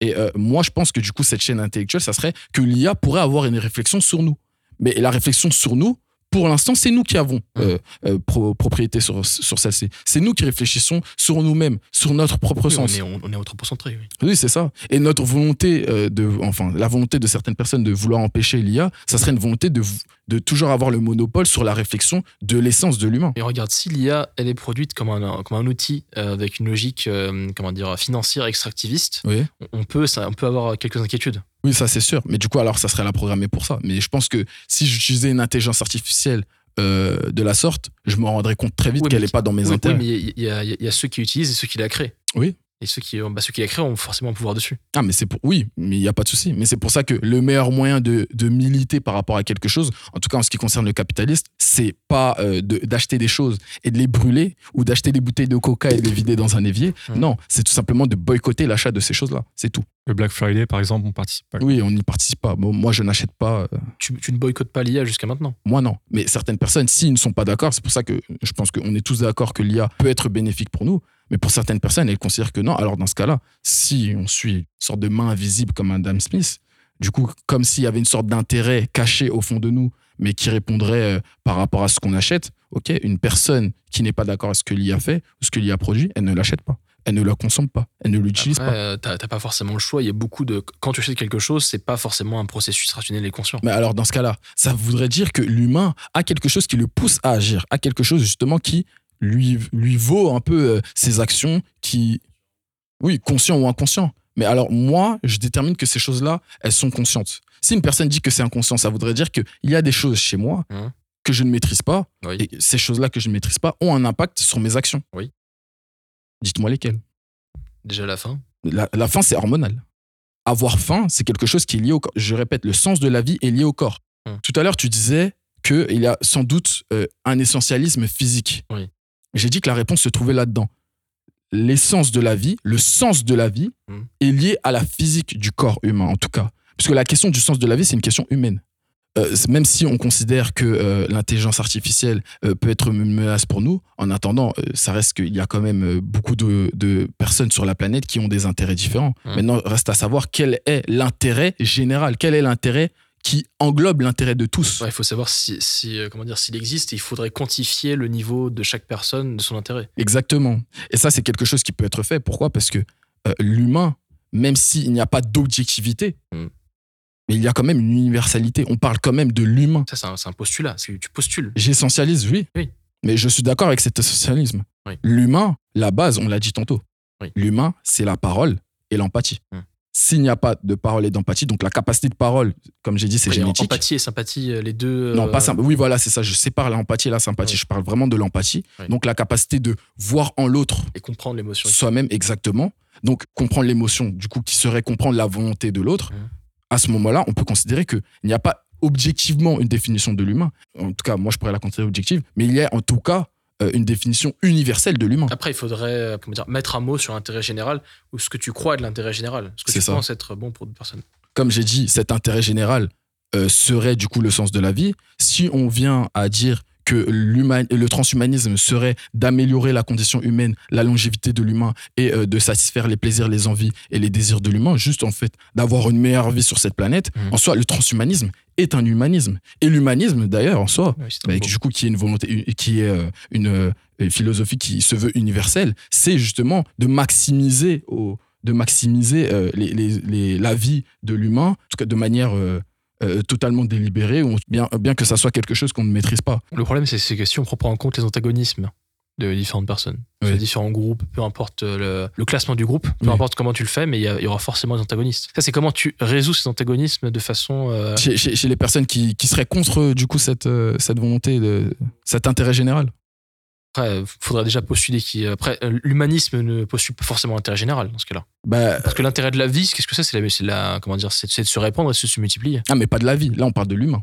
Et euh, moi, je pense que du coup, cette chaîne intellectuelle, ça serait que l'IA pourrait avoir une réflexion sur nous. Mais la réflexion sur nous, pour l'instant, c'est nous qui avons euh, euh, pro- propriété sur, sur celle-ci. C'est nous qui réfléchissons sur nous-mêmes, sur notre propre Oui, on sens. est, on, on est anthropocentré, oui. Oui, c'est ça. Et notre volonté euh, de, enfin, la volonté de certaines personnes de vouloir empêcher l'IA, ça serait une volonté de, toujours avoir le monopole sur la réflexion de l'essence de l'humain. Et regarde, si l'IA, elle est produite comme un, comme un outil euh, avec une logique euh, comment dire, financière extractiviste, Oui. on, on peut, ça, on peut avoir quelques inquiétudes. Oui, ça c'est sûr. Mais du coup, alors, ça serait la programmer pour ça. Mais je pense que si j'utilisais une intelligence artificielle euh, de la sorte, je me rendrais compte très vite Oui, qu'elle n'est pas dans mes oui, intérêts. Oui, mais il y, y a- il y a ceux qui utilisent et ceux qui la créent. Oui. Et ceux qui, bah, ceux qui la créent ont forcément un pouvoir dessus. Ah, mais c'est pour. Oui, mais il n'y a pas de souci. Mais c'est pour ça que le meilleur moyen de, de militer par rapport à quelque chose, en tout cas en ce qui concerne le capitaliste, c'est pas euh, de- d'acheter des choses et de les brûler ou d'acheter des bouteilles de coca et de les vider dans un évier. Non, c'est tout simplement de boycotter l'achat de ces choses-là. C'est tout. Le Black Friday, par exemple, on participe pas. Oui, on n'y participe pas. Bon, moi, je n'achète pas. euh, Tu, tu ne boycottes pas l'IA jusqu'à maintenant. Moi, non. Mais certaines personnes, s'ils ne sont pas d'accord, c'est pour ça que je pense qu'on est tous d'accord que l'IA peut être bénéfique pour nous. Mais pour certaines personnes, elles considèrent que non. Alors, dans ce cas-là, si on suit une sorte de main invisible comme Adam Smith, du coup, comme s'il y avait une sorte d'intérêt caché au fond de nous, mais qui répondrait euh, par rapport à ce qu'on achète, ok, une personne qui n'est pas d'accord avec ce que l'IA fait ou ce que l'IA produit, elle ne l'achète pas. Elle ne la consomme pas. Elle ne l'utilise pas. euh, t'as t'as pas forcément le choix. Il y a beaucoup de. Quand tu achètes quelque chose, c'est pas forcément un processus rationnel et conscient. Mais alors, dans ce cas-là, ça voudrait dire que l'humain a quelque chose qui le pousse à agir, a quelque chose justement qui lui, lui vaut un peu euh, ses actions, qui, oui, conscient ou inconscient. Mais alors, moi, je détermine que ces choses-là, elles sont conscientes. Si une personne dit que c'est inconscient, ça voudrait dire qu'il y a des choses chez moi Hein que je ne maîtrise pas, Oui. et ces choses-là que je ne maîtrise pas ont un impact sur mes actions. Oui. Dites-moi lesquelles. Déjà la fin. La, la faim, c'est hormonal. Avoir faim, c'est quelque chose qui est lié au corps. Je répète, le sens de la vie est lié au corps. Hum. Tout à l'heure, tu disais qu'il y a sans doute euh, un essentialisme physique. Oui. J'ai dit que la réponse se trouvait là-dedans. L'essence de la vie, le sens de la vie Hum. est lié à la physique du corps humain, en tout cas. Parce que la question du sens de la vie, c'est une question humaine. euh, même si on considère que euh, l'intelligence artificielle euh, peut être une menace pour nous, en attendant, ça reste qu'il y a quand même beaucoup de, de personnes sur la planète qui ont des intérêts différents. Mmh. Maintenant, reste à savoir quel est l'intérêt général, quel est l'intérêt qui englobe l'intérêt de tous. Ouais, il faut savoir si, si, euh, comment dire s'il existe. et Il faudrait quantifier le niveau de chaque personne, de son intérêt. Exactement. Et ça, c'est quelque chose qui peut être fait. Pourquoi? Parce que euh, l'humain, même s'il n'y a pas d'objectivité, Mm. mais il y a quand même une universalité. On parle quand même de l'humain. Ça, c'est un, postulat. Tu postules. J'essentialise, oui. Oui. Mais je suis d'accord avec cet essentialisme. Oui. L'humain, la base, on l'a dit tantôt. Oui. L'humain, c'est la parole et l'empathie. Mm. S'il n'y a pas de parole et d'empathie, donc la capacité de parole, comme j'ai dit, c'est génétique. Empathie et sympathie, euh, les deux. Non, euh, pas simple. Oui, voilà, c'est ça. Je sépare l'empathie et la sympathie. Ouais. Je parle vraiment de l'empathie. Ouais. Donc, la capacité de voir en l'autre Et comprendre l'émotion. soi-même exactement. Donc, comprendre l'émotion, du coup, qui serait comprendre la volonté de l'autre. Mhm. À ce moment-là, on peut considérer qu'il n'y a pas objectivement une définition de l'humain. En tout cas, moi, je pourrais la considérer objective, mais il y a en tout cas euh, une définition universelle de l'humain. Après, il faudrait euh, comment dire, mettre un mot sur l'intérêt général ou ce que tu crois de l'intérêt général. Ce que tu ça. penses être bon pour d'autres personnes. Comme j'ai dit, cet intérêt général euh, serait du coup le sens de la vie. Si on vient à dire que le transhumanisme serait d'améliorer la condition humaine, la longévité de l'humain et euh, de satisfaire les plaisirs, les envies et les désirs de l'humain, juste en fait d'avoir une meilleure vie sur cette planète, Mhm. en soi, le transhumanisme est un humanisme. Et l'humanisme, d'ailleurs, en soi, bah, beau- du coup, qui est une volonté, qui est euh, une, euh, une philosophie qui se veut universelle, c'est justement de maximiser, au, de maximiser euh, les, les- les- la vie de l'humain, en tout cas de manière euh, euh, totalement délibérée, bien, bien que ça soit quelque chose qu'on ne maîtrise pas. Le problème, c'est que si on prend en compte les antagonismes de différentes personnes, Oui. de différents groupes, peu importe euh, le, le classement du groupe, peu Oui. importe comment tu le fais, mais il y, aura forcément des antagonistes. Ça, c'est comment tu résous ces antagonismes de façon. euh, Chez, chez- chez les personnes qui, qui seraient contre, euh, du coup, cette, cette volonté, de, cet intérêt général. Après, il faudrait déjà postuler qui. Après, l'humanisme ne postule pas forcément l'intérêt général dans ce cas-là. Bah, Parce que l'intérêt de la vie, qu'est-ce que c'est? C'est la, comment dire, c'est de se répandre et de se multiplier. ah, mais pas de la vie. Là, on parle de l'humain.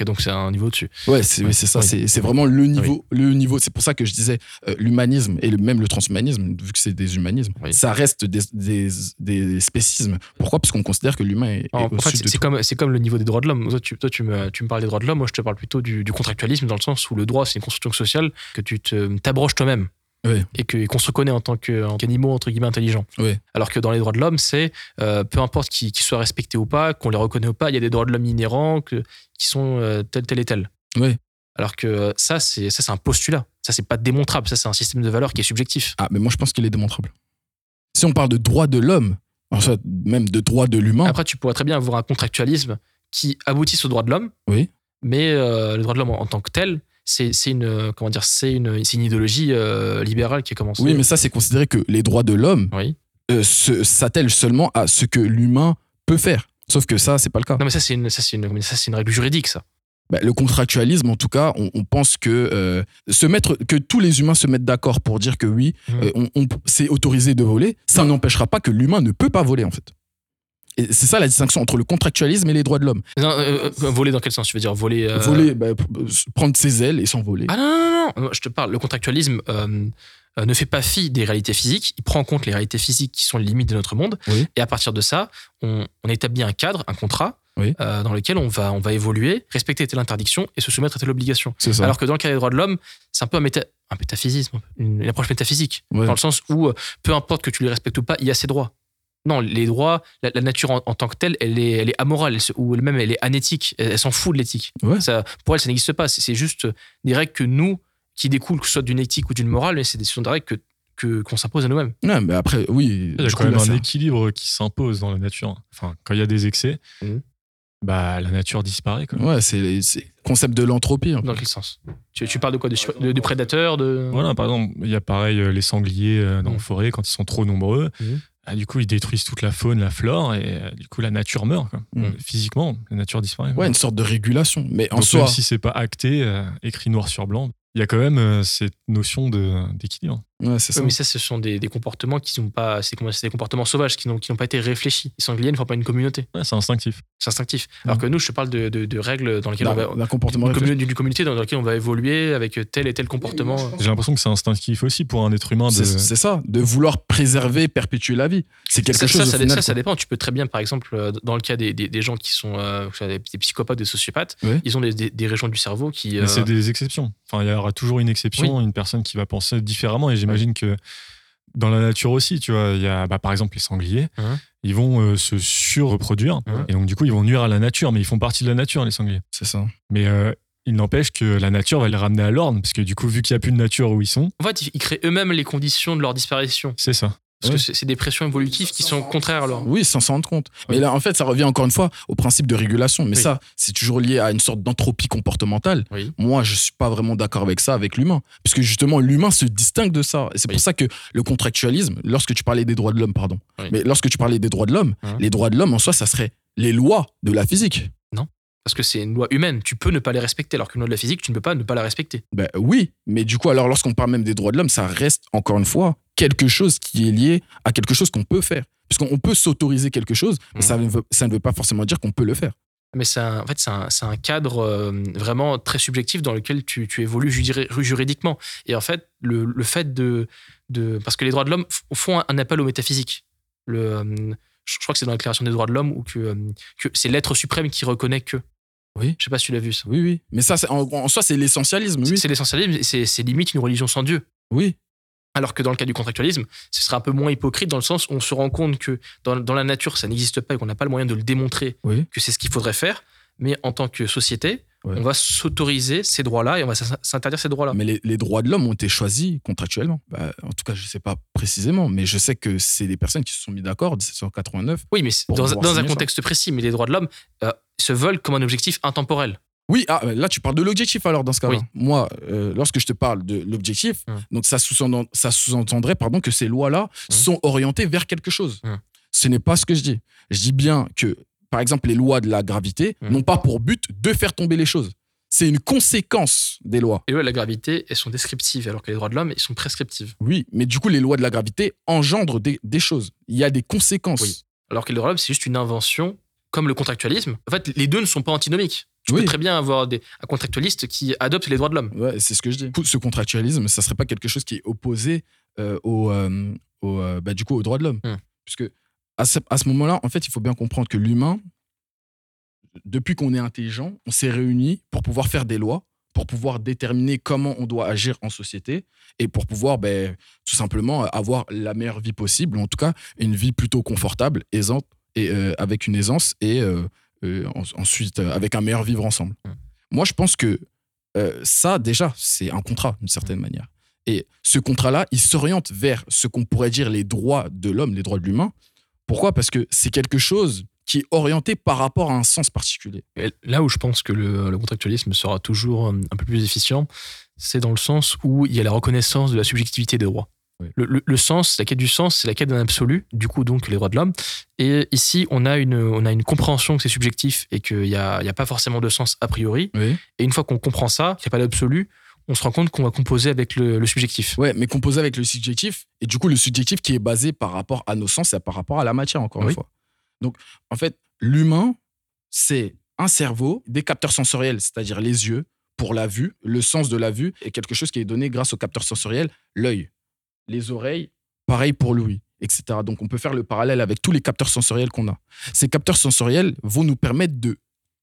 Donc c'est un niveau dessus. Ouais, c'est oui, c'est ça. Oui. C'est vraiment le niveau. Le niveau. C'est pour ça que je disais euh, l'humanisme et le, même le transhumanisme, vu que c'est des humanismes, Oui. ça reste des, des, des spécismes. Pourquoi? Parce qu'on considère que l'humain est, est En, fait, c'est comme, c'est comme le niveau des droits de l'homme. Toi, tu, toi, tu, me, tu me parles des droits de l'homme, moi, je te parle plutôt du, du contractualisme, dans le sens où le droit, c'est une construction sociale que tu t'abroges toi-même. Oui. Et qu'on se reconnaît en tant qu'animaux, entre guillemets, intelligents. Oui. Alors que dans les droits de l'homme, c'est euh, peu importe qu'ils soient respectés ou pas, qu'on les reconnaît ou pas, il y a des droits de l'homme inhérents que, qui sont euh, tels, tels et tels. Oui. Alors que euh, ça, c'est ça, c'est un postulat. Ça, c'est pas démontrable. Ça, c'est un système de valeurs qui est subjectif. Ah, mais moi, je pense qu'il est démontrable. Si on parle de droit de l'homme, en fait, même de droit de l'humain, Après, tu pourrais très bien avoir un contractualisme qui aboutisse aux droits de l'homme, oui. mais euh, le droit de l'homme en, en tant que tel, c'est une, euh, comment dire, c'est une, c'est une idéologie euh, libérale qui a commencé. Oui, mais ça, c'est considéré que les droits de l'homme Oui. euh, s'attellent seulement à ce que l'humain peut faire. Sauf que ça, c'est pas le cas. Non, mais ça, c'est une, ça, c'est une, comment dire, ça, c'est une règle juridique, ça. Bah, le contractualisme, en tout cas, on, on pense que euh, se mettre, que tous les humains se mettent d'accord pour dire que oui, euh, on, on- c'est autorisé de voler, ça n'empêchera pas que l'humain ne peut pas voler, en fait. C'est ça la distinction entre le contractualisme et les droits de l'homme. Euh, euh, voler dans quel sens Tu veux dire voler. euh, Voler, bah, prendre ses ailes et s'envoler. Ah non, non, non, je te parle. Le contractualisme euh, ne fait pas fi des réalités physiques. Il prend en compte les réalités physiques qui sont les limites de notre monde. Oui. Et à partir de ça, on, on établit un cadre, un contrat, Oui. dans lequel on va, on va évoluer, respecter telle interdiction et se soumettre à telle obligation. C'est ça. Alors que dans le cas des droits de l'homme, c'est un peu un, méta, un métaphysisme, une, une approche métaphysique. Ouais. Dans le sens où, peu importe que tu les respectes ou pas, il y a ces droits. Non, les droits, la, la nature en, en tant que telle, elle est, elle est amorale, elle se- ou même elle est anéthique. Elle, elle s'en fout de l'éthique. Ouais. Ça, pour elle, ça n'existe pas. C'est juste des règles que nous, qui découlent que ce soit d'une éthique ou d'une morale, mais c'est des, des règles que qu'on s'impose à nous-mêmes. Ouais, mais après, oui. Il y a quand coup, même là, un ça- équilibre qui s'impose dans la nature. Enfin, quand il y a des excès, Mhm. bah, la nature disparaît. Quoi. Ouais, c'est le concept de l'entropie. Dans quel sens? Tu, tu parles de quoi? De, sur- de, de prédateurs de... Voilà, par exemple, il y a pareil euh, les sangliers euh, dans Mhm. la forêt, quand ils sont trop nombreux, Mhm. Ah, du coup, ils détruisent toute la faune, la flore, et euh, du coup, la nature meurt. quoi. Euh, Physiquement, la nature disparaît. Ouais, une sorte de régulation. Mais en Donc, soi, même si c'est pas acté, euh, écrit noir sur blanc, il y a quand même euh, cette notion de- d'équilibre. Ouais, c'est Oui, mais ça, ce sont des, des comportements qui sont pas. C'est comment- c'est des comportements sauvages qui n'ont qui n'ont pas été réfléchis. Les sangliers ne font pas une communauté. Ouais, c'est instinctif. C'est instinctif. Alors que nous, je te parle de, de- de règles dans lesquelles on va. d'un comportement d'une réfléchi. commu- d'une communauté dans laquelle on va évoluer avec tel et tel comportement. J'ai l'impression que c'est instinctif aussi pour un être humain de. C'est ça, de vouloir préserver, perpétuer la vie. C'est quelque ça, chose. ça, ça, final, ça, dépend. Tu peux très bien, par exemple, euh, dans le cas des, des, des gens qui sont euh, des des psychopathes, des sociopathes, Oui. ils ont des, des, des régions du cerveau qui. Mais euh, c'est des exceptions. Enfin, il y aura toujours une exception, Oui. une personne qui va penser différemment. Et j'imagine que dans la nature aussi, tu vois, il y a bah, par exemple les sangliers, Mhm. ils vont euh, se surreproduire. Mhm. Et donc, du coup, ils vont nuire à la nature, mais ils font partie de la nature, les sangliers. C'est ça. Mais euh, il n'empêche que la nature va les ramener à l'ordre, parce que du coup, vu qu'il n'y a plus de nature où ils sont, En fait, ils créent eux-mêmes les conditions de leur disparition. c'est ça. Parce que c'est des pressions évolutives qui sont contraires leur. Oui, sans s'en rendre compte. Mais là, en fait, ça revient encore une fois au principe de régulation. Mais Oui. ça, c'est toujours lié à une sorte d'entropie comportementale. Moi, je suis pas vraiment d'accord avec ça, avec l'humain. Puisque justement, l'humain se distingue de ça. Et c'est pour ça que le contractualisme, lorsque tu parlais des droits de l'homme, pardon, mais lorsque tu parlais des droits de l'homme, Mhm. les droits de l'homme, en soi, ça serait les lois de la physique. Non. Parce que c'est une loi humaine. Tu peux ne pas les respecter, alors qu'une loi de la physique, tu ne peux pas ne pas la respecter. Ben oui, mais du coup, alors lorsqu'on parle même des droits de l'homme, ça reste encore une fois quelque chose qui est lié à quelque chose qu'on peut faire. Puisqu'on peut s'autoriser quelque chose, mais Mhm. ça, ne veut, ça ne veut pas forcément dire qu'on peut le faire. Mais c'est un- en fait, c'est un, c'est un cadre euh, vraiment très subjectif dans lequel tu, tu évolues juri- juridiquement. Et en fait, le, le fait de, de. Parce que les droits de l'homme font un, un appel au métaphysique. Le, euh, je crois que c'est dans la Déclaration des droits de l'homme où que, euh, que c'est l'être suprême qui reconnaît que. Oui. Je sais pas si tu l'as vu ça. Oui, oui. Mais ça, c'est- en, en soi, c'est l'essentialisme. Oui. C'est l'essentialisme, c'est limite une religion sans Dieu. Oui. Alors que dans le cas du contractualisme, ce serait un peu moins hypocrite dans le sens où on se rend compte que dans, dans la nature, ça n'existe pas et qu'on n'a pas le moyen de le démontrer Oui. que c'est ce qu'il faudrait faire. Mais en tant que société, Ouais. on va s'autoriser ces droits-là et on va s'in- s'interdire ces droits-là. Mais les, les droits de l'homme ont été choisis contractuellement. Bah, en tout cas, je ne sais pas précisément, mais je sais que c'est des personnes qui se sont mis d'accord en 1789. Oui, mais dans, un ça. contexte précis. Mais les droits de l'homme euh, se veulent comme un objectif intemporel. Oui, ah, là, tu parles de l'objectif alors dans ce cas-là. Oui. Moi, euh, lorsque je te parle de l'objectif, Hum. donc ça sous-entend- ça sous-entendrait pardon, que ces lois-là sont orientées vers quelque chose. Hum. Ce n'est pas ce que je dis. Je dis bien que, par exemple, les lois de la gravité Hum. n'ont pas pour but de faire tomber les choses. C'est une conséquence des lois. Et ouais, la gravité, elles sont descriptives, alors que les droits de l'homme, ils sont prescriptives. Oui, mais du coup, les lois de la gravité engendrent des, des choses. Il y a des conséquences. Oui. Alors que les droits de l'homme, c'est juste une invention, comme le contractualisme. En fait, les deux ne sont pas antinomiques. Tu Oui. peux très bien avoir des, un contractualiste qui adopte les droits de l'homme. Ouais, c'est ce que je dis. Ce contractualisme, ça serait pas quelque chose qui est opposé euh, au, euh, au, euh, bah, du coup, aux droits de l'homme. Hmm. Puisque à ce, à ce moment-là, en fait, il faut bien comprendre que l'humain, depuis qu'on est intelligent, on s'est réunis pour pouvoir faire des lois, pour pouvoir déterminer comment on doit agir en société et pour pouvoir ben, tout simplement avoir la meilleure vie possible, ou en tout cas une vie plutôt confortable, aisante, et euh, avec une aisance et euh, euh, en- ensuite euh, avec un meilleur vivre ensemble. Moi, je pense que euh, ça, déjà, c'est un contrat d'une certaine manière. Et ce contrat-là, il s'oriente vers ce qu'on pourrait dire les droits de l'homme, les droits de l'humain. Pourquoi? Parce que c'est quelque chose qui est orienté par rapport à un sens particulier. Là où je pense que le, le contractualisme sera toujours un peu plus efficient, c'est dans le sens où il y a la reconnaissance de la subjectivité des droits. Le, le- le sens, la quête du sens, c'est la quête d'un absolu, du coup donc les droits de l'homme. Et ici, on a une, on a une compréhension que c'est subjectif et qu'il n'y a, y a pas forcément de sens a priori. Et une fois qu'on comprend ça, qu'il n'y a pas d'absolu, on se rend compte qu'on va composer avec le, le subjectif. Ouais, mais composé avec le subjectif, et du coup, le subjectif qui est basé par rapport à nos sens et par rapport à la matière, encore Oui. une fois. Donc, en fait, l'humain, c'est un cerveau, des capteurs sensoriels, c'est-à-dire les yeux, pour la vue. Le sens de la vue est quelque chose qui est donné grâce aux capteurs sensoriels, l'œil. Les oreilles, pareil pour l'ouïe, etc. Donc, on peut faire le parallèle avec tous les capteurs sensoriels qu'on a. Ces capteurs sensoriels vont nous permettre de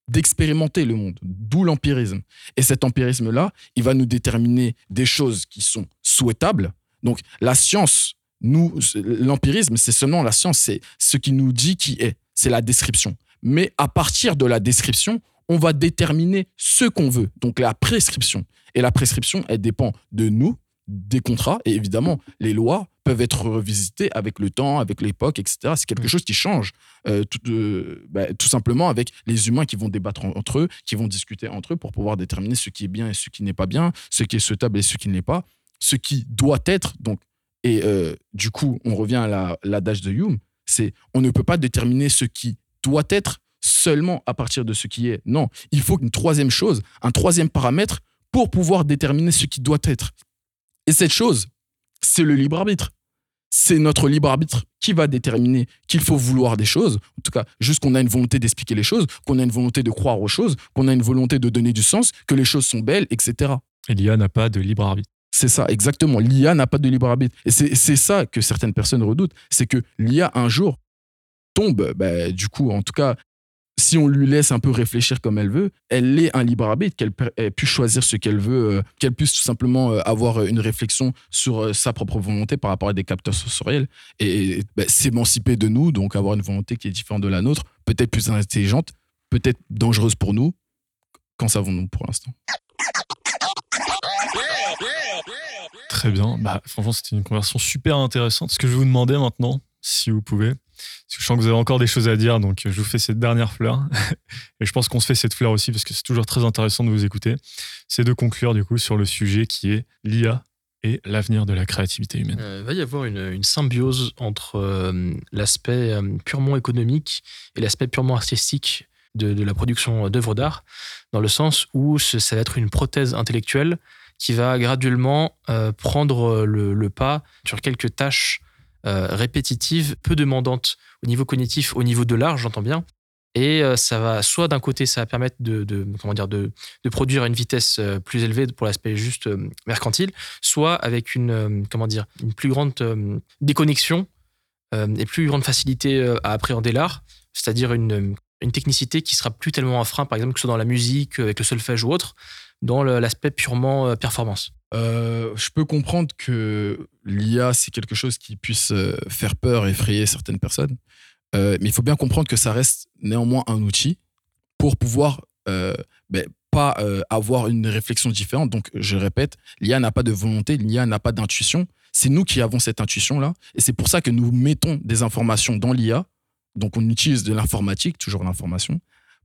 d'expérimenter le monde, d'où l'empirisme. Et cet empirisme-là, il va nous déterminer des choses qui sont souhaitables. Donc la science, nous, l'empirisme, c'est seulement la science, c'est ce qui nous dit qui est, c'est la description. Mais à partir de la description, on va déterminer ce qu'on veut, donc la prescription. Et la prescription, elle dépend de nous, des contrats, et évidemment, les lois peuvent être revisitées avec le temps, avec l'époque, etc. C'est quelque chose qui change, euh, tout, euh, bah, tout simplement avec les humains qui vont débattre en- entre eux, qui vont discuter entre eux pour pouvoir déterminer ce qui est bien et ce qui n'est pas bien, ce qui est souhaitable et ce qui ne l'est pas, ce qui doit être. Donc, et euh, du coup, on revient à la- l'adage de Hume, c'est on ne peut pas déterminer ce qui doit être seulement à partir de ce qui est. Non, il faut une troisième chose, un troisième paramètre pour pouvoir déterminer ce qui doit être. Et cette chose, c'est le libre arbitre. C'est notre libre arbitre qui va déterminer qu'il faut vouloir des choses, en tout cas, juste qu'on a une volonté d'expliquer les choses, qu'on a une volonté de croire aux choses, qu'on a une volonté de donner du sens, que les choses sont belles, etc. Et l'IA n'a pas de libre arbitre. C'est ça, exactement. L'IA n'a pas de libre arbitre. Et c'est ça que certaines personnes redoutent. C'est que l'IA, un jour, tombe, bah, du coup, en tout cas, si on lui laisse un peu réfléchir comme elle veut, elle est un libre arbitre, qu'elle puisse choisir ce qu'elle veut, euh, qu'elle puisse tout simplement euh, avoir une réflexion sur euh, sa propre volonté par rapport à des capteurs sensoriels et, et, bah, s'émanciper de nous, donc avoir une volonté qui est différente de la nôtre, peut-être plus intelligente, peut-être dangereuse pour nous. Qu'en savons-nous pour l'instant? Très bien. Bah, franchement, c'était une conversation super intéressante. Ce que je vais vous demander maintenant, si vous pouvez, parce que je sens que vous avez encore des choses à dire, donc je vous fais cette dernière fleur. Et je pense qu'on se fait cette fleur aussi, parce que c'est toujours très intéressant de vous écouter. C'est de conclure, du coup, sur le sujet qui est l'IA et l'avenir de la créativité humaine. Euh, il va y avoir une, symbiose entre euh, l'aspect euh, purement économique et l'aspect purement artistique de, la production d'œuvres d'art, dans le sens où ça va être une prothèse intellectuelle qui va graduellement euh, prendre le pas sur quelques tâches euh, répétitives, peu demandantes au niveau cognitif, au niveau de l'art, j'entends bien. Et euh, ça va, soit d'un côté, ça va permettre de, comment dire, de, produire à une vitesse euh, plus élevée pour l'aspect juste mercantile, soit avec une, comment dire, une plus grande déconnexion et plus grande facilité à appréhender l'art, c'est-à-dire une, une technicité qui sera plus tellement un frein, par exemple, que ce soit dans la musique, avec le solfège ou autre, dans l'aspect purement euh, performance. Euh, je peux comprendre que l'IA, c'est quelque chose qui puisse euh, faire peur, effrayer certaines personnes. Mais il faut bien comprendre que ça reste néanmoins un outil pour pouvoir ben, pas avoir une réflexion différente. Donc, je répète, l'IA n'a pas de volonté, l'IA n'a pas d'intuition. C'est nous qui avons cette intuition-là. Et c'est pour ça que nous mettons des informations dans l'IA. Donc, on utilise de l'informatique, toujours l'information,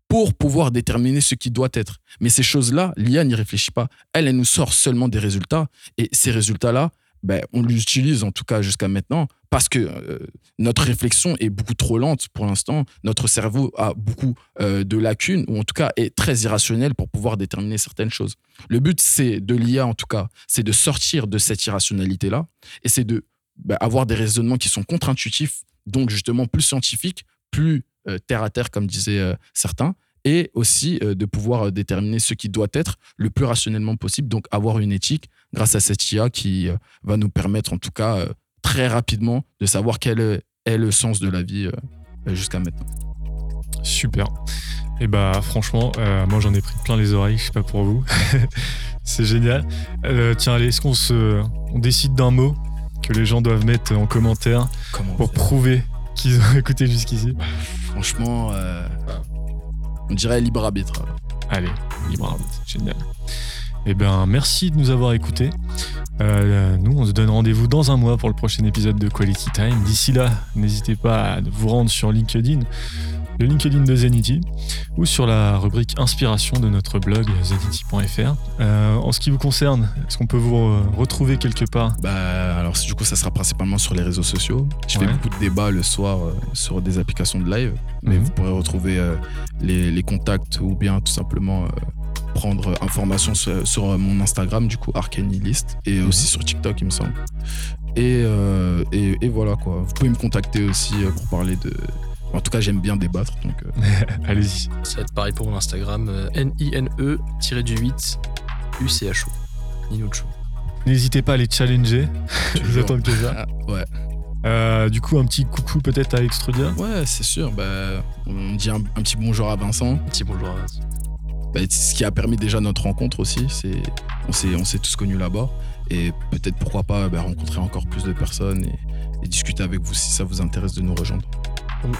pour pouvoir déterminer ce qui doit être. Mais ces choses-là, l'IA n'y réfléchit pas. Elle, elle nous sort seulement des résultats. Et ces résultats-là, ben, on l'utilise en tout cas jusqu'à maintenant parce que euh, notre réflexion est beaucoup trop lente pour l'instant. Notre cerveau a beaucoup euh, de lacunes ou en tout cas est très irrationnel pour pouvoir déterminer certaines choses. Le but, c'est de l'IA en tout cas, c'est de sortir de cette irrationalité-là et c'est de ben, avoir des raisonnements qui sont contre-intuitifs, donc justement plus scientifiques, plus terre à terre comme disaient euh, certains et aussi euh, de pouvoir euh, déterminer ce qui doit être le plus rationnellement possible, donc avoir une éthique grâce à cette IA qui euh, va nous permettre en tout cas euh, très rapidement de savoir quel est, le sens de la vie euh, jusqu'à maintenant. Super. Et bah franchement, euh, moi j'en ai pris plein les oreilles, je sais pas pour vous. c'est génial. Euh, tiens, allez, est-ce qu'on se, on décide d'un mot que les gens doivent mettre en commentaire pour prouver qu'ils ont écouté jusqu'ici? Franchement, euh, on dirait libre arbitre. Allez, libre arbitre, génial. Eh ben, merci de nous avoir écoutés. Euh, nous, on se donne rendez-vous dans un mois pour le prochain épisode de Quality Time. D'ici là, n'hésitez pas à vous rendre sur LinkedIn, le LinkedIn de Zenity, ou sur la rubrique inspiration de notre blog zenity.fr. Euh, en ce qui vous concerne, est-ce qu'on peut vous retrouver quelque part? Bah, alors du coup, ça sera principalement sur les réseaux sociaux. Je fais beaucoup de débats le soir euh, sur des applications de live, mais Mhm. vous pourrez retrouver euh, les, les contacts ou bien tout simplement prendre information sur, sur, mon Instagram, du coup, Arcanilist, et Mhm. aussi sur TikTok, il me semble. Et, et, et voilà quoi. Vous pouvez me contacter aussi pour parler de. En tout cas, j'aime bien débattre, donc. euh, Allez-y. Ça va être pareil pour mon Instagram, euh, N-I-N-E-8 U-C-H-O. Ninucho. N'hésitez pas à les challenger. Ils attendent que ça. ouais. Euh, du coup, un petit coucou peut-être à Extrudia. Ouais, c'est sûr. Bah, on dit un, un petit bonjour à Vincent. Un petit bonjour à Vincent. Bah, ce qui a permis déjà notre rencontre aussi. C'est, on s'est, on s'est tous connus là-bas. Et peut-être pourquoi pas bah, rencontrer encore plus de personnes et, et discuter avec vous si ça vous intéresse de nous rejoindre.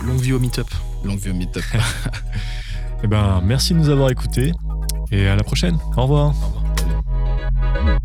Longue vie au Meetup. Longue vie au meet-up. eh ben, merci de nous avoir écoutés et à la prochaine. Au revoir. Au revoir.